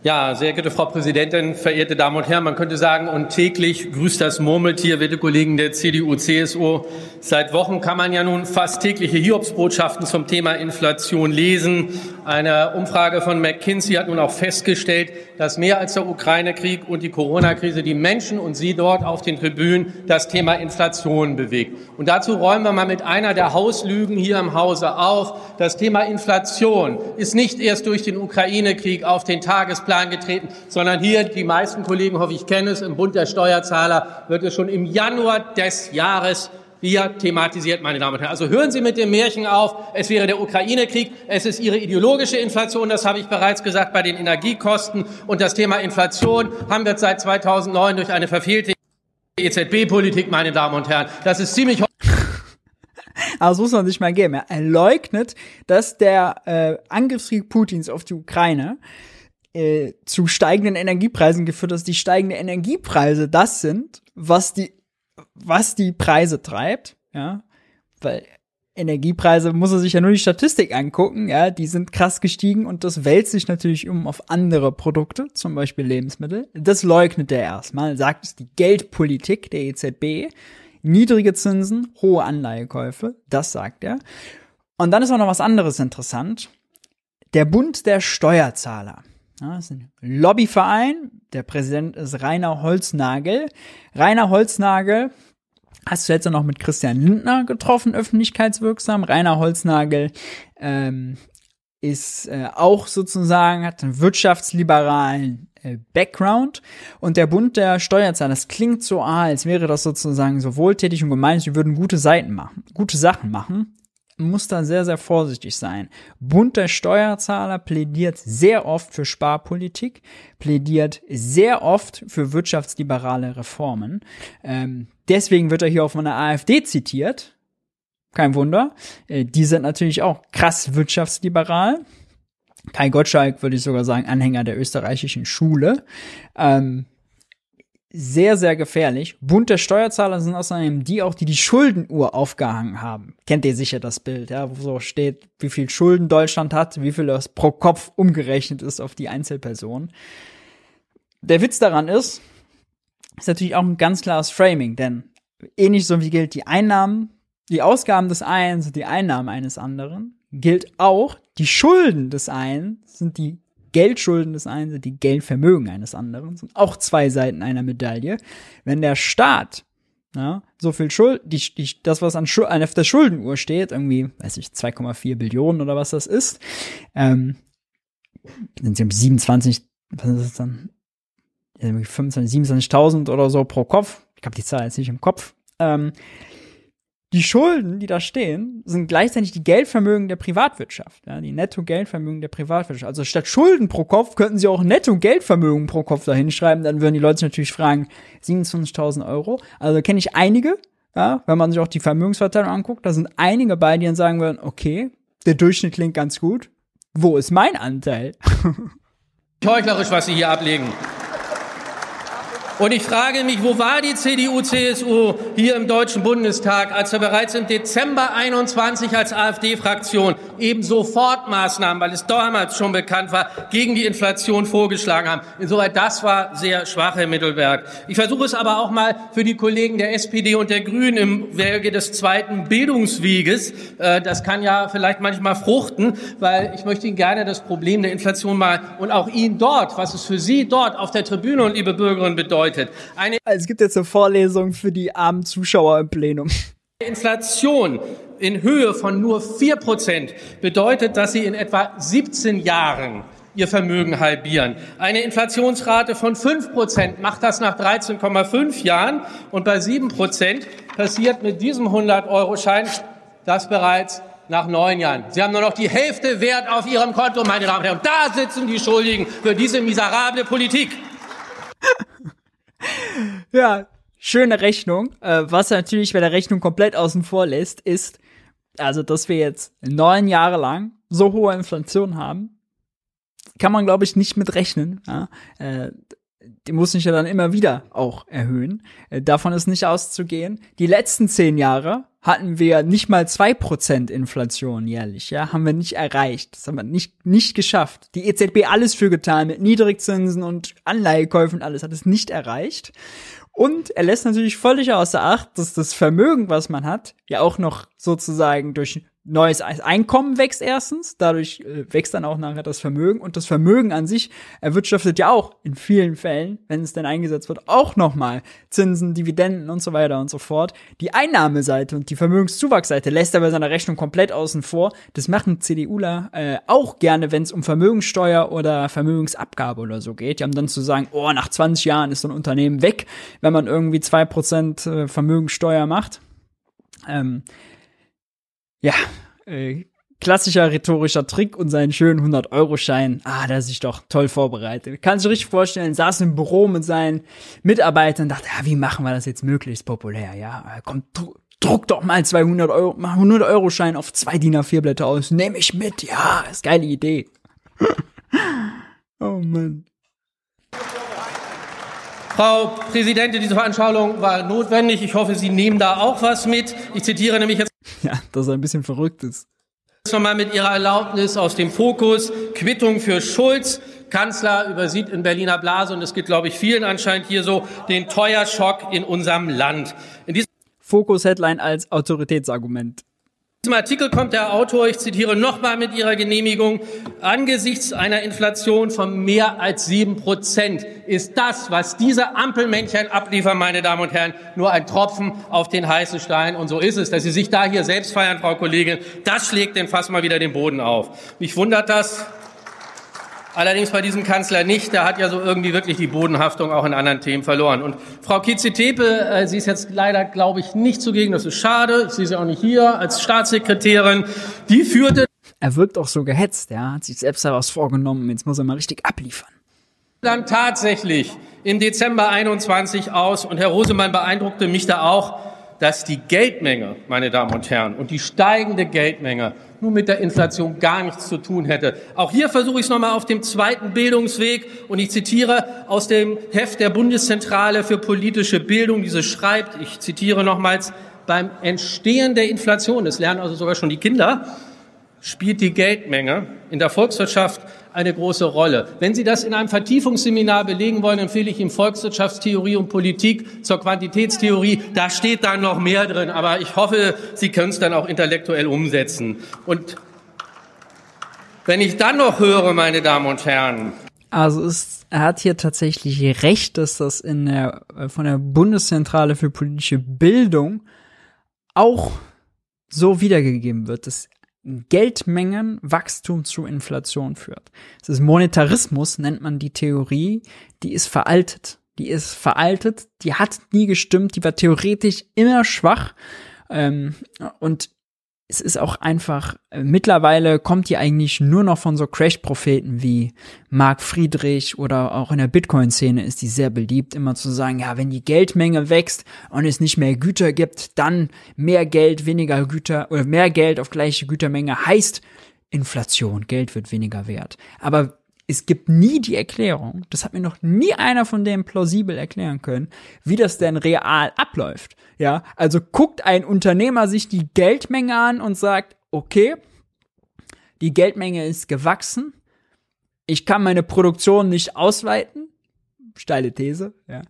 Ja, sehr geehrte Frau Präsidentin, verehrte Damen und Herren, man könnte sagen, und täglich grüßt das Murmeltier, werte Kollegen der CDU, CSU. Seit Wochen kann man ja nun fast tägliche Hiobsbotschaften zum Thema Inflation lesen. Eine Umfrage von McKinsey hat nun auch festgestellt, dass mehr als der Ukraine-Krieg und die Corona-Krise die Menschen und Sie dort auf den Tribünen das Thema Inflation bewegt. Und dazu räumen wir mal mit einer der Hauslügen hier im Hause auf. Das Thema Inflation ist nicht erst durch den Ukraine-Krieg auf den Tagesplan getreten, sondern hier, die meisten Kollegen, hoffe ich, kennen es, im Bund der Steuerzahler wird es schon im Januar des Jahres hier thematisiert, meine Damen und Herren. Also hören Sie mit dem Märchen auf, es wäre der Ukraine-Krieg, es ist Ihre ideologische Inflation, das habe ich bereits gesagt, bei den Energiekosten. Und das Thema Inflation haben wir seit 2009 durch eine verfehlte EZB-Politik, meine Damen und Herren. Das ist ziemlich... Das (laughs) muss man sich mal geben. Er leugnet, dass der äh, Angriffskrieg Putins auf die Ukraine äh, zu steigenden Energiepreisen geführt dass die steigenden Energiepreise das sind, was die was die Preise treibt, ja, weil Energiepreise muss er sich ja nur die Statistik angucken, ja, die sind krass gestiegen und das wälzt sich natürlich um auf andere Produkte, zum Beispiel Lebensmittel. Das leugnet er erstmal, sagt es die Geldpolitik der EZB, niedrige Zinsen, hohe Anleihekäufe, das sagt er. Und dann ist auch noch was anderes interessant. Der Bund der Steuerzahler. Ja, das ist ein Lobbyverein. Der Präsident ist Rainer Holznagel. Rainer Holznagel hast du jetzt noch mit Christian Lindner getroffen, öffentlichkeitswirksam. Rainer Holznagel ähm, ist äh, auch sozusagen, hat einen wirtschaftsliberalen äh, Background und der Bund der Steuerzahler, das klingt so, ah, als wäre das sozusagen so wohltätig und gemein, sie würden gute Seiten machen, gute Sachen machen muss da sehr, sehr vorsichtig sein. Bund der Steuerzahler plädiert sehr oft für Sparpolitik, plädiert sehr oft für wirtschaftsliberale Reformen. Ähm, deswegen wird er hier auch von der AfD zitiert. Kein Wunder. Äh, die sind natürlich auch krass wirtschaftsliberal. Kai Gottschalk würde ich sogar sagen, Anhänger der österreichischen Schule. Ähm, sehr, sehr gefährlich. Bund der Steuerzahler sind außerdem die auch, die die Schuldenuhr aufgehangen haben. Kennt ihr sicher das Bild, ja, wo so steht, wie viel Schulden Deutschland hat, wie viel das pro Kopf umgerechnet ist auf die Einzelperson. Der Witz daran ist, ist natürlich auch ein ganz klares Framing, denn ähnlich so wie gilt die Einnahmen, die Ausgaben des einen sind die Einnahmen eines anderen, gilt auch, die Schulden des einen sind die Geldschulden des einen, sind die Geldvermögen eines anderen, sind auch zwei Seiten einer Medaille. Wenn der Staat ja, so viel Schuld, die, die, das, was an Schul auf der Schuldenuhr steht, irgendwie, weiß ich, 2,4 Billionen oder was das ist, ähm, sind sie um 27, was ist das dann? 25, 27.000 oder so pro Kopf. Ich habe die Zahl jetzt nicht im Kopf. Ähm, die Schulden, die da stehen, sind gleichzeitig die Geldvermögen der Privatwirtschaft, ja, die Netto-Geldvermögen der Privatwirtschaft. Also statt Schulden pro Kopf könnten sie auch Netto-Geldvermögen pro Kopf da hinschreiben, dann würden die Leute natürlich fragen, 27.000 Euro. Also kenne ich einige, ja, wenn man sich auch die Vermögensverteilung anguckt, da sind einige bei, die dann sagen würden, okay, der Durchschnitt klingt ganz gut. Wo ist mein Anteil? (laughs) Heuchlerisch, was Sie hier ablegen. Und ich frage mich, wo war die CDU, CSU hier im Deutschen Bundestag, als wir bereits im Dezember 21 als AfD-Fraktion eben Sofortmaßnahmen, weil es damals schon bekannt war, gegen die Inflation vorgeschlagen haben. Insoweit, das war sehr schwach, Herr Mittelberg. Ich versuche es aber auch mal für die Kollegen der SPD und der Grünen im Wege des zweiten Bildungsweges. Äh, das kann ja vielleicht manchmal fruchten, weil ich möchte Ihnen gerne das Problem der Inflation mal und auch Ihnen dort, was es für Sie dort auf der Tribüne und liebe Bürgerinnen bedeutet, bedeutet. Eine also es gibt jetzt eine Vorlesung für die armen Zuschauer im Plenum. Inflation in Höhe von nur 4% bedeutet, dass sie in etwa 17 Jahren ihr Vermögen halbieren. Eine Inflationsrate von 5% macht das nach 13,5 Jahren und bei 7% passiert mit diesem 100-Euro-Schein das bereits nach neun Jahren. Sie haben nur noch die Hälfte Wert auf Ihrem Konto, meine Damen und Herren. Und da sitzen die Schuldigen für diese miserable Politik. (laughs) ja, schöne Rechnung. Äh, was natürlich bei der Rechnung komplett außen vor lässt, ist, also, dass wir jetzt neun Jahre lang so hohe Inflation haben, kann man, glaube ich, nicht mit rechnen. Ja? Die muss sich ja dann immer wieder auch erhöhen. Äh, davon ist nicht auszugehen. Die letzten zehn Jahre hatten wir nicht mal zwei Prozent Inflation jährlich, ja, haben wir nicht erreicht. Das haben wir nicht, nicht geschafft. Die EZB alles für getan mit Niedrigzinsen und Anleihekäufen alles hat es nicht erreicht. Und er lässt natürlich völlig außer Acht, dass das Vermögen, was man hat, ja auch noch sozusagen durch neues Einkommen wächst erstens, dadurch äh, wächst dann auch nachher das Vermögen und das Vermögen an sich erwirtschaftet ja auch in vielen Fällen, wenn es denn eingesetzt wird, auch nochmal Zinsen, Dividenden und so weiter und so fort. Die Einnahmeseite und die Vermögenszuwachsseite lässt er bei seiner Rechnung komplett außen vor. Das machen CDUler äh, auch gerne, wenn es um Vermögenssteuer oder Vermögensabgabe oder so geht. Die haben dann zu sagen, oh, nach 20 Jahren ist so ein Unternehmen weg, wenn man irgendwie zwei Prozent äh, Vermögenssteuer macht. Ähm, ja, äh, klassischer rhetorischer Trick und seinen schönen 100-Euro-Schein. Ah, der ist sich doch toll vorbereitet. Kann sich richtig vorstellen, saß im Büro mit seinen Mitarbeitern und dachte, ja, wie machen wir das jetzt möglichst populär? Ja, äh, komm, druck, doch mal 200 Euro, mach 100 Euro Schein auf zwei DIN A4 Blätter aus. Nehme ich mit. Ja, ist geile Idee. (laughs) oh Mann. Frau Präsidentin, diese Veranschaulichung war notwendig. Ich hoffe, Sie nehmen da auch was mit. Ich zitiere nämlich jetzt. (laughs) Ja, dass er ein bisschen verrückt ist. Nochmal mit Ihrer Erlaubnis aus dem Fokus. Quittung für Schulz. Kanzler übersieht in Berliner Blase, und es geht, glaube ich, vielen anscheinend hier so, den Teuerschock in unserem Land. In diesem Fokus-Headline als Autoritätsargument. Diesem Artikel kommt der Autor, ich zitiere nochmal mit Ihrer Genehmigung, angesichts einer Inflation von mehr als sieben Prozent ist das, was diese Ampelmännchen abliefern, meine Damen und Herren, nur ein Tropfen auf den heißen Stein. Und so ist es, dass Sie sich da hier selbst feiern, Frau Kollegin. Das schlägt den Fass mal wieder den Boden auf. Mich wundert das, Allerdings bei diesem Kanzler nicht. Der hat ja so irgendwie wirklich die Bodenhaftung auch in anderen Themen verloren. Und Frau Kitze-Tepe, äh, sie ist jetzt leider, glaube ich, nicht zugegen. Das ist schade. Ich sehe sie auch nicht hier als Staatssekretärin. Die führte. Er wirkt auch so gehetzt. Ja, hat sich selbst da was vorgenommen. Jetzt muss er mal richtig abliefern. Dann tatsächlich im Dezember 21 aus. Und Herr Rosemann beeindruckte mich da auch, dass die Geldmenge, meine Damen und Herren, und die steigende Geldmenge nur mit der Inflation gar nichts zu tun hätte. Auch hier versuche ich es nochmal auf dem zweiten Bildungsweg und ich zitiere aus dem Heft der Bundeszentrale für politische Bildung, diese schreibt, ich zitiere nochmals, beim Entstehen der Inflation, das lernen also sogar schon die Kinder, spielt die Geldmenge in der Volkswirtschaft eine große Rolle. Wenn Sie das in einem Vertiefungsseminar belegen wollen, empfehle ich Ihnen Volkswirtschaftstheorie und Politik zur Quantitätstheorie. Da steht dann noch mehr drin, aber ich hoffe, Sie können es dann auch intellektuell umsetzen. Und wenn ich dann noch höre, meine Damen und Herren, also ist, er hat hier tatsächlich recht, dass das in der, äh, von der Bundeszentrale für politische Bildung auch so wiedergegeben wird, dass Geldmengen Wachstum zu Inflation führt. Das ist Monetarismus, nennt man die Theorie, die ist veraltet. Die ist veraltet, die hat nie gestimmt, die war theoretisch immer schwach. Ähm, und es ist auch einfach, äh, mittlerweile kommt die eigentlich nur noch von so Crash-Propheten wie Mark Friedrich oder auch in der Bitcoin-Szene ist die sehr beliebt, immer zu sagen, ja, wenn die Geldmenge wächst und es nicht mehr Güter gibt, dann mehr Geld, weniger Güter oder mehr Geld auf gleiche Gütermenge heißt Inflation, Geld wird weniger wert. Aber es gibt nie die Erklärung, das hat mir noch nie einer von denen plausibel erklären können, wie das denn real abläuft. Ja, also guckt ein Unternehmer sich die Geldmenge an und sagt, okay, die Geldmenge ist gewachsen, ich kann meine Produktion nicht ausweiten, steile These, ja.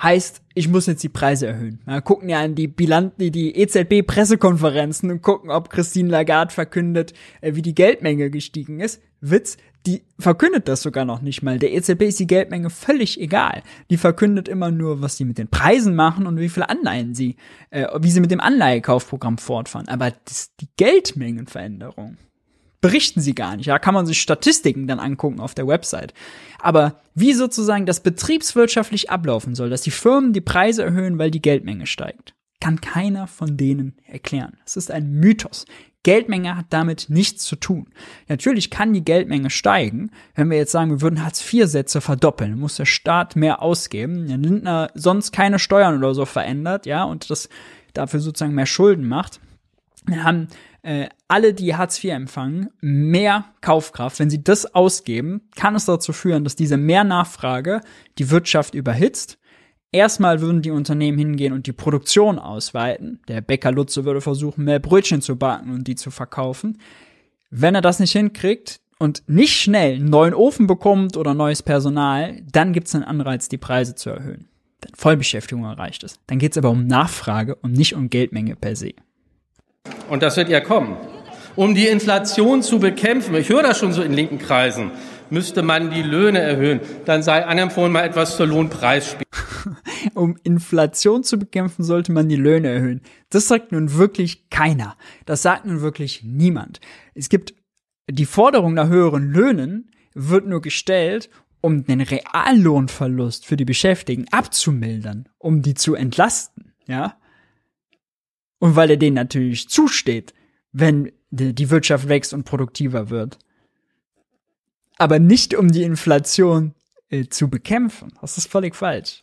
Heißt, ich muss jetzt die Preise erhöhen. Ja, gucken ja an die Bilanz, die EZB-Pressekonferenzen und gucken, ob Christine Lagarde verkündet, äh, wie die Geldmenge gestiegen ist. Witz, die verkündet das sogar noch nicht mal. Der EZB ist die Geldmenge völlig egal. Die verkündet immer nur, was sie mit den Preisen machen und wie viele Anleihen sie, äh, wie sie mit dem Anleihekaufprogramm fortfahren. Aber das, die Geldmengenveränderung berichten sie gar nicht. Da kann man sich Statistiken dann angucken auf der Website. Aber wie sozusagen das betriebswirtschaftlich ablaufen soll, dass die Firmen die Preise erhöhen, weil die Geldmenge steigt, kann keiner von denen erklären. Es ist ein Mythos. Geldmenge hat damit nichts zu tun. Natürlich kann die Geldmenge steigen, wenn wir jetzt sagen, wir würden Hartz-IV-Sätze verdoppeln, muss der Staat mehr ausgeben, wenn Lindner sonst keine Steuern oder so verändert, ja, und das dafür sozusagen mehr Schulden macht, dann haben äh, alle, die Hartz IV empfangen, mehr Kaufkraft. Wenn sie das ausgeben, kann es dazu führen, dass diese Mehrnachfrage die Wirtschaft überhitzt Erstmal würden die Unternehmen hingehen und die Produktion ausweiten. Der Bäcker Lutze würde versuchen, mehr Brötchen zu backen und die zu verkaufen. Wenn er das nicht hinkriegt und nicht schnell einen neuen Ofen bekommt oder neues Personal, dann gibt es einen Anreiz, die Preise zu erhöhen. Wenn Vollbeschäftigung erreicht ist. Dann geht es aber um Nachfrage und nicht um Geldmenge per se. Und das wird ja kommen. Um die Inflation zu bekämpfen, ich höre das schon so in linken Kreisen, müsste man die Löhne erhöhen. Dann sei anempfohlen, mal etwas zur Lohnpreisspiel. (laughs) um Inflation zu bekämpfen, sollte man die Löhne erhöhen. Das sagt nun wirklich keiner. Das sagt nun wirklich niemand. Es gibt die Forderung nach höheren Löhnen wird nur gestellt, um den Reallohnverlust für die Beschäftigten abzumildern, um die zu entlasten, ja? Und weil er denen natürlich zusteht, wenn die Wirtschaft wächst und produktiver wird. Aber nicht um die Inflation äh, zu bekämpfen. Das ist völlig falsch.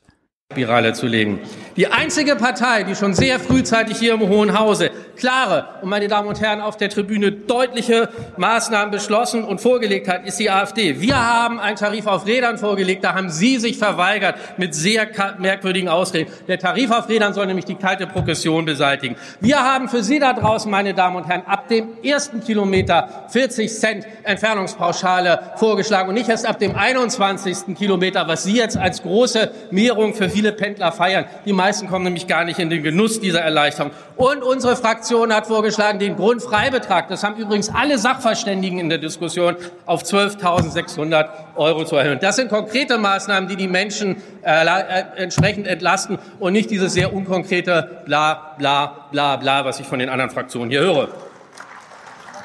Spirale zu legen. Die einzige Partei, die schon sehr frühzeitig hier im Hohen Hause klare und meine Damen und Herren auf der Tribüne deutliche Maßnahmen beschlossen und vorgelegt hat, ist die AfD. Wir haben einen Tarif auf Rädern vorgelegt, da haben Sie sich verweigert mit sehr merkwürdigen Ausreden. Der Tarif auf Rädern soll nämlich die kalte Progression beseitigen. Wir haben für Sie da draußen, meine Damen und Herren, ab dem ersten Kilometer 40 Cent Entfernungspauschale vorgeschlagen und nicht erst ab dem 21. Kilometer, was Sie jetzt als große Mehrung für viele Pendler feiern. Die meisten kommen nämlich gar nicht in den Genuss dieser Erleichterung. Und unsere Fraktion hat vorgeschlagen, den Grundfreibetrag, das haben übrigens alle Sachverständigen in der Diskussion, auf 12.600 Euro zu erhöhen. Das sind konkrete Maßnahmen, die die Menschen äh, äh, entsprechend entlasten und nicht dieses sehr unkonkrete bla bla bla bla, was ich von den anderen Fraktionen hier höre.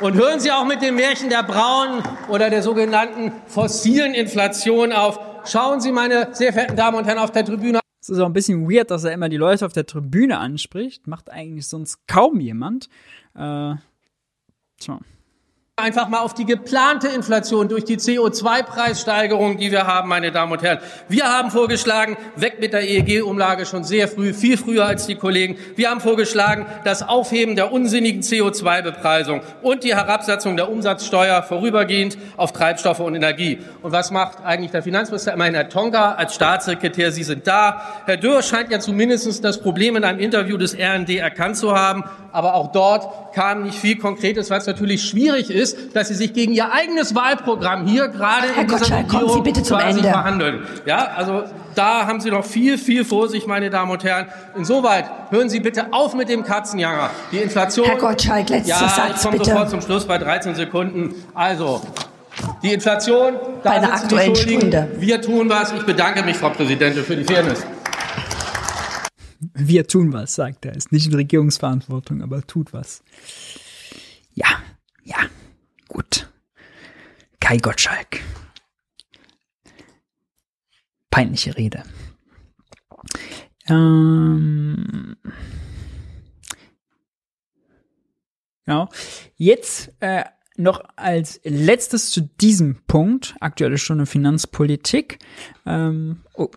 Und hören Sie auch mit dem Märchen der braunen oder der sogenannten fossilen Inflation auf. Schauen Sie, meine sehr verehrten Damen und Herren, auf der Tribüne. Es ist auch ein bisschen weird, dass er immer die Leute auf der Tribüne anspricht. Macht eigentlich sonst kaum jemand. Äh, tja einfach mal auf die geplante Inflation durch die CO2-Preissteigerung, die wir haben, meine Damen und Herren. Wir haben vorgeschlagen, weg mit der EEG-Umlage schon sehr früh, viel früher als die Kollegen. Wir haben vorgeschlagen, das Aufheben der unsinnigen CO2-Bepreisung und die Herabsetzung der Umsatzsteuer vorübergehend auf Treibstoffe und Energie. Und was macht eigentlich der Finanzminister? Immerhin Herr Tonka als Staatssekretär, Sie sind da. Herr Dürr scheint ja zumindest das Problem in einem Interview des RND erkannt zu haben. aber auch dort kam nicht viel Konkretes, was natürlich schwierig ist, dass Sie sich gegen Ihr eigenes Wahlprogramm hier gerade Herr in dieser Gottschalk, kommen Sie Regierung bitte zum quasi Ende. verhandeln. Ja, also da haben Sie noch viel, viel vor sich, meine Damen und Herren. Insoweit hören Sie bitte auf mit dem Katzenjanger. Die Inflation. Herr Gottschalk, letzter ja, Satz, ich komme bitte. sofort zum Schluss bei 13 Sekunden. Also, die Inflation, da Bei einer die. Stunde. Wir tun was. Ich bedanke mich, Frau Präsidentin, für die Fairness. Wir tun was, sagt er. Ist nicht in Regierungsverantwortung, aber tut was. Ja, ja, gut. Kai Gottschalk. Peinliche Rede. Ähm, genau. Jetzt äh, noch als letztes zu diesem Punkt, aktuelle Stunde Finanzpolitik. Ähm, oh,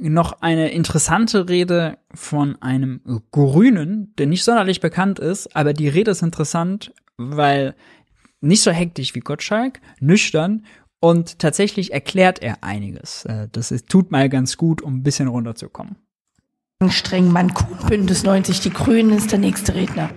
noch eine interessante Rede von einem Grünen, der nicht sonderlich bekannt ist, aber die Rede ist interessant, weil nicht so hektisch wie Gottschalk, nüchtern und tatsächlich erklärt er einiges. Äh, Das ist, tut mal ganz gut, um ein bisschen runterzukommen. Streng Mann Kuhn, Bündnis 90, die Grünen ist der nächste Redner.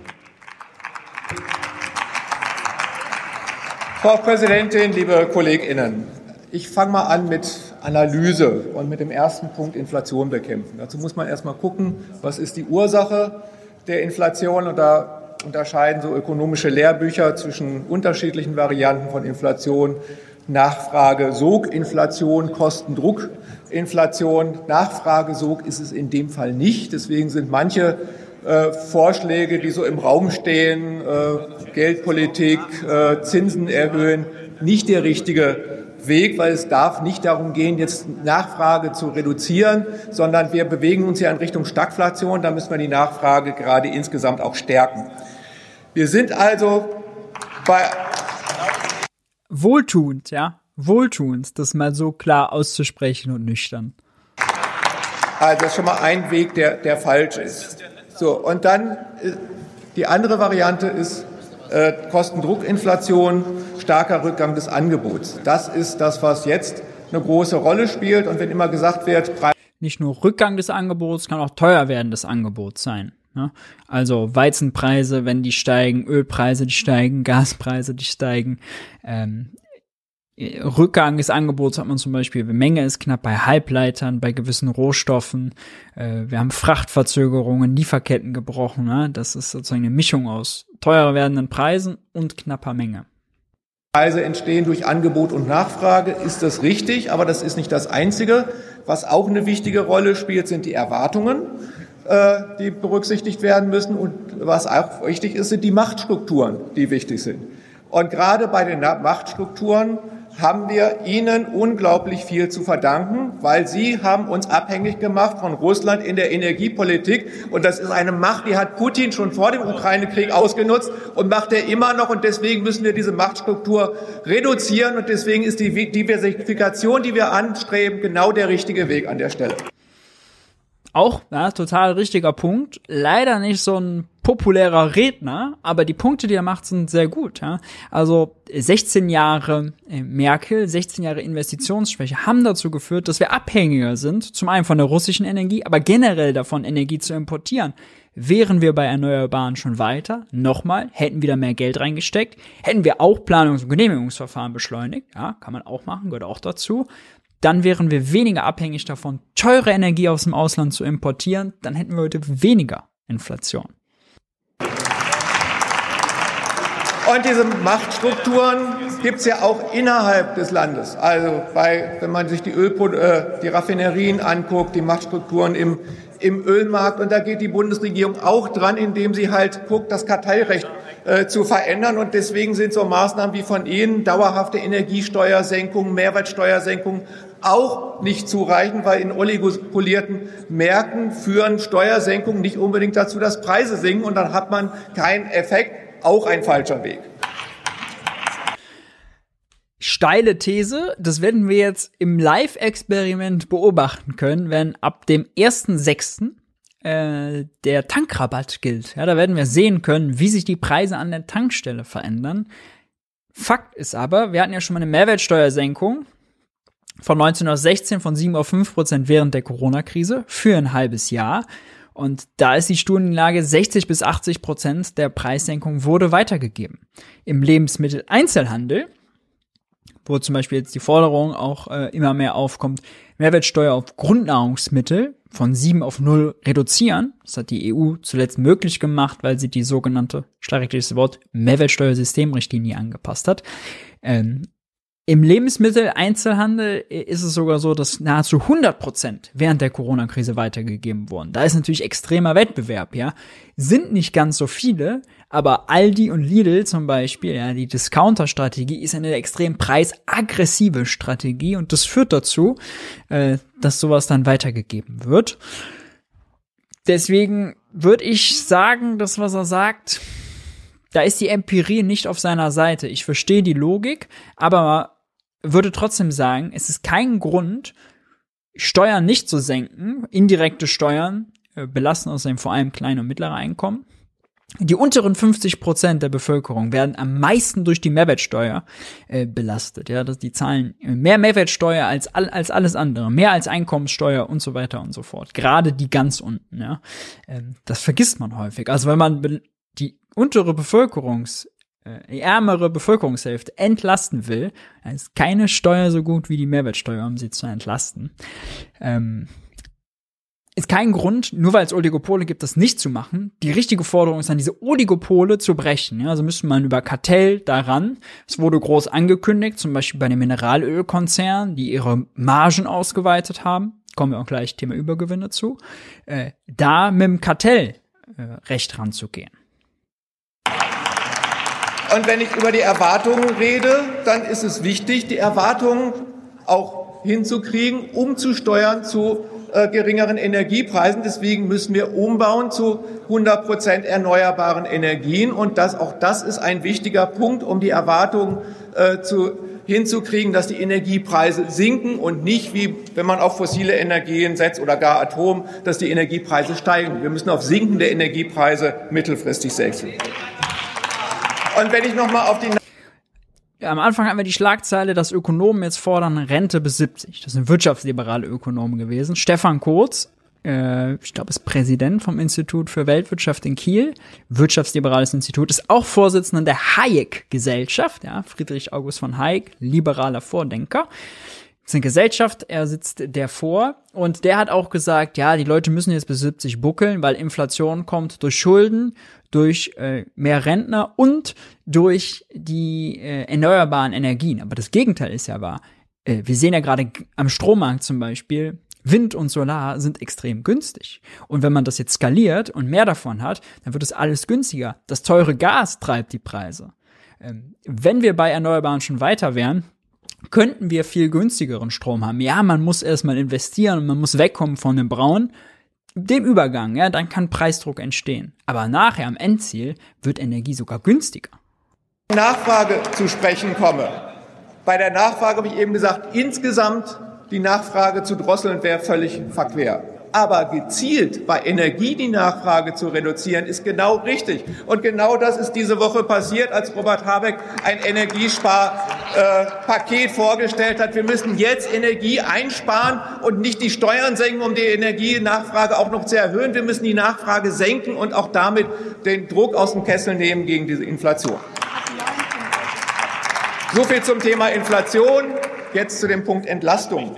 Frau Präsidentin, liebe KollegInnen, ich fange mal an mit Analyse und mit dem ersten Punkt Inflation bekämpfen. Dazu muss man erstmal gucken, was ist die Ursache der Inflation und da unterscheiden so ökonomische Lehrbücher zwischen unterschiedlichen Varianten von Inflation. Nachfrage, Sog, Inflation, Kostendruck, Inflation. Nachfrage, Sog ist es in dem Fall nicht. Deswegen sind manche äh, Vorschläge, die so im Raum stehen, äh, Geldpolitik, äh, Zinsen erhöhen, nicht der richtige Weg, weil es darf nicht darum gehen, jetzt Nachfrage zu reduzieren, sondern wir bewegen uns ja in Richtung Stagflation. Da müssen wir die Nachfrage gerade insgesamt auch stärken. Wir sind also bei Wohltuend, ja. Wohltuend, das mal so klar auszusprechen und nüchtern. Also das ist schon mal ein Weg, der, der falsch ist. So, und dann äh, die andere Variante ist äh, Kostendruckinflation, starker Rückgang des Angebots. Das ist das, was jetzt eine große Rolle spielt. Und wenn immer gesagt wird, Nicht nur Rückgang des Angebots, kann auch teuer werden des Angebots sein. Ne? Also Weizenpreise, wenn die steigen, Ölpreise, die steigen, Gaspreise, die steigen. Ähm, Rückgang des Angebots hat man zum Beispiel, Menge ist knapp bei Halbleitern, bei gewissen Rohstoffen. Äh, wir haben Frachtverzögerungen, Lieferketten gebrochen. Ne? Das ist sozusagen eine Mischung aus teurer werdenden Preisen und knapper Menge. Preise entstehen durch Angebot und Nachfrage, ist das richtig, aber das ist nicht das Einzige. Was auch eine wichtige Rolle spielt, sind die Erwartungen, äh, die berücksichtigt werden müssen. Und was auch wichtig ist, sind die Machtstrukturen, die wichtig sind. Und gerade bei den Machtstrukturen haben wir Ihnen unglaublich viel zu verdanken, weil Sie haben uns abhängig gemacht von Russland in der Energiepolitik. Und das ist eine Macht, die hat Putin schon vor dem Ukraine-Krieg ausgenutzt und macht er immer noch. Und deswegen müssen wir diese Machtstruktur reduzieren. Und deswegen ist die Diversifikation, die wir anstreben, genau der richtige Weg an der Stelle. Auch, ja, total richtiger Punkt. Leider nicht so ein populärer Redner, aber die Punkte, die er macht, sind sehr gut. Ja? Also 16 Jahre äh, Merkel, 16 Jahre Investitionsschwäche haben dazu geführt, dass wir abhängiger sind, zum einen von der russischen Energie, aber generell davon, Energie zu importieren. Wären wir bei Erneuerbaren schon weiter, nochmal, hätten wieder mehr Geld reingesteckt, hätten wir auch Planungs- und Genehmigungsverfahren beschleunigt, ja, kann man auch machen, gehört auch dazu, dann wären wir weniger abhängig davon, teure Energie aus dem Ausland zu importieren, dann hätten wir heute weniger Inflation. Und diese Machtstrukturen gibt es ja auch innerhalb des Landes. Also bei, wenn man sich die, Öl, äh, die Raffinerien anguckt, die Machtstrukturen im, im Ölmarkt. Und da geht die Bundesregierung auch dran, indem sie halt guckt, das Kartellrecht äh, zu verändern. Und deswegen sind so Maßnahmen wie von Ihnen, dauerhafte Energiesteuersenkung, Mehrwertsteuersenkung, auch nicht zureichend, weil in oligopolierten Märkten führen Steuersenkungen nicht unbedingt dazu, dass Preise sinken. Und dann hat man keinen Effekt. Auch ein falscher Weg. Steile These, das werden wir jetzt im Live-Experiment beobachten können, wenn ab dem 1.6. Äh, der Tankrabatt gilt. Ja, da werden wir sehen können, wie sich die Preise an der Tankstelle verändern. Fakt ist aber, wir hatten ja schon mal eine Mehrwertsteuersenkung von 1916 von 7 auf 5 Prozent während der Corona-Krise für ein halbes Jahr. Und da ist die Studienlage 60 bis 80 Prozent der Preissenkung wurde weitergegeben. Im Lebensmitteleinzelhandel, wo zum Beispiel jetzt die Forderung auch äh, immer mehr aufkommt, Mehrwertsteuer auf Grundnahrungsmittel von 7 auf 0 reduzieren. Das hat die EU zuletzt möglich gemacht, weil sie die sogenannte, schreckliches Wort, Mehrwertsteuersystemrichtlinie angepasst hat. Ähm, im Lebensmitteleinzelhandel ist es sogar so, dass nahezu 100 Prozent während der Corona-Krise weitergegeben wurden. Da ist natürlich extremer Wettbewerb, ja. Sind nicht ganz so viele, aber Aldi und Lidl zum Beispiel, ja, die Discounter-Strategie ist eine extrem preisaggressive Strategie und das führt dazu, äh, dass sowas dann weitergegeben wird. Deswegen würde ich sagen, das, was er sagt, da ist die Empirie nicht auf seiner Seite. Ich verstehe die Logik, aber würde trotzdem sagen, es ist kein Grund, Steuern nicht zu senken, indirekte Steuern äh, belasten außerdem vor allem kleine und mittlere Einkommen. Die unteren 50 Prozent der Bevölkerung werden am meisten durch die Mehrwertsteuer äh, belastet. Ja, dass die zahlen mehr Mehrwertsteuer als all, als alles andere, mehr als Einkommenssteuer und so weiter und so fort. Gerade die ganz unten. Ja, ähm, das vergisst man häufig. Also wenn man die untere Bevölkerungs äh, ärmere Bevölkerungshälfte entlasten will, dann ist keine Steuer so gut wie die Mehrwertsteuer, um sie zu entlasten. Ähm, ist kein Grund, nur weil es Oligopole gibt, das nicht zu machen. Die richtige Forderung ist dann, diese Oligopole zu brechen. Ja, also müsste man über Kartell daran. Es wurde groß angekündigt, zum Beispiel bei den Mineralölkonzernen, die ihre Margen ausgeweitet haben. Kommen wir auch gleich Thema Übergewinne zu. Äh, da mit dem Kartellrecht äh, ranzugehen. Und wenn ich über die Erwartungen rede, dann ist es wichtig, die Erwartungen auch hinzukriegen, umzusteuern zu äh, geringeren Energiepreisen. Deswegen müssen wir umbauen zu 100 Prozent erneuerbaren Energien. Und das, auch das ist ein wichtiger Punkt, um die Erwartungen äh, zu, hinzukriegen, dass die Energiepreise sinken und nicht wie wenn man auf fossile Energien setzt oder gar Atom, dass die Energiepreise steigen. Wir müssen auf sinkende Energiepreise mittelfristig setzen. Und wenn ich noch mal auf die ja, am Anfang hatten wir die Schlagzeile, dass Ökonomen jetzt fordern Rente bis 70. Das sind wirtschaftsliberale Ökonomen gewesen. Stefan Kurz, äh, ich glaube, ist Präsident vom Institut für Weltwirtschaft in Kiel. Wirtschaftsliberales Institut, ist auch Vorsitzender der Hayek-Gesellschaft. Ja, Friedrich August von Hayek, liberaler Vordenker. Ist eine Gesellschaft, er sitzt der vor und der hat auch gesagt, ja, die Leute müssen jetzt bis 70 buckeln, weil Inflation kommt durch Schulden, durch äh, mehr Rentner und durch die äh, erneuerbaren Energien. Aber das Gegenteil ist ja wahr. Äh, wir sehen ja gerade am Strommarkt zum Beispiel, Wind und Solar sind extrem günstig. Und wenn man das jetzt skaliert und mehr davon hat, dann wird es alles günstiger. Das teure Gas treibt die Preise. Ähm, wenn wir bei Erneuerbaren schon weiter wären, könnten wir viel günstigeren Strom haben. Ja, man muss erstmal investieren und man muss wegkommen von dem Braun, dem Übergang, ja, dann kann Preisdruck entstehen. Aber nachher am Endziel wird Energie sogar günstiger. Nachfrage zu sprechen komme. Bei der Nachfrage habe ich eben gesagt, insgesamt die Nachfrage zu drosseln wäre völlig verquer aber gezielt bei Energie die Nachfrage zu reduzieren, ist genau richtig. Und genau das ist diese Woche passiert, als Robert Habeck ein Energiesparpaket äh, vorgestellt hat. Wir müssen jetzt Energie einsparen und nicht die Steuern senken, um die Energienachfrage auch noch zu erhöhen. Wir müssen die Nachfrage senken und auch damit den Druck aus dem Kessel nehmen gegen diese Inflation. So viel zum Thema Inflation. Jetzt zu dem Punkt Entlastung.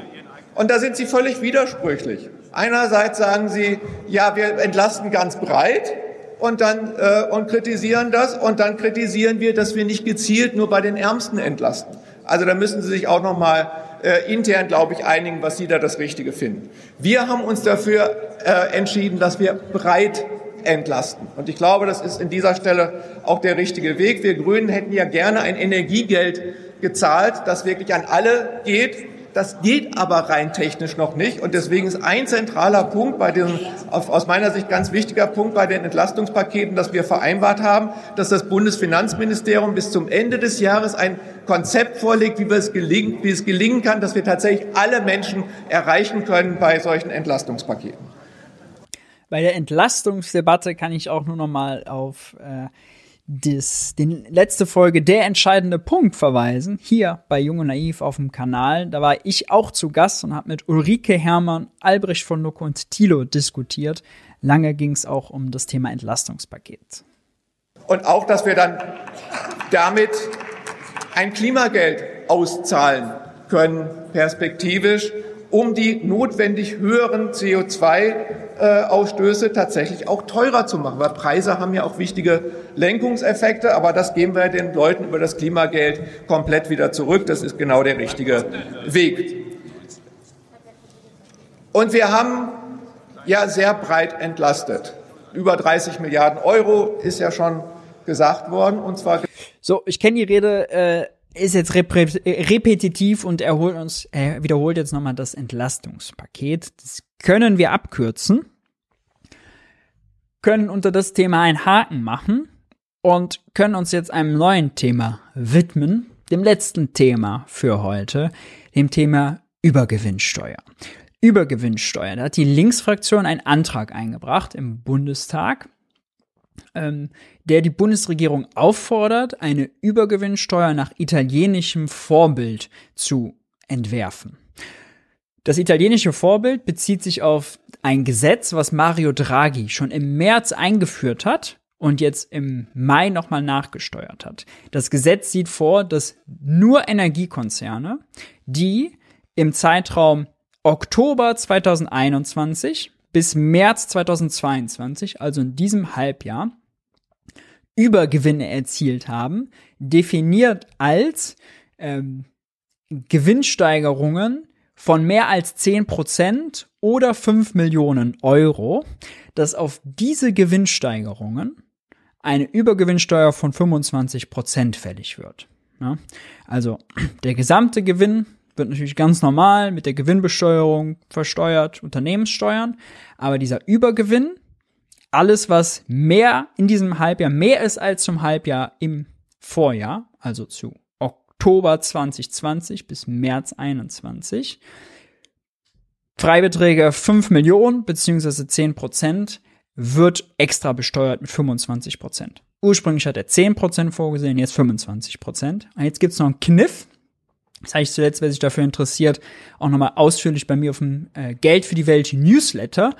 Und da sind Sie völlig widersprüchlich. Einerseits sagen sie, ja, wir entlasten ganz breit und dann äh, und kritisieren das und dann kritisieren wir, dass wir nicht gezielt nur bei den Ärmsten entlasten. Also da müssen Sie sich auch noch mal äh, intern, glaube ich, einigen, was Sie da das Richtige finden. Wir haben uns dafür äh, entschieden, dass wir breit entlasten. Und ich glaube, das ist in dieser Stelle auch der richtige Weg. Wir Grünen hätten ja gerne ein Energiegeld gezahlt, das wirklich an alle geht das geht aber rein technisch noch nicht. Und deswegen ist ein zentraler Punkt bei dem, aus meiner Sicht ganz wichtiger Punkt bei den Entlastungspaketen, dass wir vereinbart haben, dass das Bundesfinanzministerium bis zum Ende des Jahres ein Konzept vorlegt, wie, es gelingen, wie es gelingen kann, dass wir tatsächlich alle Menschen erreichen können bei solchen Entlastungspaketen. Bei der Entlastungsdebatte kann ich auch nur noch mal auf äh, das, den letzte Folge Der entscheidende Punkt verweisen, hier bei Jung und Naiv auf dem Kanal. Da war ich auch zu Gast und habe mit Ulrike Hermann, Albrecht von Lucke und Thilo diskutiert. Lange ging es auch um das Thema Entlastungspaket. Und auch, dass wir dann damit ein Klimageld auszahlen können, perspektivisch, um die notwendig höheren CO2-Ausstöße tatsächlich auch teurer zu machen. Weil Preise haben ja auch wichtige Lenkungseffekte, aber das geben wir den Leuten über das Klimageld komplett wieder zurück. Das ist genau der richtige Weg. Und wir haben ja sehr breit entlastet. Über 30 Milliarden Euro ist ja schon gesagt worden, und zwar. So, ich kenne die Rede. Äh ist jetzt repetitiv und er, holt uns, er wiederholt jetzt nochmal das Entlastungspaket. Das können wir abkürzen, können unter das Thema einen Haken machen und können uns jetzt einem neuen Thema widmen, dem letzten Thema für heute, dem Thema Übergewinnsteuer. Übergewinnsteuer. Da hat die Linksfraktion einen Antrag eingebracht im Bundestag ähm, der die Bundesregierung auffordert, eine Übergewinnsteuer nach italienischem Vorbild zu entwerfen. Das italienische Vorbild bezieht sich auf ein Gesetz, was Mario Draghi schon im März eingeführt hat und jetzt im Mai nochmal nachgesteuert hat. Das Gesetz sieht vor, dass nur Energiekonzerne, die im Zeitraum Oktober 2021 bis März 2022, also in diesem Halbjahr, Übergewinne erzielt haben, definiert als ähm, Gewinnsteigerungen von mehr als 10% oder 5 Millionen Euro, dass auf diese Gewinnsteigerungen eine Übergewinnsteuer von 25% fällig wird. Ja? Also der gesamte Gewinn wird natürlich ganz normal mit der Gewinnbesteuerung versteuert, Unternehmenssteuern, aber dieser Übergewinn, alles was mehr in diesem Halbjahr, mehr ist als zum Halbjahr im Vorjahr, also zu Oktober 2020 bis März 21, Freibeträge 5 Millionen beziehungsweise 10 Prozent wird extra besteuert mit 25 Prozent. Ursprünglich hat er 10 Prozent vorgesehen, jetzt 25 Prozent. Jetzt gibt's noch einen Kniff. Das habe ich zuletzt, wer sich dafür interessiert, auch nochmal ausführlich bei mir auf dem äh, Geld für die Welt Newsletter.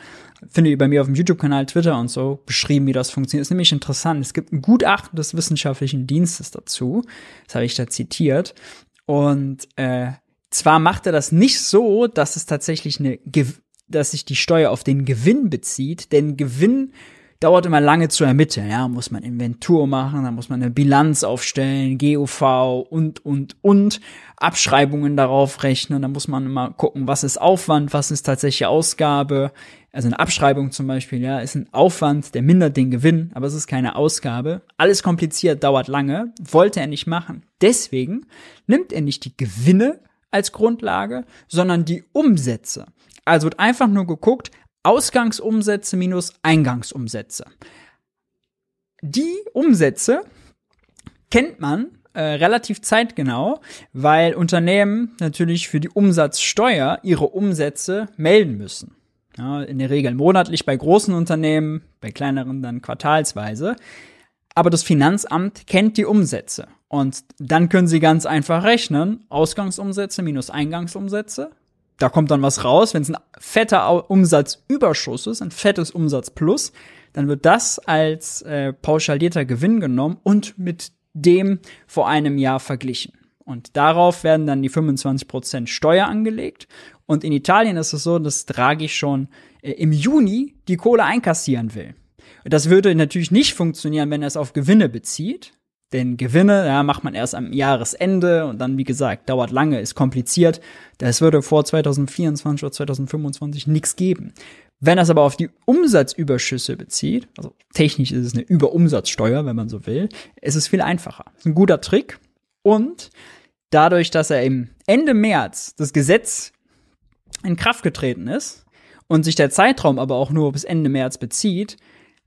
Findet ihr bei mir auf dem YouTube-Kanal, Twitter und so beschrieben, wie das funktioniert. ist nämlich interessant. Es gibt ein Gutachten des wissenschaftlichen Dienstes dazu. Das habe ich da zitiert. Und äh, zwar macht er das nicht so, dass es tatsächlich eine, dass sich die Steuer auf den Gewinn bezieht, denn Gewinn dauert immer lange zu ermitteln. Ja, muss man Inventur machen, dann muss man eine Bilanz aufstellen, GOV und, und, und, Abschreibungen darauf rechnen. Dann muss man immer gucken, was ist Aufwand, was ist tatsächlich Ausgabe. Also eine Abschreibung zum Beispiel, ja, ist ein Aufwand, der mindert den Gewinn, aber es ist keine Ausgabe. Alles kompliziert, dauert lange, wollte er nicht machen. Deswegen nimmt er nicht die Gewinne als Grundlage, sondern die Umsätze. Also wird einfach nur geguckt, Ausgangsumsätze minus Eingangsumsätze. Die Umsätze kennt man äh, relativ zeitgenau, weil Unternehmen natürlich für die Umsatzsteuer ihre Umsätze melden müssen. Ja, in der Regel monatlich bei großen Unternehmen, bei kleineren dann quartalsweise. Aber das Finanzamt kennt die Umsätze. Und dann können Sie ganz einfach rechnen, Ausgangsumsätze minus Eingangsumsätze da kommt dann was raus. Wenn es ein fetter Umsatzüberschuss ist, ein fettes Umsatzplus, dann wird das als äh, pauschalierter Gewinn genommen und mit dem vor einem Jahr verglichen. Und darauf werden dann die 25% Steuer angelegt. Und in Italien ist es so, dass Draghi schon äh, im Juni die Kohle einkassieren will. Das würde natürlich nicht funktionieren, wenn er es auf Gewinne bezieht. Denn Gewinne, ja, macht man erst am Jahresende und dann, wie gesagt, dauert lange, ist kompliziert. Das würde vor 2024 oder 2025 nichts geben. Wenn das aber auf die Umsatzüberschüsse bezieht, also technisch ist es eine Überumsatzsteuer, wenn man so will, ist es viel einfacher. Das ist ein guter Trick. Und dadurch, dass er im Ende März das Gesetz in Kraft getreten ist und sich der Zeitraum aber auch nur bis Ende März bezieht,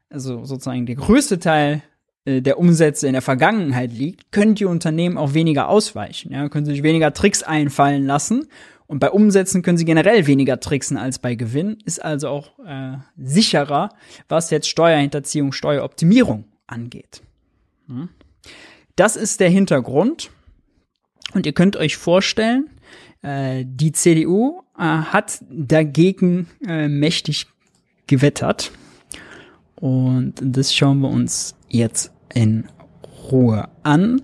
also sozusagen der größte Teil der Umsätze in der Vergangenheit liegt, können die Unternehmen auch weniger ausweichen. Ja, können sich weniger Tricks einfallen lassen. Und bei Umsätzen können sie generell weniger tricksen als bei Gewinn, ist also auch äh, sicherer, was jetzt Steuerhinterziehung, Steueroptimierung angeht. Das ist der Hintergrund. Und ihr könnt euch vorstellen, äh, die CDU äh, hat dagegen äh, mächtig gewettert. Und das schauen wir uns jetzt in Ruhe an.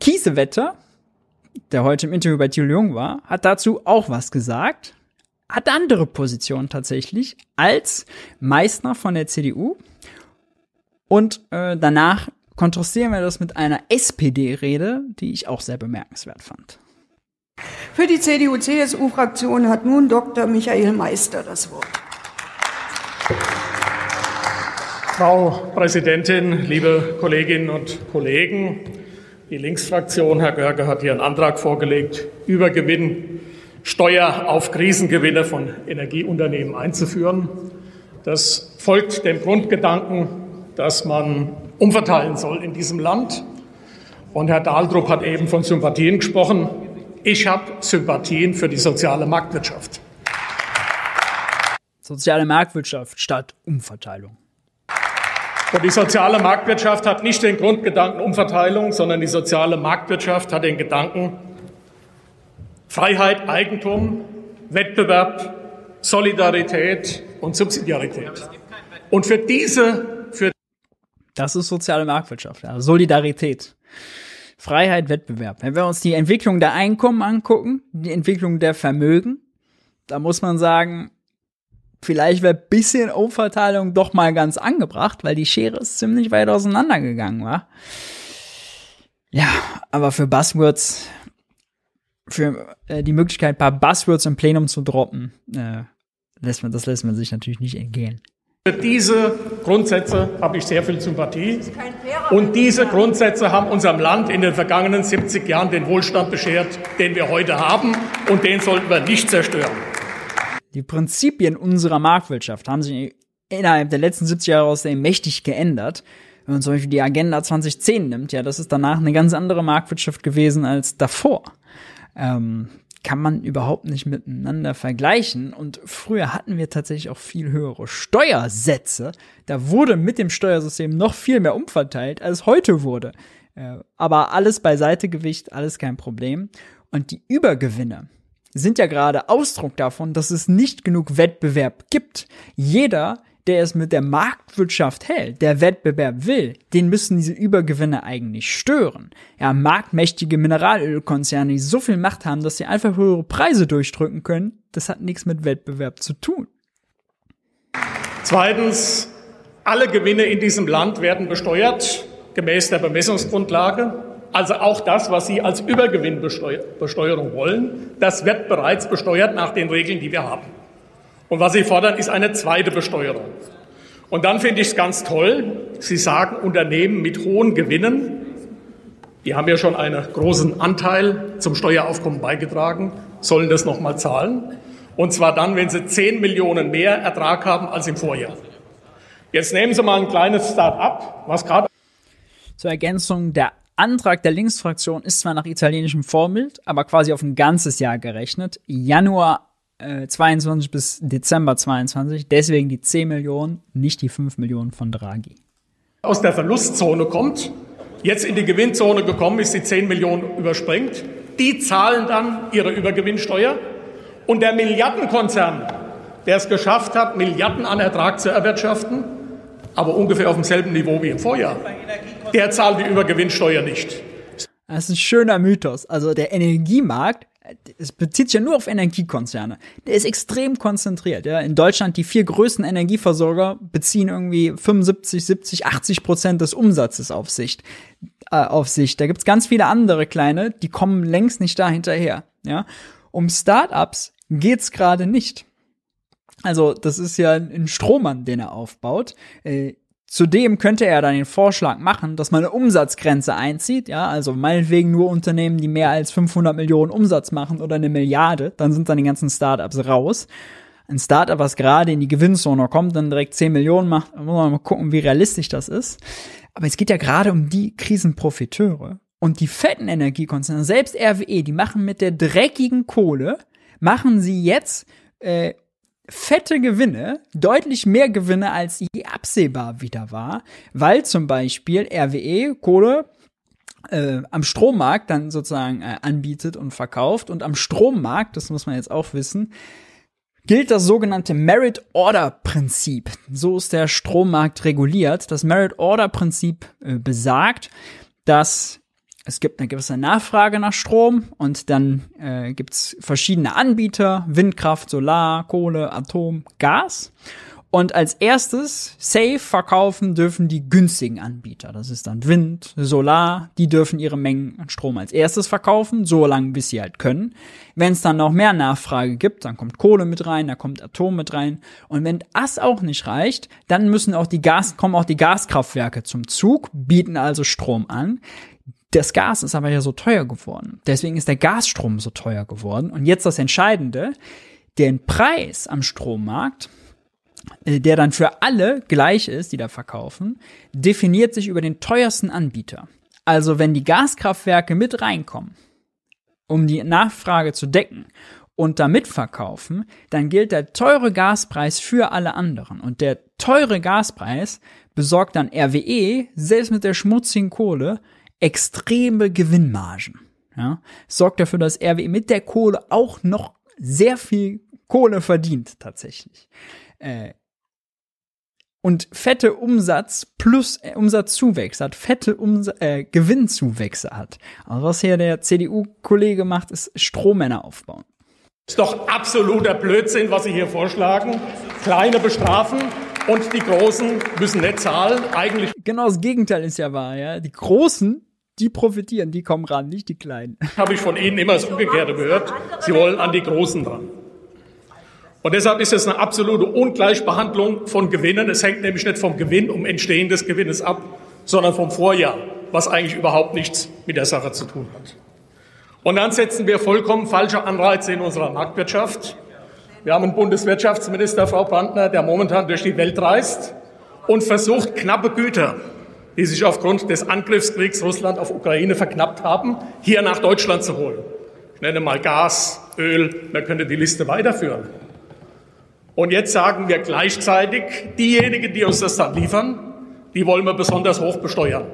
Kiesewetter, der heute im Interview bei Thilo Jung war, hat dazu auch was gesagt. Hat andere Positionen tatsächlich als Meissner von der CDU. Und äh, danach kontrastieren wir das mit einer SPD-Rede, die ich auch sehr bemerkenswert fand. Für die CDU-CSU-Fraktion hat nun Dr. Michael Meister das Wort. Frau Präsidentin, liebe Kolleginnen und Kollegen! Die Linksfraktion, Herr Görge, hat hier einen Antrag vorgelegt, Übergewinnsteuer auf Krisengewinne von Energieunternehmen einzuführen. Das folgt dem Grundgedanken, dass man umverteilen soll in diesem Land. Und Herr Dahldrup hat eben von Sympathien gesprochen. Ich habe Sympathien für die soziale Marktwirtschaft. Soziale Marktwirtschaft statt Umverteilung. Und die soziale Marktwirtschaft hat nicht den Grundgedanken Umverteilung, sondern die soziale Marktwirtschaft hat den Gedanken Freiheit, Eigentum, Wettbewerb, Solidarität und Subsidiarität. Und für diese, für Das ist soziale Marktwirtschaft, ja. Solidarität. Freiheit, Wettbewerb. Wenn wir uns die Entwicklung der Einkommen angucken, die Entwicklung der Vermögen, da muss man sagen, vielleicht wäre bisschen Umverteilung doch mal ganz angebracht, weil die Schere ist ziemlich weit auseinandergegangen war. Ja, aber für Buzzwords, für äh, die Möglichkeit, ein paar Buzzwords im Plenum zu droppen, äh, lässt man, das lässt man sich natürlich nicht entgehen. Für diese Grundsätze habe ich sehr viel Sympathie. Und diese Grundsätze haben unserem Land in den vergangenen 70 Jahren den Wohlstand beschert, den wir heute haben. Und den sollten wir nicht zerstören. Die Prinzipien unserer Marktwirtschaft haben sich innerhalb der letzten 70 Jahre außerdem mächtig geändert. Wenn man zum Beispiel die Agenda 2010 nimmt, ja, das ist danach eine ganz andere Marktwirtschaft gewesen als davor. Ähm, kann man überhaupt nicht miteinander vergleichen. Und früher hatten wir tatsächlich auch viel höhere Steuersätze. Da wurde mit dem Steuersystem noch viel mehr umverteilt, als heute wurde. Äh, aber alles beiseite Gewicht, alles kein Problem. Und die Übergewinne sind ja gerade Ausdruck davon, dass es nicht genug Wettbewerb gibt. Jeder, der es mit der Marktwirtschaft hält, der Wettbewerb will, den müssen diese Übergewinne eigentlich stören. Ja, marktmächtige Mineralölkonzerne, die so viel Macht haben, dass sie einfach höhere Preise durchdrücken können, das hat nichts mit Wettbewerb zu tun. Zweitens, alle Gewinne in diesem Land werden besteuert, gemäß der Bemessungsgrundlage. Also auch das, was Sie als Übergewinnbesteuerung wollen, das wird bereits besteuert nach den Regeln, die wir haben. Und was Sie fordern, ist eine zweite Besteuerung. Und dann finde ich es ganz toll, Sie sagen, Unternehmen mit hohen Gewinnen, die haben ja schon einen großen Anteil zum Steueraufkommen beigetragen, sollen das nochmal zahlen. Und zwar dann, wenn sie 10 Millionen mehr Ertrag haben als im Vorjahr. Jetzt nehmen Sie mal ein kleines Start-up, was gerade. Zur Ergänzung, der Antrag der Linksfraktion ist zwar nach italienischem Vorbild, aber quasi auf ein ganzes Jahr gerechnet. Januar äh, 22 bis Dezember 22, deswegen die 10 Millionen, nicht die 5 Millionen von Draghi. Aus der Verlustzone kommt, jetzt in die Gewinnzone gekommen ist, die 10 Millionen überspringt. Die zahlen dann ihre Übergewinnsteuer. Und der Milliardenkonzern, der es geschafft hat, Milliarden an Ertrag zu erwirtschaften, aber ungefähr auf demselben Niveau wie im Vorjahr, der zahlt die Übergewinnsteuer nicht. Das ist ein schöner Mythos. Also der Energiemarkt, es bezieht sich ja nur auf Energiekonzerne. Der ist extrem konzentriert. Ja. In Deutschland die vier größten Energieversorger beziehen irgendwie 75, 70, 80 Prozent des Umsatzes auf sich. Äh, auf sich. Da gibt's ganz viele andere kleine, die kommen längst nicht da hinterher. Ja. Um Startups geht's gerade nicht. Also das ist ja ein Strohmann, den er aufbaut. Äh, Zudem könnte er dann den Vorschlag machen, dass man eine Umsatzgrenze einzieht, ja, also meinetwegen nur Unternehmen, die mehr als 500 Millionen Umsatz machen oder eine Milliarde, dann sind dann die ganzen Startups raus. Ein Startup, was gerade in die Gewinnzone kommt, dann direkt 10 Millionen macht, muss man mal gucken, wie realistisch das ist. Aber es geht ja gerade um die Krisenprofiteure und die fetten Energiekonzerne, selbst RWE, die machen mit der dreckigen Kohle, machen sie jetzt äh, fette Gewinne, deutlich mehr Gewinne als je absehbar wieder war, weil zum Beispiel RWE Kohle äh, am Strommarkt dann sozusagen äh, anbietet und verkauft und am Strommarkt, das muss man jetzt auch wissen, gilt das sogenannte Merit Order Prinzip. So ist der Strommarkt reguliert. Das Merit Order Prinzip äh, besagt, dass es gibt eine gewisse Nachfrage nach Strom und dann äh, gibt es verschiedene Anbieter, Windkraft, Solar, Kohle, Atom, Gas. Und als erstes safe verkaufen dürfen die günstigen Anbieter. Das ist dann Wind, Solar, die dürfen ihre Mengen an Strom als erstes verkaufen, so lange bis sie halt können. Wenn es dann noch mehr Nachfrage gibt, dann kommt Kohle mit rein, da kommt Atom mit rein. Und wenn das auch nicht reicht, dann müssen auch die Gas, kommen auch die Gaskraftwerke zum Zug, bieten also Strom an. Das Gas ist aber ja so teuer geworden. Deswegen ist der Gasstrom so teuer geworden. Und jetzt das Entscheidende, den Preis am Strommarkt, äh, der dann für alle gleich ist, die da verkaufen, definiert sich über den teuersten Anbieter. Also wenn die Gaskraftwerke mit reinkommen, um die Nachfrage zu decken und da mitverkaufen, dann gilt der teure Gaspreis für alle anderen. Und der teure Gaspreis besorgt dann RWE, selbst mit der schmutzigen Kohle, extreme Gewinnmargen. Ja, sorgt dafür, dass RWE mit der Kohle auch noch sehr viel Kohle verdient tatsächlich. Äh, und fette Umsatz plus äh, Umsatzzuwächse hat, fette Ums äh, Gewinnzuwächse hat. Also was hier der CDU-Kollege macht, ist Strohmänner aufbauen. Ist doch absoluter Blödsinn, was Sie hier vorschlagen. Kleine bestrafen und die Großen müssen nicht zahlen. Eigentlich. Genau das Gegenteil ist ja wahr, ja. Die Großen die profitieren, die kommen ran, nicht die Kleinen. (laughs) Habe ich von Ihnen immer das Umgekehrte gehört. Sie wollen an die Großen dran. Und deshalb ist es eine absolute Ungleichbehandlung von Gewinnen. Es hängt nämlich nicht vom Gewinn, um Entstehen des Gewinnes ab, sondern vom Vorjahr, was eigentlich überhaupt nichts mit der Sache zu tun hat. Und dann setzen wir vollkommen falsche Anreize in unserer Marktwirtschaft. Wir haben einen Bundeswirtschaftsminister, Frau Brandner, der momentan durch die Welt reist und versucht, knappe Güter die sich aufgrund des Angriffskriegs Russland auf Ukraine verknappt haben, hier nach Deutschland zu holen. Ich nenne mal Gas, Öl, man könnte die Liste weiterführen. Und jetzt sagen wir gleichzeitig, diejenigen, die uns das dann liefern, die wollen wir besonders hoch besteuern.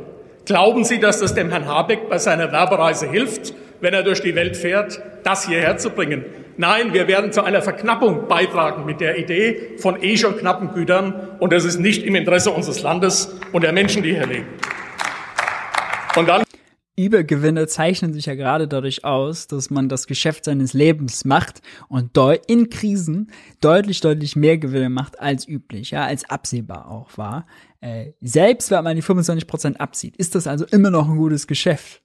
Glauben Sie, dass das dem Herrn Habeck bei seiner Werbereise hilft, wenn er durch die Welt fährt, das hierher zu bringen? Nein, wir werden zu einer Verknappung beitragen mit der Idee von eh schon knappen Gütern. Und das ist nicht im Interesse unseres Landes und der Menschen, die hier leben. Und dann Übergewinne zeichnen sich ja gerade dadurch aus, dass man das Geschäft seines Lebens macht und in Krisen deutlich, deutlich mehr Gewinne macht als üblich, ja, als absehbar auch war. Äh, selbst wenn man die 25% abzieht, ist das also immer noch ein gutes Geschäft.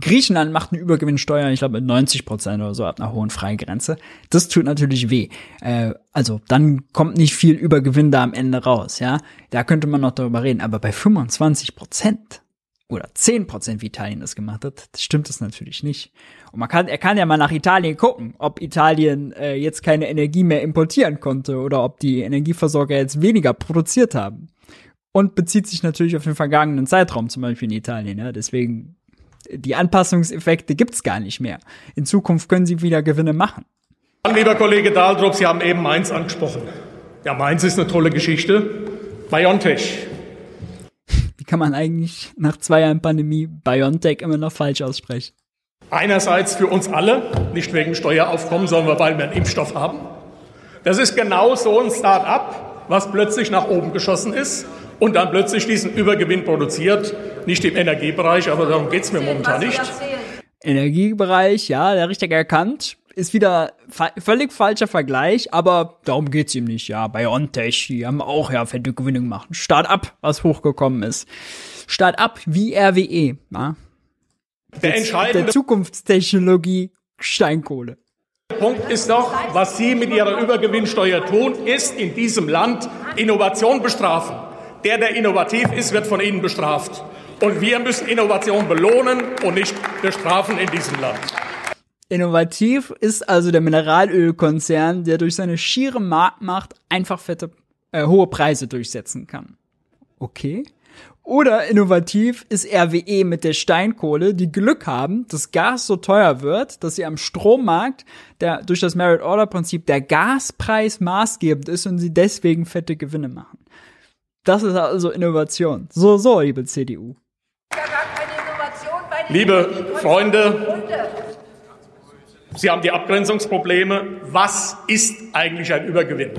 Griechenland macht eine Übergewinnsteuer, ich glaube mit 90 Prozent oder so ab einer hohen Freigrenze. Das tut natürlich weh. Äh, also dann kommt nicht viel Übergewinn da am Ende raus, ja. Da könnte man noch darüber reden. Aber bei 25 Prozent oder 10 Prozent, wie Italien das gemacht hat, das stimmt das natürlich nicht. Und man kann, er kann ja mal nach Italien gucken, ob Italien äh, jetzt keine Energie mehr importieren konnte oder ob die Energieversorger jetzt weniger produziert haben. Und bezieht sich natürlich auf den vergangenen Zeitraum, zum Beispiel in Italien. Ja. Deswegen die Anpassungseffekte gibt's gar nicht mehr. In Zukunft können sie wieder Gewinne machen. Lieber Kollege Dahldrup, Sie haben eben Mainz angesprochen. Ja, Mainz ist eine tolle Geschichte. BioNTech. Wie kann man eigentlich nach zwei Jahren Pandemie BioNTech immer noch falsch aussprechen? Einerseits für uns alle, nicht wegen Steueraufkommen, sondern weil wir einen Impfstoff haben. Das ist genau so ein Start-up, was plötzlich nach oben geschossen ist und dann plötzlich diesen Übergewinn produziert. Nicht im Energiebereich, aber darum geht's mir momentan nicht. Energiebereich, ja, der richtig erkannt. Ist wieder fa völlig falscher Vergleich, aber darum geht's ihm nicht. Ja, bei OnTech, die haben auch ja fette Gewinne gemacht. Start-up, was hochgekommen ist. Start-up wie RWE, ja. Der, entscheidende der Zukunftstechnologie Steinkohle. Punkt ist doch, was Sie mit Ihrer Übergewinnsteuer tun, ist in diesem Land Innovation bestrafen. Der, der innovativ ist, wird von Ihnen bestraft. Und wir müssen Innovation belohnen und nicht bestrafen in diesem Land. Innovativ ist also der Mineralölkonzern, der durch seine schiere Marktmacht einfach fette, äh, hohe Preise durchsetzen kann. Okay. Oder innovativ ist RWE mit der Steinkohle, die Glück haben, dass Gas so teuer wird, dass sie am Strommarkt der, durch das Merit-Order-Prinzip der Gaspreis maßgebend ist und sie deswegen fette Gewinne machen. Das ist also Innovation. So, so, liebe CDU. Liebe Freunde, Sie haben die Abgrenzungsprobleme. Was ist eigentlich ein Übergewinn?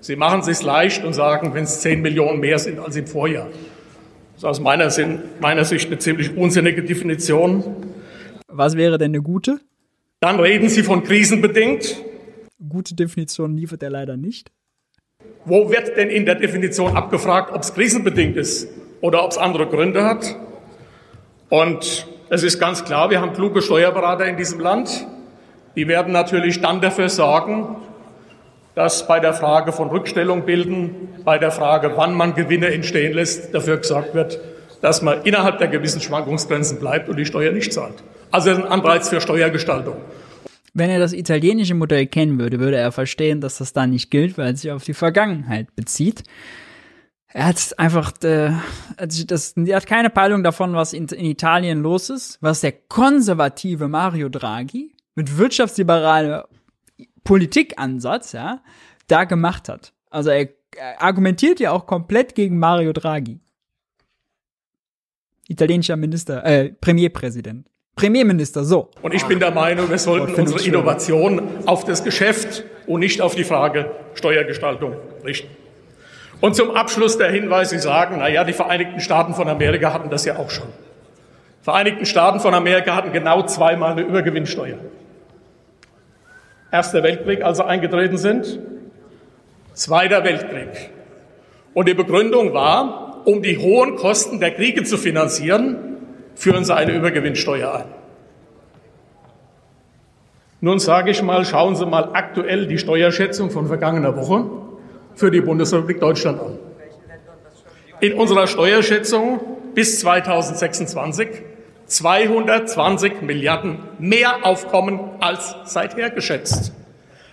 Sie machen es sich leicht und sagen, wenn es 10 Millionen mehr sind als im Vorjahr. Das ist aus meiner, Sinn, meiner Sicht eine ziemlich unsinnige Definition. Was wäre denn eine gute? Dann reden Sie von krisenbedingt. Gute Definition liefert er leider nicht. Wo wird denn in der Definition abgefragt, ob es krisenbedingt ist oder ob es andere Gründe hat? Und es ist ganz klar, wir haben kluge Steuerberater in diesem Land. Die werden natürlich dann dafür sorgen, dass bei der Frage von Rückstellung bilden, bei der Frage, wann man Gewinne entstehen lässt, dafür gesorgt wird, dass man innerhalb der gewissen Schwankungsgrenzen bleibt und die Steuer nicht zahlt. Also ein Anreiz für Steuergestaltung. Wenn er das italienische Modell kennen würde, würde er verstehen, dass das da nicht gilt, weil es sich auf die Vergangenheit bezieht. Er hat einfach, äh, das, er hat keine Peilung davon, was in, in Italien los ist, was der konservative Mario Draghi mit wirtschaftsliberaler Politikansatz, ja, da gemacht hat. Also er, er argumentiert ja auch komplett gegen Mario Draghi. Italienischer Minister, äh, Premierpräsident. Premierminister, so. Und ich bin der Meinung, wir sollten unsere Innovation auf das Geschäft und nicht auf die Frage Steuergestaltung richten. Und zum Abschluss der Hinweis, Sie sagen, na ja, die Vereinigten Staaten von Amerika hatten das ja auch schon. Die Vereinigten Staaten von Amerika hatten genau zweimal eine Übergewinnsteuer. Erster Weltkrieg, als sie eingetreten sind, Zweiter Weltkrieg. Und die Begründung war, um die hohen Kosten der Kriege zu finanzieren, führen sie eine Übergewinnsteuer ein. Nun sage ich mal, schauen Sie mal aktuell die Steuerschätzung von vergangener Woche für die Bundesrepublik Deutschland an. In unserer Steuerschätzung bis 2026 220 Milliarden mehr Aufkommen als seither geschätzt.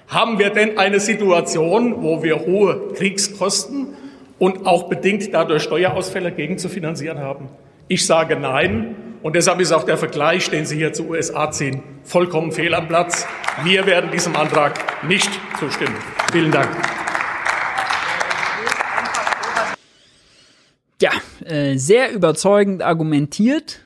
Haben wir denn eine Situation, wo wir hohe Kriegskosten und auch bedingt dadurch Steuerausfälle gegen zu finanzieren haben? Ich sage nein. Und deshalb ist auch der Vergleich, den Sie hier zu USA ziehen, vollkommen fehl am Platz. Wir werden diesem Antrag nicht zustimmen. Vielen Dank. Ja, äh, sehr überzeugend argumentiert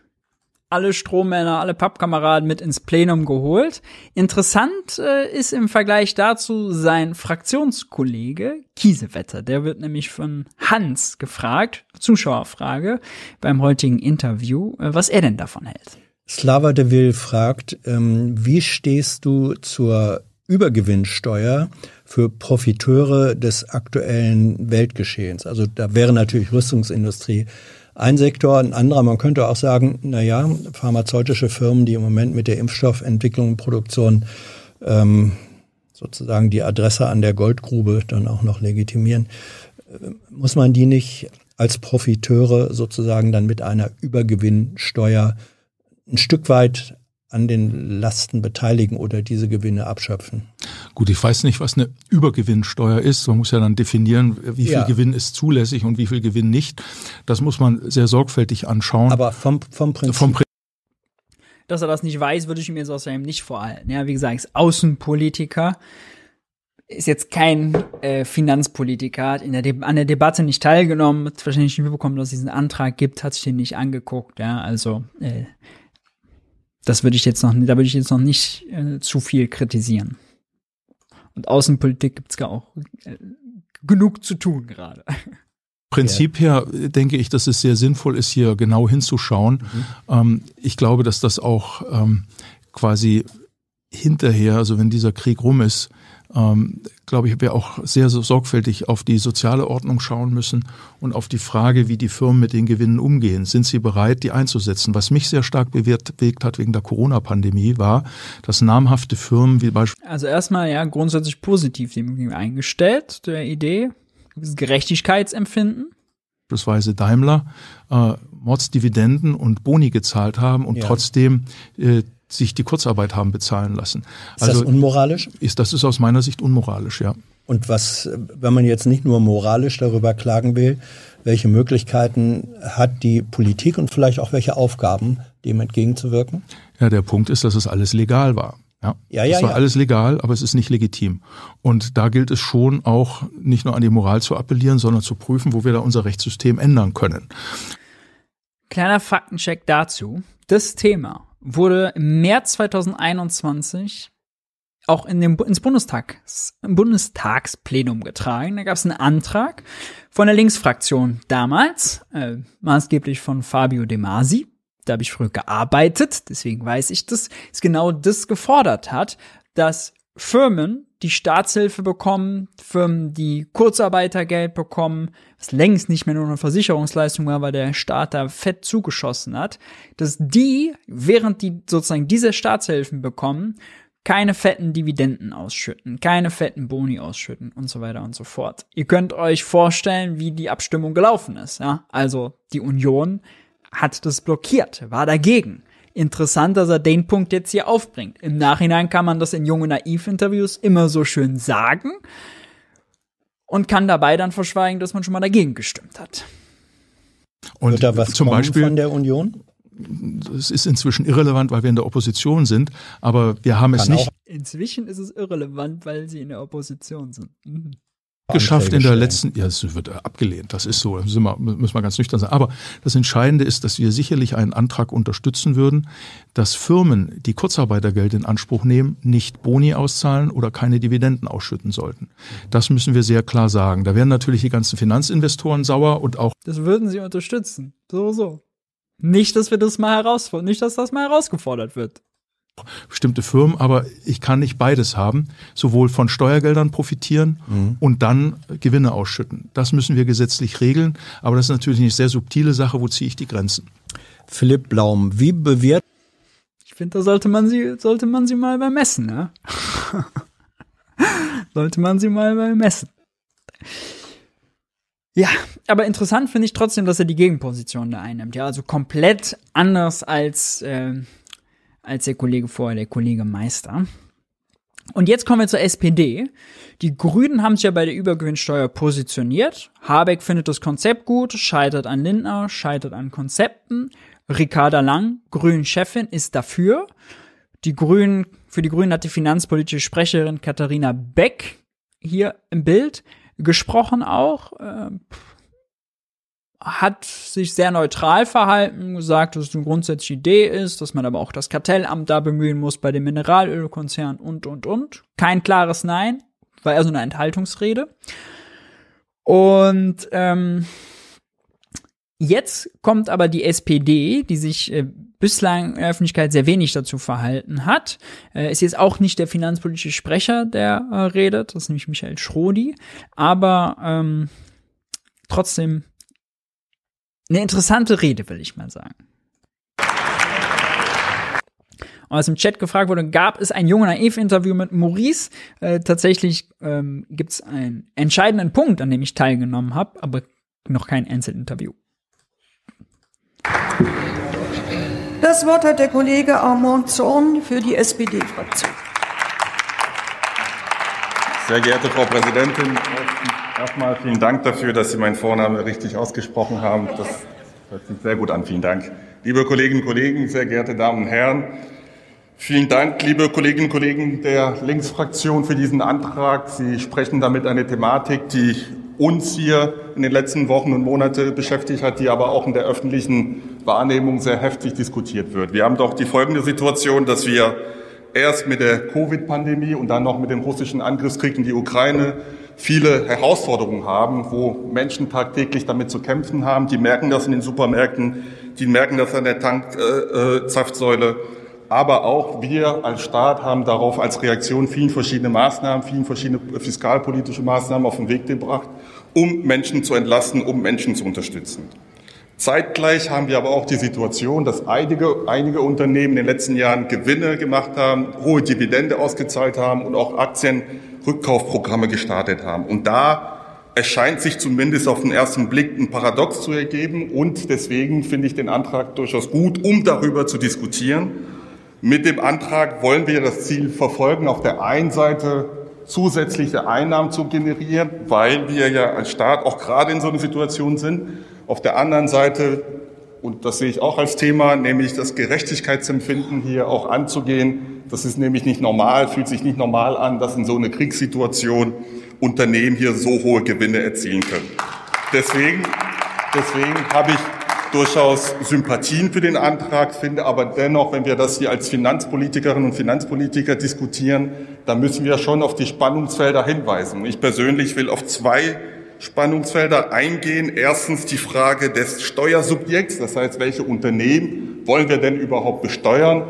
alle Strommänner, alle Pappkameraden mit ins Plenum geholt. Interessant äh, ist im Vergleich dazu sein Fraktionskollege Kiesewetter. Der wird nämlich von Hans gefragt, Zuschauerfrage beim heutigen Interview, äh, was er denn davon hält. Slava de Vil fragt, ähm, wie stehst du zur Übergewinnsteuer für Profiteure des aktuellen Weltgeschehens? Also da wäre natürlich Rüstungsindustrie ein Sektor, ein anderer, man könnte auch sagen, na ja, pharmazeutische Firmen, die im Moment mit der Impfstoffentwicklung und Produktion ähm, sozusagen die Adresse an der Goldgrube dann auch noch legitimieren, äh, muss man die nicht als Profiteure sozusagen dann mit einer Übergewinnsteuer ein Stück weit an den Lasten beteiligen oder diese Gewinne abschöpfen. Gut, ich weiß nicht, was eine Übergewinnsteuer ist. Man muss ja dann definieren, wie viel ja. Gewinn ist zulässig und wie viel Gewinn nicht. Das muss man sehr sorgfältig anschauen. Aber vom, vom Prinzip. Vom Prinzip dass er das nicht weiß, würde ich mir jetzt außerdem nicht vorhalten. Ja, wie gesagt, ist Außenpolitiker, ist jetzt kein äh, Finanzpolitiker, hat in der an der Debatte nicht teilgenommen, hat wahrscheinlich nicht mitbekommen, dass es diesen Antrag gibt, hat sich den nicht angeguckt. Ja, also äh, das würde ich jetzt noch, da würde ich jetzt noch nicht äh, zu viel kritisieren. Und Außenpolitik gibt's gar auch äh, genug zu tun gerade. Prinzip her denke ich, dass es sehr sinnvoll ist, hier genau hinzuschauen. Mhm. Ähm, ich glaube, dass das auch ähm, quasi hinterher, also wenn dieser Krieg rum ist, ähm, glaube ich, wir auch sehr so sorgfältig auf die soziale Ordnung schauen müssen und auf die Frage, wie die Firmen mit den Gewinnen umgehen. Sind sie bereit, die einzusetzen? Was mich sehr stark bewegt hat wegen der Corona-Pandemie, war, dass namhafte Firmen wie beispielsweise. Also erstmal ja grundsätzlich positiv dem eingestellt, der Idee, Gerechtigkeitsempfinden beispielsweise Daimler äh, Mordsdividenden und Boni gezahlt haben und ja. trotzdem äh, sich die Kurzarbeit haben bezahlen lassen. Ist also, das unmoralisch? Ist, das ist aus meiner Sicht unmoralisch, ja. Und was, wenn man jetzt nicht nur moralisch darüber klagen will, welche Möglichkeiten hat die Politik und vielleicht auch welche Aufgaben, dem entgegenzuwirken? Ja, der Punkt ist, dass es alles legal war. Ja, ja, ja. Es war ja. alles legal, aber es ist nicht legitim. Und da gilt es schon auch nicht nur an die Moral zu appellieren, sondern zu prüfen, wo wir da unser Rechtssystem ändern können. Kleiner Faktencheck dazu. Das Thema wurde im März 2021 auch in dem, ins Bundestags, Bundestagsplenum getragen. Da gab es einen Antrag von der Linksfraktion damals, äh, maßgeblich von Fabio De Masi. Da habe ich früher gearbeitet, deswegen weiß ich das, ist genau das gefordert hat, dass Firmen, die Staatshilfe bekommen, Firmen, die Kurzarbeitergeld bekommen, was längst nicht mehr nur eine Versicherungsleistung war, weil der Staat da fett zugeschossen hat, dass die, während die sozusagen diese Staatshilfen bekommen, keine fetten Dividenden ausschütten, keine fetten Boni ausschütten und so weiter und so fort. Ihr könnt euch vorstellen, wie die Abstimmung gelaufen ist, ja? Also, die Union hat das blockiert, war dagegen. Interessant, dass er den Punkt jetzt hier aufbringt. Im Nachhinein kann man das in junge Naiv-Interviews immer so schön sagen und kann dabei dann verschweigen, dass man schon mal dagegen gestimmt hat. Und da was zum Beispiel von der Union? Es ist inzwischen irrelevant, weil wir in der Opposition sind, aber wir haben es Kann nicht Inzwischen ist es irrelevant, weil sie in der Opposition sind. Mhm. Geschafft in der stellen. letzten, ja, es wird abgelehnt, das ist so, da sind wir, müssen wir ganz nüchtern sein. Aber das Entscheidende ist, dass wir sicherlich einen Antrag unterstützen würden, dass Firmen, die Kurzarbeitergeld in Anspruch nehmen, nicht Boni auszahlen oder keine Dividenden ausschütten sollten. Das müssen wir sehr klar sagen. Da werden natürlich die ganzen Finanzinvestoren sauer und auch Das würden sie unterstützen. So, so. Nicht, dass wir das mal herausfordern, nicht, dass das mal herausgefordert wird. Bestimmte Firmen, aber ich kann nicht beides haben, sowohl von Steuergeldern profitieren und dann Gewinne ausschütten. Das müssen wir gesetzlich regeln, aber das ist natürlich eine sehr subtile Sache, wo ziehe ich die Grenzen? Philipp Blaum, wie bewertet Ich finde, da sollte man sie, sollte man sie mal bemessen, ne? (laughs) sollte man sie mal bemessen. Ja, aber interessant finde ich trotzdem, dass er die Gegenposition da einnimmt. Ja, also komplett anders als, äh, als der Kollege vorher, der Kollege Meister. Und jetzt kommen wir zur SPD. Die Grünen haben sich ja bei der Übergewinnsteuer positioniert. Habeck findet das Konzept gut, scheitert an Lindner, scheitert an Konzepten. Ricarda Lang, Grünen-Chefin, ist dafür. Die Grünen, für die Grünen hat die finanzpolitische Sprecherin Katharina Beck hier im Bild gesprochen auch. Äh, hat sich sehr neutral verhalten, gesagt, dass es eine grundsätzliche Idee ist, dass man aber auch das Kartellamt da bemühen muss bei dem Mineralölkonzern und, und, und. Kein klares Nein, war eher so eine Enthaltungsrede. Und ähm, jetzt kommt aber die SPD, die sich äh, bislang in der Öffentlichkeit sehr wenig dazu verhalten hat. Äh, ist jetzt auch nicht der finanzpolitische Sprecher, der äh, redet, das ist nämlich Michael Schrodi, aber ähm, trotzdem eine interessante Rede, will ich mal sagen. Und was im Chat gefragt wurde, gab es ein junge Naiv-Interview mit Maurice. Äh, tatsächlich ähm, gibt es einen entscheidenden Punkt, an dem ich teilgenommen habe, aber noch kein Einzelinterview. Das Wort hat der Kollege Armand Zorn für die SPD-Fraktion. Sehr geehrte Frau Präsidentin, erstmal vielen Dank dafür, dass Sie meinen Vornamen richtig ausgesprochen haben. Das hört sich sehr gut an. Vielen Dank. Liebe Kolleginnen und Kollegen, sehr geehrte Damen und Herren, vielen Dank, liebe Kolleginnen und Kollegen der Linksfraktion, für diesen Antrag. Sie sprechen damit eine Thematik, die uns hier in den letzten Wochen und Monaten beschäftigt hat, die aber auch in der öffentlichen Wahrnehmung sehr heftig diskutiert wird. Wir haben doch die folgende Situation, dass wir erst mit der Covid-Pandemie und dann noch mit dem russischen Angriffskrieg in die Ukraine viele Herausforderungen haben, wo Menschen tagtäglich damit zu kämpfen haben. Die merken das in den Supermärkten, die merken das an der Tanksaftsäule. Äh, äh, aber auch wir als Staat haben darauf als Reaktion vielen verschiedene Maßnahmen, vielen verschiedene fiskalpolitische Maßnahmen auf den Weg gebracht, um Menschen zu entlasten, um Menschen zu unterstützen. Zeitgleich haben wir aber auch die Situation, dass einige, einige Unternehmen in den letzten Jahren Gewinne gemacht haben, hohe Dividende ausgezahlt haben und auch Aktienrückkaufprogramme gestartet haben. Und da erscheint sich zumindest auf den ersten Blick ein Paradox zu ergeben. Und deswegen finde ich den Antrag durchaus gut, um darüber zu diskutieren. Mit dem Antrag wollen wir das Ziel verfolgen, auf der einen Seite zusätzliche Einnahmen zu generieren, weil wir ja als Staat auch gerade in so einer Situation sind. Auf der anderen Seite, und das sehe ich auch als Thema, nämlich das Gerechtigkeitsempfinden hier auch anzugehen. Das ist nämlich nicht normal, fühlt sich nicht normal an, dass in so einer Kriegssituation Unternehmen hier so hohe Gewinne erzielen können. Deswegen, deswegen habe ich durchaus Sympathien für den Antrag, finde aber dennoch, wenn wir das hier als Finanzpolitikerinnen und Finanzpolitiker diskutieren, dann müssen wir schon auf die Spannungsfelder hinweisen. Ich persönlich will auf zwei Spannungsfelder eingehen. Erstens die Frage des Steuersubjekts, das heißt, welche Unternehmen wollen wir denn überhaupt besteuern?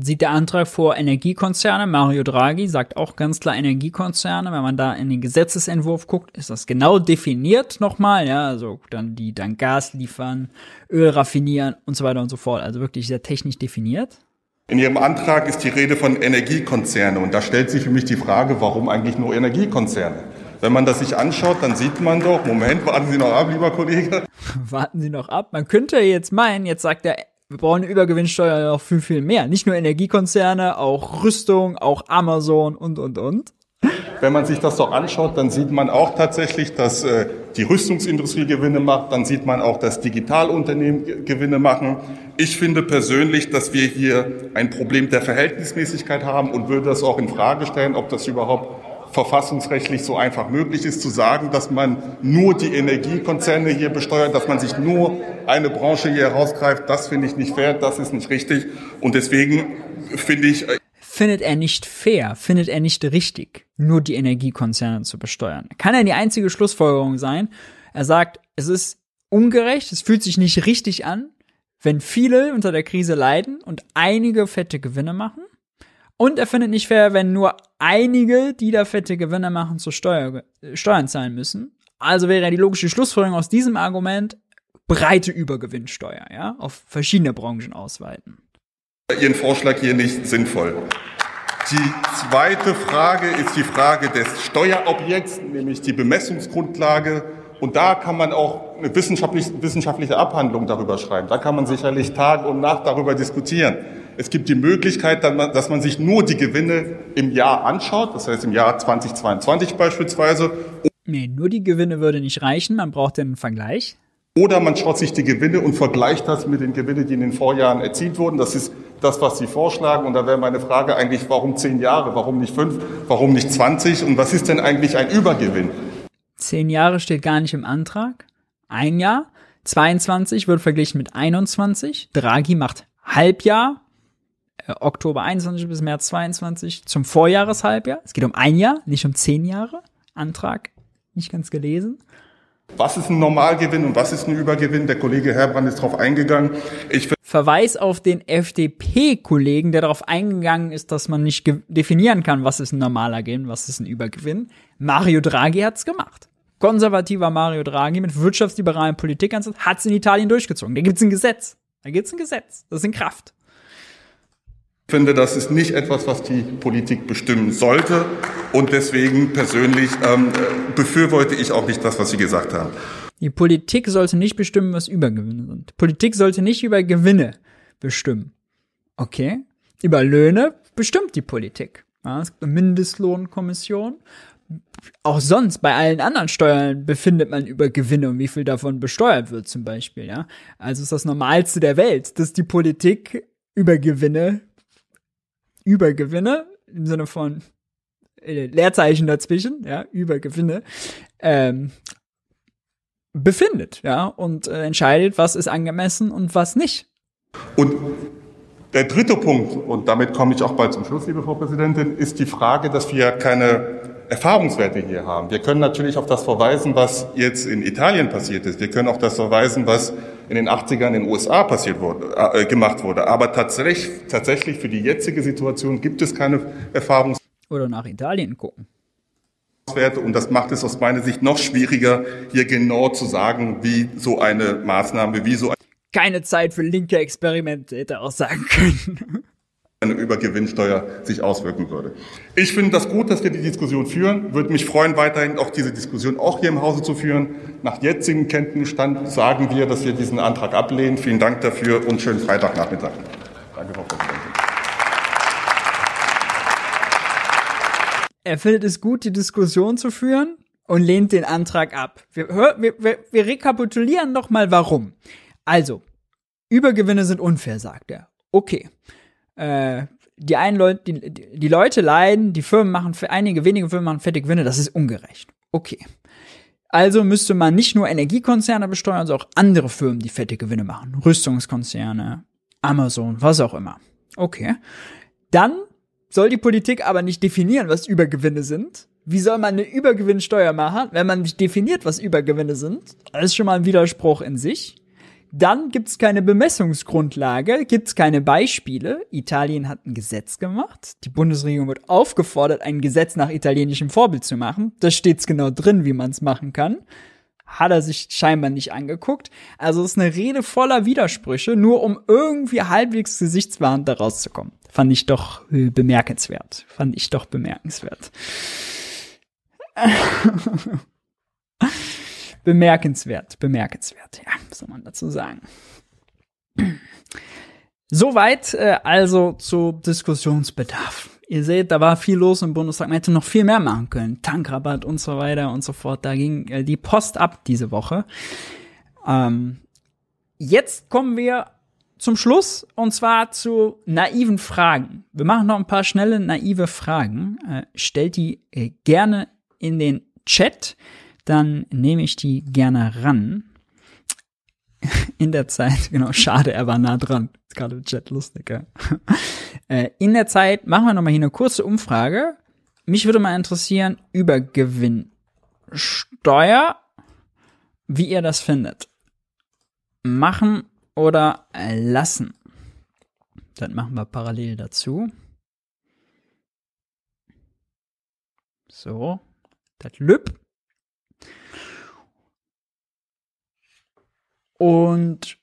sieht der Antrag vor Energiekonzerne. Mario Draghi sagt auch ganz klar Energiekonzerne. Wenn man da in den Gesetzesentwurf guckt, ist das genau definiert nochmal. Ja, also dann die dann Gas liefern, Öl raffinieren und so weiter und so fort. Also wirklich sehr technisch definiert. In Ihrem Antrag ist die Rede von Energiekonzerne und da stellt sich für mich die Frage, warum eigentlich nur Energiekonzerne? Wenn man das sich anschaut, dann sieht man doch, Moment, warten Sie noch ab, lieber Kollege. (laughs) warten Sie noch ab. Man könnte jetzt meinen, jetzt sagt der wir brauchen eine Übergewinnsteuer noch viel, viel mehr. Nicht nur Energiekonzerne, auch Rüstung, auch Amazon und, und, und. Wenn man sich das doch anschaut, dann sieht man auch tatsächlich, dass äh, die Rüstungsindustrie Gewinne macht. Dann sieht man auch, dass Digitalunternehmen Gewinne machen. Ich finde persönlich, dass wir hier ein Problem der Verhältnismäßigkeit haben und würde das auch in Frage stellen, ob das überhaupt verfassungsrechtlich so einfach möglich ist, zu sagen, dass man nur die Energiekonzerne hier besteuert, dass man sich nur eine Branche hier herausgreift, das finde ich nicht fair, das ist nicht richtig. Und deswegen finde ich. Äh, findet er nicht fair, findet er nicht richtig, nur die Energiekonzerne zu besteuern. Kann er die einzige Schlussfolgerung sein? Er sagt, es ist ungerecht, es fühlt sich nicht richtig an, wenn viele unter der Krise leiden und einige fette Gewinne machen. Und er findet nicht fair, wenn nur einige, die da fette Gewinne machen, zu Steuer, Steuern zahlen müssen. Also wäre die logische Schlussfolgerung aus diesem Argument breite Übergewinnsteuer, ja, auf verschiedene Branchen ausweiten. Ihren Vorschlag hier nicht sinnvoll. Die zweite Frage ist die Frage des Steuerobjekts, nämlich die Bemessungsgrundlage. Und da kann man auch eine wissenschaftliche, wissenschaftliche Abhandlung darüber schreiben. Da kann man sicherlich Tag und Nacht darüber diskutieren. Es gibt die Möglichkeit, dass man sich nur die Gewinne im Jahr anschaut, das heißt im Jahr 2022 beispielsweise. Nee, nur die Gewinne würde nicht reichen, man braucht einen Vergleich. Oder man schaut sich die Gewinne und vergleicht das mit den Gewinnen, die in den Vorjahren erzielt wurden. Das ist das, was Sie vorschlagen. Und da wäre meine Frage eigentlich, warum zehn Jahre, warum nicht fünf, warum nicht 20? Und was ist denn eigentlich ein Übergewinn? Zehn Jahre steht gar nicht im Antrag. Ein Jahr. 22 wird verglichen mit 21. Draghi macht Halbjahr. Oktober 21 bis März 22 zum Vorjahreshalbjahr. Es geht um ein Jahr, nicht um zehn Jahre. Antrag nicht ganz gelesen. Was ist ein Normalgewinn und was ist ein Übergewinn? Der Kollege Herbrand ist darauf eingegangen. Ich Verweis auf den FDP-Kollegen, der darauf eingegangen ist, dass man nicht definieren kann, was ist ein normaler Gewinn, was ist ein Übergewinn. Mario Draghi hat's gemacht. Konservativer Mario Draghi mit wirtschaftsliberalen Politikansatz hat's in Italien durchgezogen. Da gibt's ein Gesetz. Da gibt's ein Gesetz. Das ist in Kraft. Ich finde, das ist nicht etwas, was die Politik bestimmen sollte. Und deswegen persönlich ähm, befürworte ich auch nicht das, was Sie gesagt haben. Die Politik sollte nicht bestimmen, was Übergewinne sind. Politik sollte nicht über Gewinne bestimmen. Okay? Über Löhne bestimmt die Politik. Ja, es gibt eine Mindestlohnkommission. Auch sonst bei allen anderen Steuern befindet man über Gewinne und wie viel davon besteuert wird zum Beispiel. Ja, also ist das Normalste der Welt, dass die Politik über Gewinne Übergewinne im Sinne von äh, Leerzeichen dazwischen, ja, Übergewinne, ähm, befindet, ja, und äh, entscheidet, was ist angemessen und was nicht. Und der dritte Punkt, und damit komme ich auch bald zum Schluss, liebe Frau Präsidentin, ist die Frage, dass wir keine Erfahrungswerte hier haben. Wir können natürlich auf das verweisen, was jetzt in Italien passiert ist. Wir können auf das verweisen, was in den 80ern in den USA passiert wurde, äh, gemacht wurde. Aber tatsächlich, tatsächlich für die jetzige Situation gibt es keine Erfahrungs Oder nach Italien gucken. Und das macht es aus meiner Sicht noch schwieriger, hier genau zu sagen, wie so eine Maßnahme, wie so Keine Zeit für linke Experimente hätte auch sagen können eine Übergewinnsteuer sich auswirken würde. Ich finde das gut, dass wir die Diskussion führen. Würde mich freuen, weiterhin auch diese Diskussion auch hier im Hause zu führen. Nach jetzigem Kenntnisstand sagen wir, dass wir diesen Antrag ablehnen. Vielen Dank dafür und schönen Freitagnachmittag. Danke, Frau Präsidentin. er findet es gut, die Diskussion zu führen und lehnt den Antrag ab. Wir, wir, wir, wir rekapitulieren noch mal warum. Also, Übergewinne sind unfair, sagt er. Okay. Äh, die einen Leute, die, die Leute leiden, die Firmen machen, einige wenige Firmen machen fette Gewinne, das ist ungerecht. Okay. Also müsste man nicht nur Energiekonzerne besteuern, sondern auch andere Firmen, die fette Gewinne machen. Rüstungskonzerne, Amazon, was auch immer. Okay. Dann soll die Politik aber nicht definieren, was Übergewinne sind. Wie soll man eine Übergewinnsteuer machen, wenn man nicht definiert, was Übergewinne sind? Das ist schon mal ein Widerspruch in sich. Dann gibt's keine Bemessungsgrundlage, gibt's keine Beispiele. Italien hat ein Gesetz gemacht. Die Bundesregierung wird aufgefordert, ein Gesetz nach italienischem Vorbild zu machen. Da steht's genau drin, wie man's machen kann. Hat er sich scheinbar nicht angeguckt. Also ist eine Rede voller Widersprüche, nur um irgendwie halbwegs gesichtswahrend da rauszukommen. Fand ich doch äh, bemerkenswert. Fand ich doch bemerkenswert. (laughs) Bemerkenswert, bemerkenswert. Ja, soll man dazu sagen? Soweit äh, also zu Diskussionsbedarf. Ihr seht, da war viel los im Bundestag. Man hätte noch viel mehr machen können. Tankrabatt und so weiter und so fort. Da ging äh, die Post ab diese Woche. Ähm, jetzt kommen wir zum Schluss und zwar zu naiven Fragen. Wir machen noch ein paar schnelle naive Fragen. Äh, stellt die äh, gerne in den Chat dann nehme ich die gerne ran. In der Zeit, (laughs) genau, schade, er war nah dran. Ist gerade im Chat lustig, ja. Äh, in der Zeit machen wir nochmal hier eine kurze Umfrage. Mich würde mal interessieren über Gewinnsteuer, wie ihr das findet. Machen oder lassen. Das machen wir parallel dazu. So, das Lüb. Und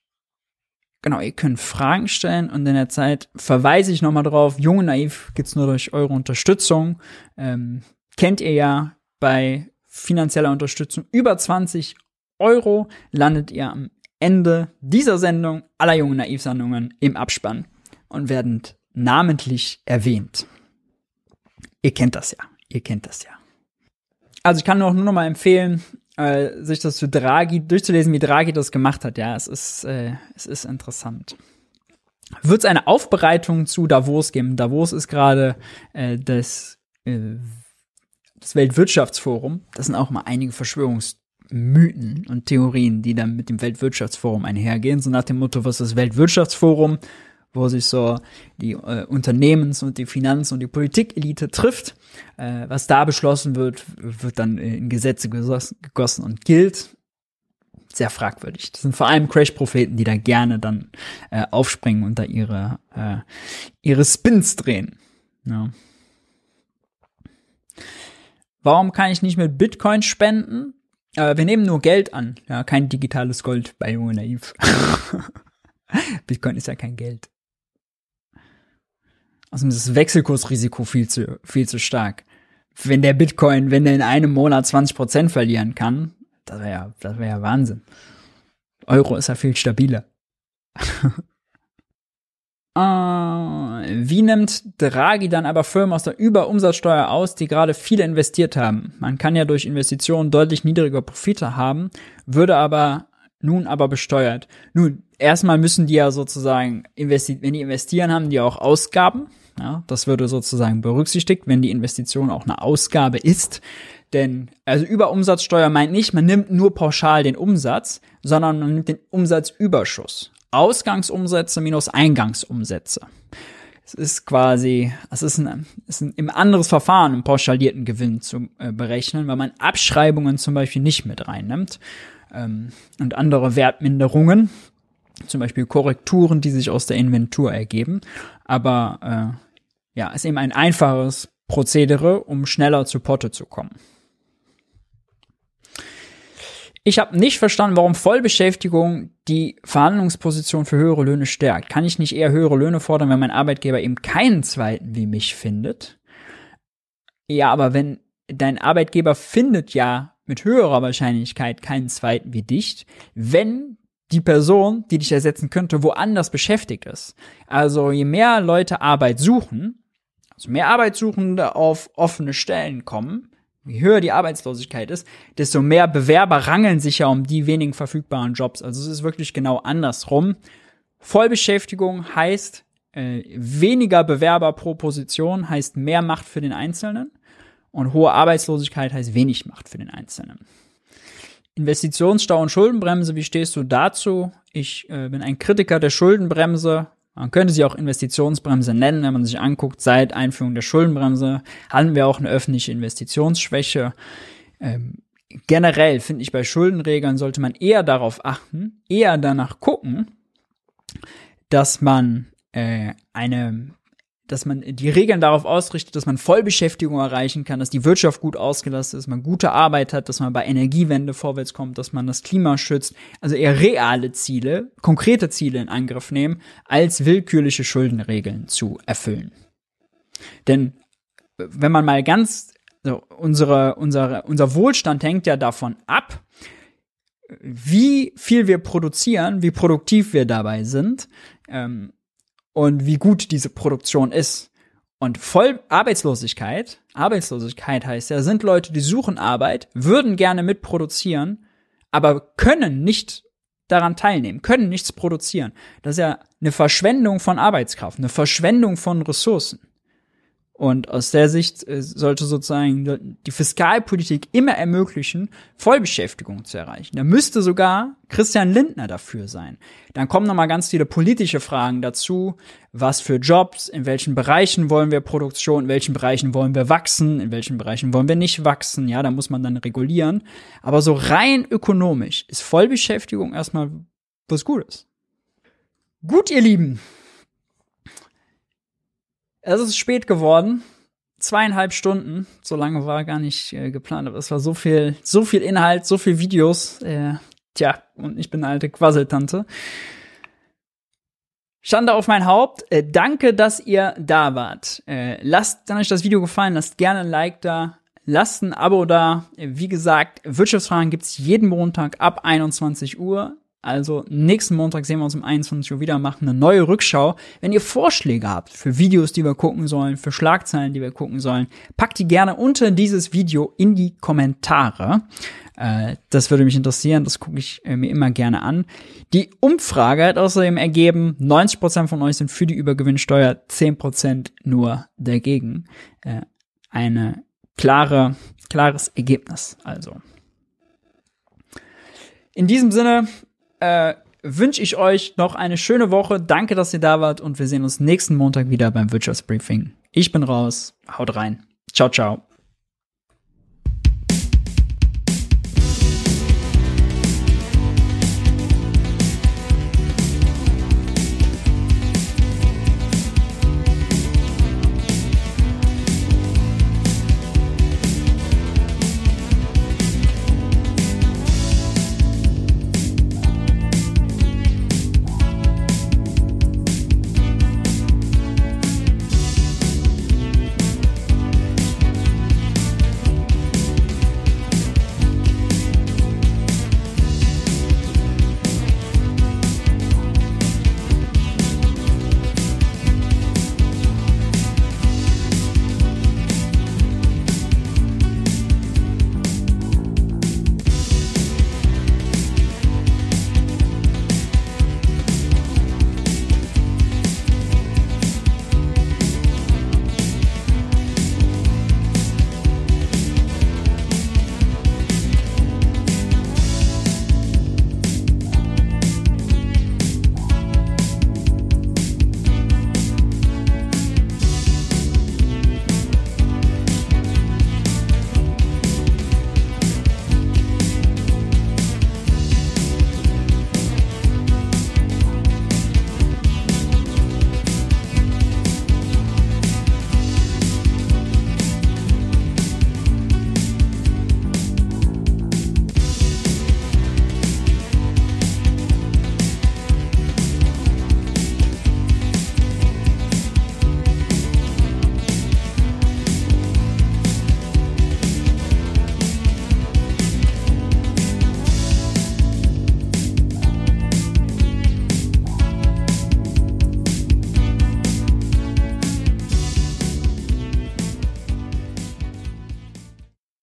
genau, ihr könnt Fragen stellen und in der Zeit verweise ich nochmal drauf, Junge Naiv gibt's nur durch eure Unterstützung. Ähm, kennt ihr ja bei finanzieller Unterstützung über 20 Euro landet ihr am Ende dieser Sendung aller Junge Naiv-Sendungen im Abspann und werden namentlich erwähnt. Ihr kennt das ja. Ihr kennt das ja. Also ich kann auch nur noch mal empfehlen, äh, sich das zu Draghi durchzulesen, wie Draghi das gemacht hat. Ja, es ist, äh, es ist interessant. Wird es eine Aufbereitung zu Davos geben? Davos ist gerade äh, das, äh, das Weltwirtschaftsforum. Das sind auch mal einige Verschwörungsmythen und Theorien, die dann mit dem Weltwirtschaftsforum einhergehen. So nach dem Motto, was ist das Weltwirtschaftsforum? Wo sich so die äh, Unternehmens- und die Finanz- und die Politikelite trifft. Äh, was da beschlossen wird, wird dann in Gesetze gegossen und gilt. Sehr fragwürdig. Das sind vor allem Crash-Propheten, die da gerne dann äh, aufspringen und da ihre, äh, ihre Spins drehen. Ja. Warum kann ich nicht mit Bitcoin spenden? Äh, wir nehmen nur Geld an, ja, kein digitales Gold bei Junge Naiv. (laughs) Bitcoin ist ja kein Geld. Außerdem ist das Wechselkursrisiko viel zu, viel zu stark. Wenn der Bitcoin, wenn der in einem Monat 20% verlieren kann, das wäre ja, das wäre ja Wahnsinn. Euro ist ja viel stabiler. äh, (laughs) wie nimmt Draghi dann aber Firmen aus der Überumsatzsteuer aus, die gerade viele investiert haben? Man kann ja durch Investitionen deutlich niedriger Profite haben, würde aber nun aber besteuert. Nun, erstmal müssen die ja sozusagen, investi wenn die investieren, haben die auch Ausgaben. Ja, das würde sozusagen berücksichtigt, wenn die Investition auch eine Ausgabe ist. Denn, also Überumsatzsteuer meint nicht, man nimmt nur pauschal den Umsatz, sondern man nimmt den Umsatzüberschuss. Ausgangsumsätze minus Eingangsumsätze. Es ist quasi, es ist ein, es ist ein, anderes Verfahren, einen pauschalierten Gewinn zu äh, berechnen, weil man Abschreibungen zum Beispiel nicht mit reinnimmt ähm, und andere Wertminderungen, zum Beispiel Korrekturen, die sich aus der Inventur ergeben. Aber äh, ja, ist eben ein einfaches Prozedere, um schneller zu Potte zu kommen. Ich habe nicht verstanden, warum Vollbeschäftigung die Verhandlungsposition für höhere Löhne stärkt. Kann ich nicht eher höhere Löhne fordern, wenn mein Arbeitgeber eben keinen zweiten wie mich findet? Ja, aber wenn dein Arbeitgeber findet ja mit höherer Wahrscheinlichkeit keinen zweiten wie dich, wenn die Person, die dich ersetzen könnte, woanders beschäftigt ist. Also je mehr Leute Arbeit suchen, also mehr Arbeitssuchende auf offene Stellen kommen, je höher die Arbeitslosigkeit ist, desto mehr Bewerber rangeln sich ja um die wenigen verfügbaren Jobs. Also es ist wirklich genau andersrum. Vollbeschäftigung heißt äh, weniger Bewerber pro Position, heißt mehr Macht für den Einzelnen. Und hohe Arbeitslosigkeit heißt wenig Macht für den Einzelnen. Investitionsstau und Schuldenbremse, wie stehst du dazu? Ich äh, bin ein Kritiker der Schuldenbremse. Man könnte sie auch Investitionsbremse nennen, wenn man sich anguckt, seit Einführung der Schuldenbremse hatten wir auch eine öffentliche Investitionsschwäche. Ähm, generell finde ich, bei Schuldenregeln sollte man eher darauf achten, eher danach gucken, dass man äh, eine dass man die Regeln darauf ausrichtet, dass man Vollbeschäftigung erreichen kann, dass die Wirtschaft gut ausgelastet ist, dass man gute Arbeit hat, dass man bei Energiewende vorwärts kommt, dass man das Klima schützt. Also eher reale Ziele, konkrete Ziele in Angriff nehmen, als willkürliche Schuldenregeln zu erfüllen. Denn wenn man mal ganz, also unsere, unsere, unser Wohlstand hängt ja davon ab, wie viel wir produzieren, wie produktiv wir dabei sind. Ähm, und wie gut diese Produktion ist. Und voll Arbeitslosigkeit, Arbeitslosigkeit heißt ja, sind Leute, die suchen Arbeit, würden gerne mitproduzieren, aber können nicht daran teilnehmen, können nichts produzieren. Das ist ja eine Verschwendung von Arbeitskraft, eine Verschwendung von Ressourcen. Und aus der Sicht äh, sollte sozusagen die Fiskalpolitik immer ermöglichen, Vollbeschäftigung zu erreichen. Da müsste sogar Christian Lindner dafür sein. Dann kommen nochmal ganz viele politische Fragen dazu. Was für Jobs, in welchen Bereichen wollen wir Produktion, in welchen Bereichen wollen wir wachsen, in welchen Bereichen wollen wir nicht wachsen. Ja, da muss man dann regulieren. Aber so rein ökonomisch ist Vollbeschäftigung erstmal was Gutes. Gut, ihr Lieben. Es ist spät geworden. Zweieinhalb Stunden. So lange war gar nicht äh, geplant, aber es war so viel, so viel Inhalt, so viel Videos. Äh, tja, und ich bin eine alte Quasseltante. Schande auf mein Haupt. Äh, danke, dass ihr da wart. Äh, lasst, wenn euch das Video gefallen, lasst gerne ein Like da. Lasst ein Abo da. Wie gesagt, Wirtschaftsfragen gibt's jeden Montag ab 21 Uhr. Also nächsten Montag sehen wir uns um 21 Uhr wieder, machen eine neue Rückschau. Wenn ihr Vorschläge habt für Videos, die wir gucken sollen, für Schlagzeilen, die wir gucken sollen, packt die gerne unter dieses Video in die Kommentare. Äh, das würde mich interessieren, das gucke ich äh, mir immer gerne an. Die Umfrage hat außerdem ergeben, 90% von euch sind für die Übergewinnsteuer, 10% nur dagegen. Äh, eine klare, klares Ergebnis also. In diesem Sinne, äh, wünsche ich euch noch eine schöne Woche. Danke, dass ihr da wart und wir sehen uns nächsten Montag wieder beim Wirtschaftsbriefing. Ich bin raus. Haut rein. Ciao, ciao.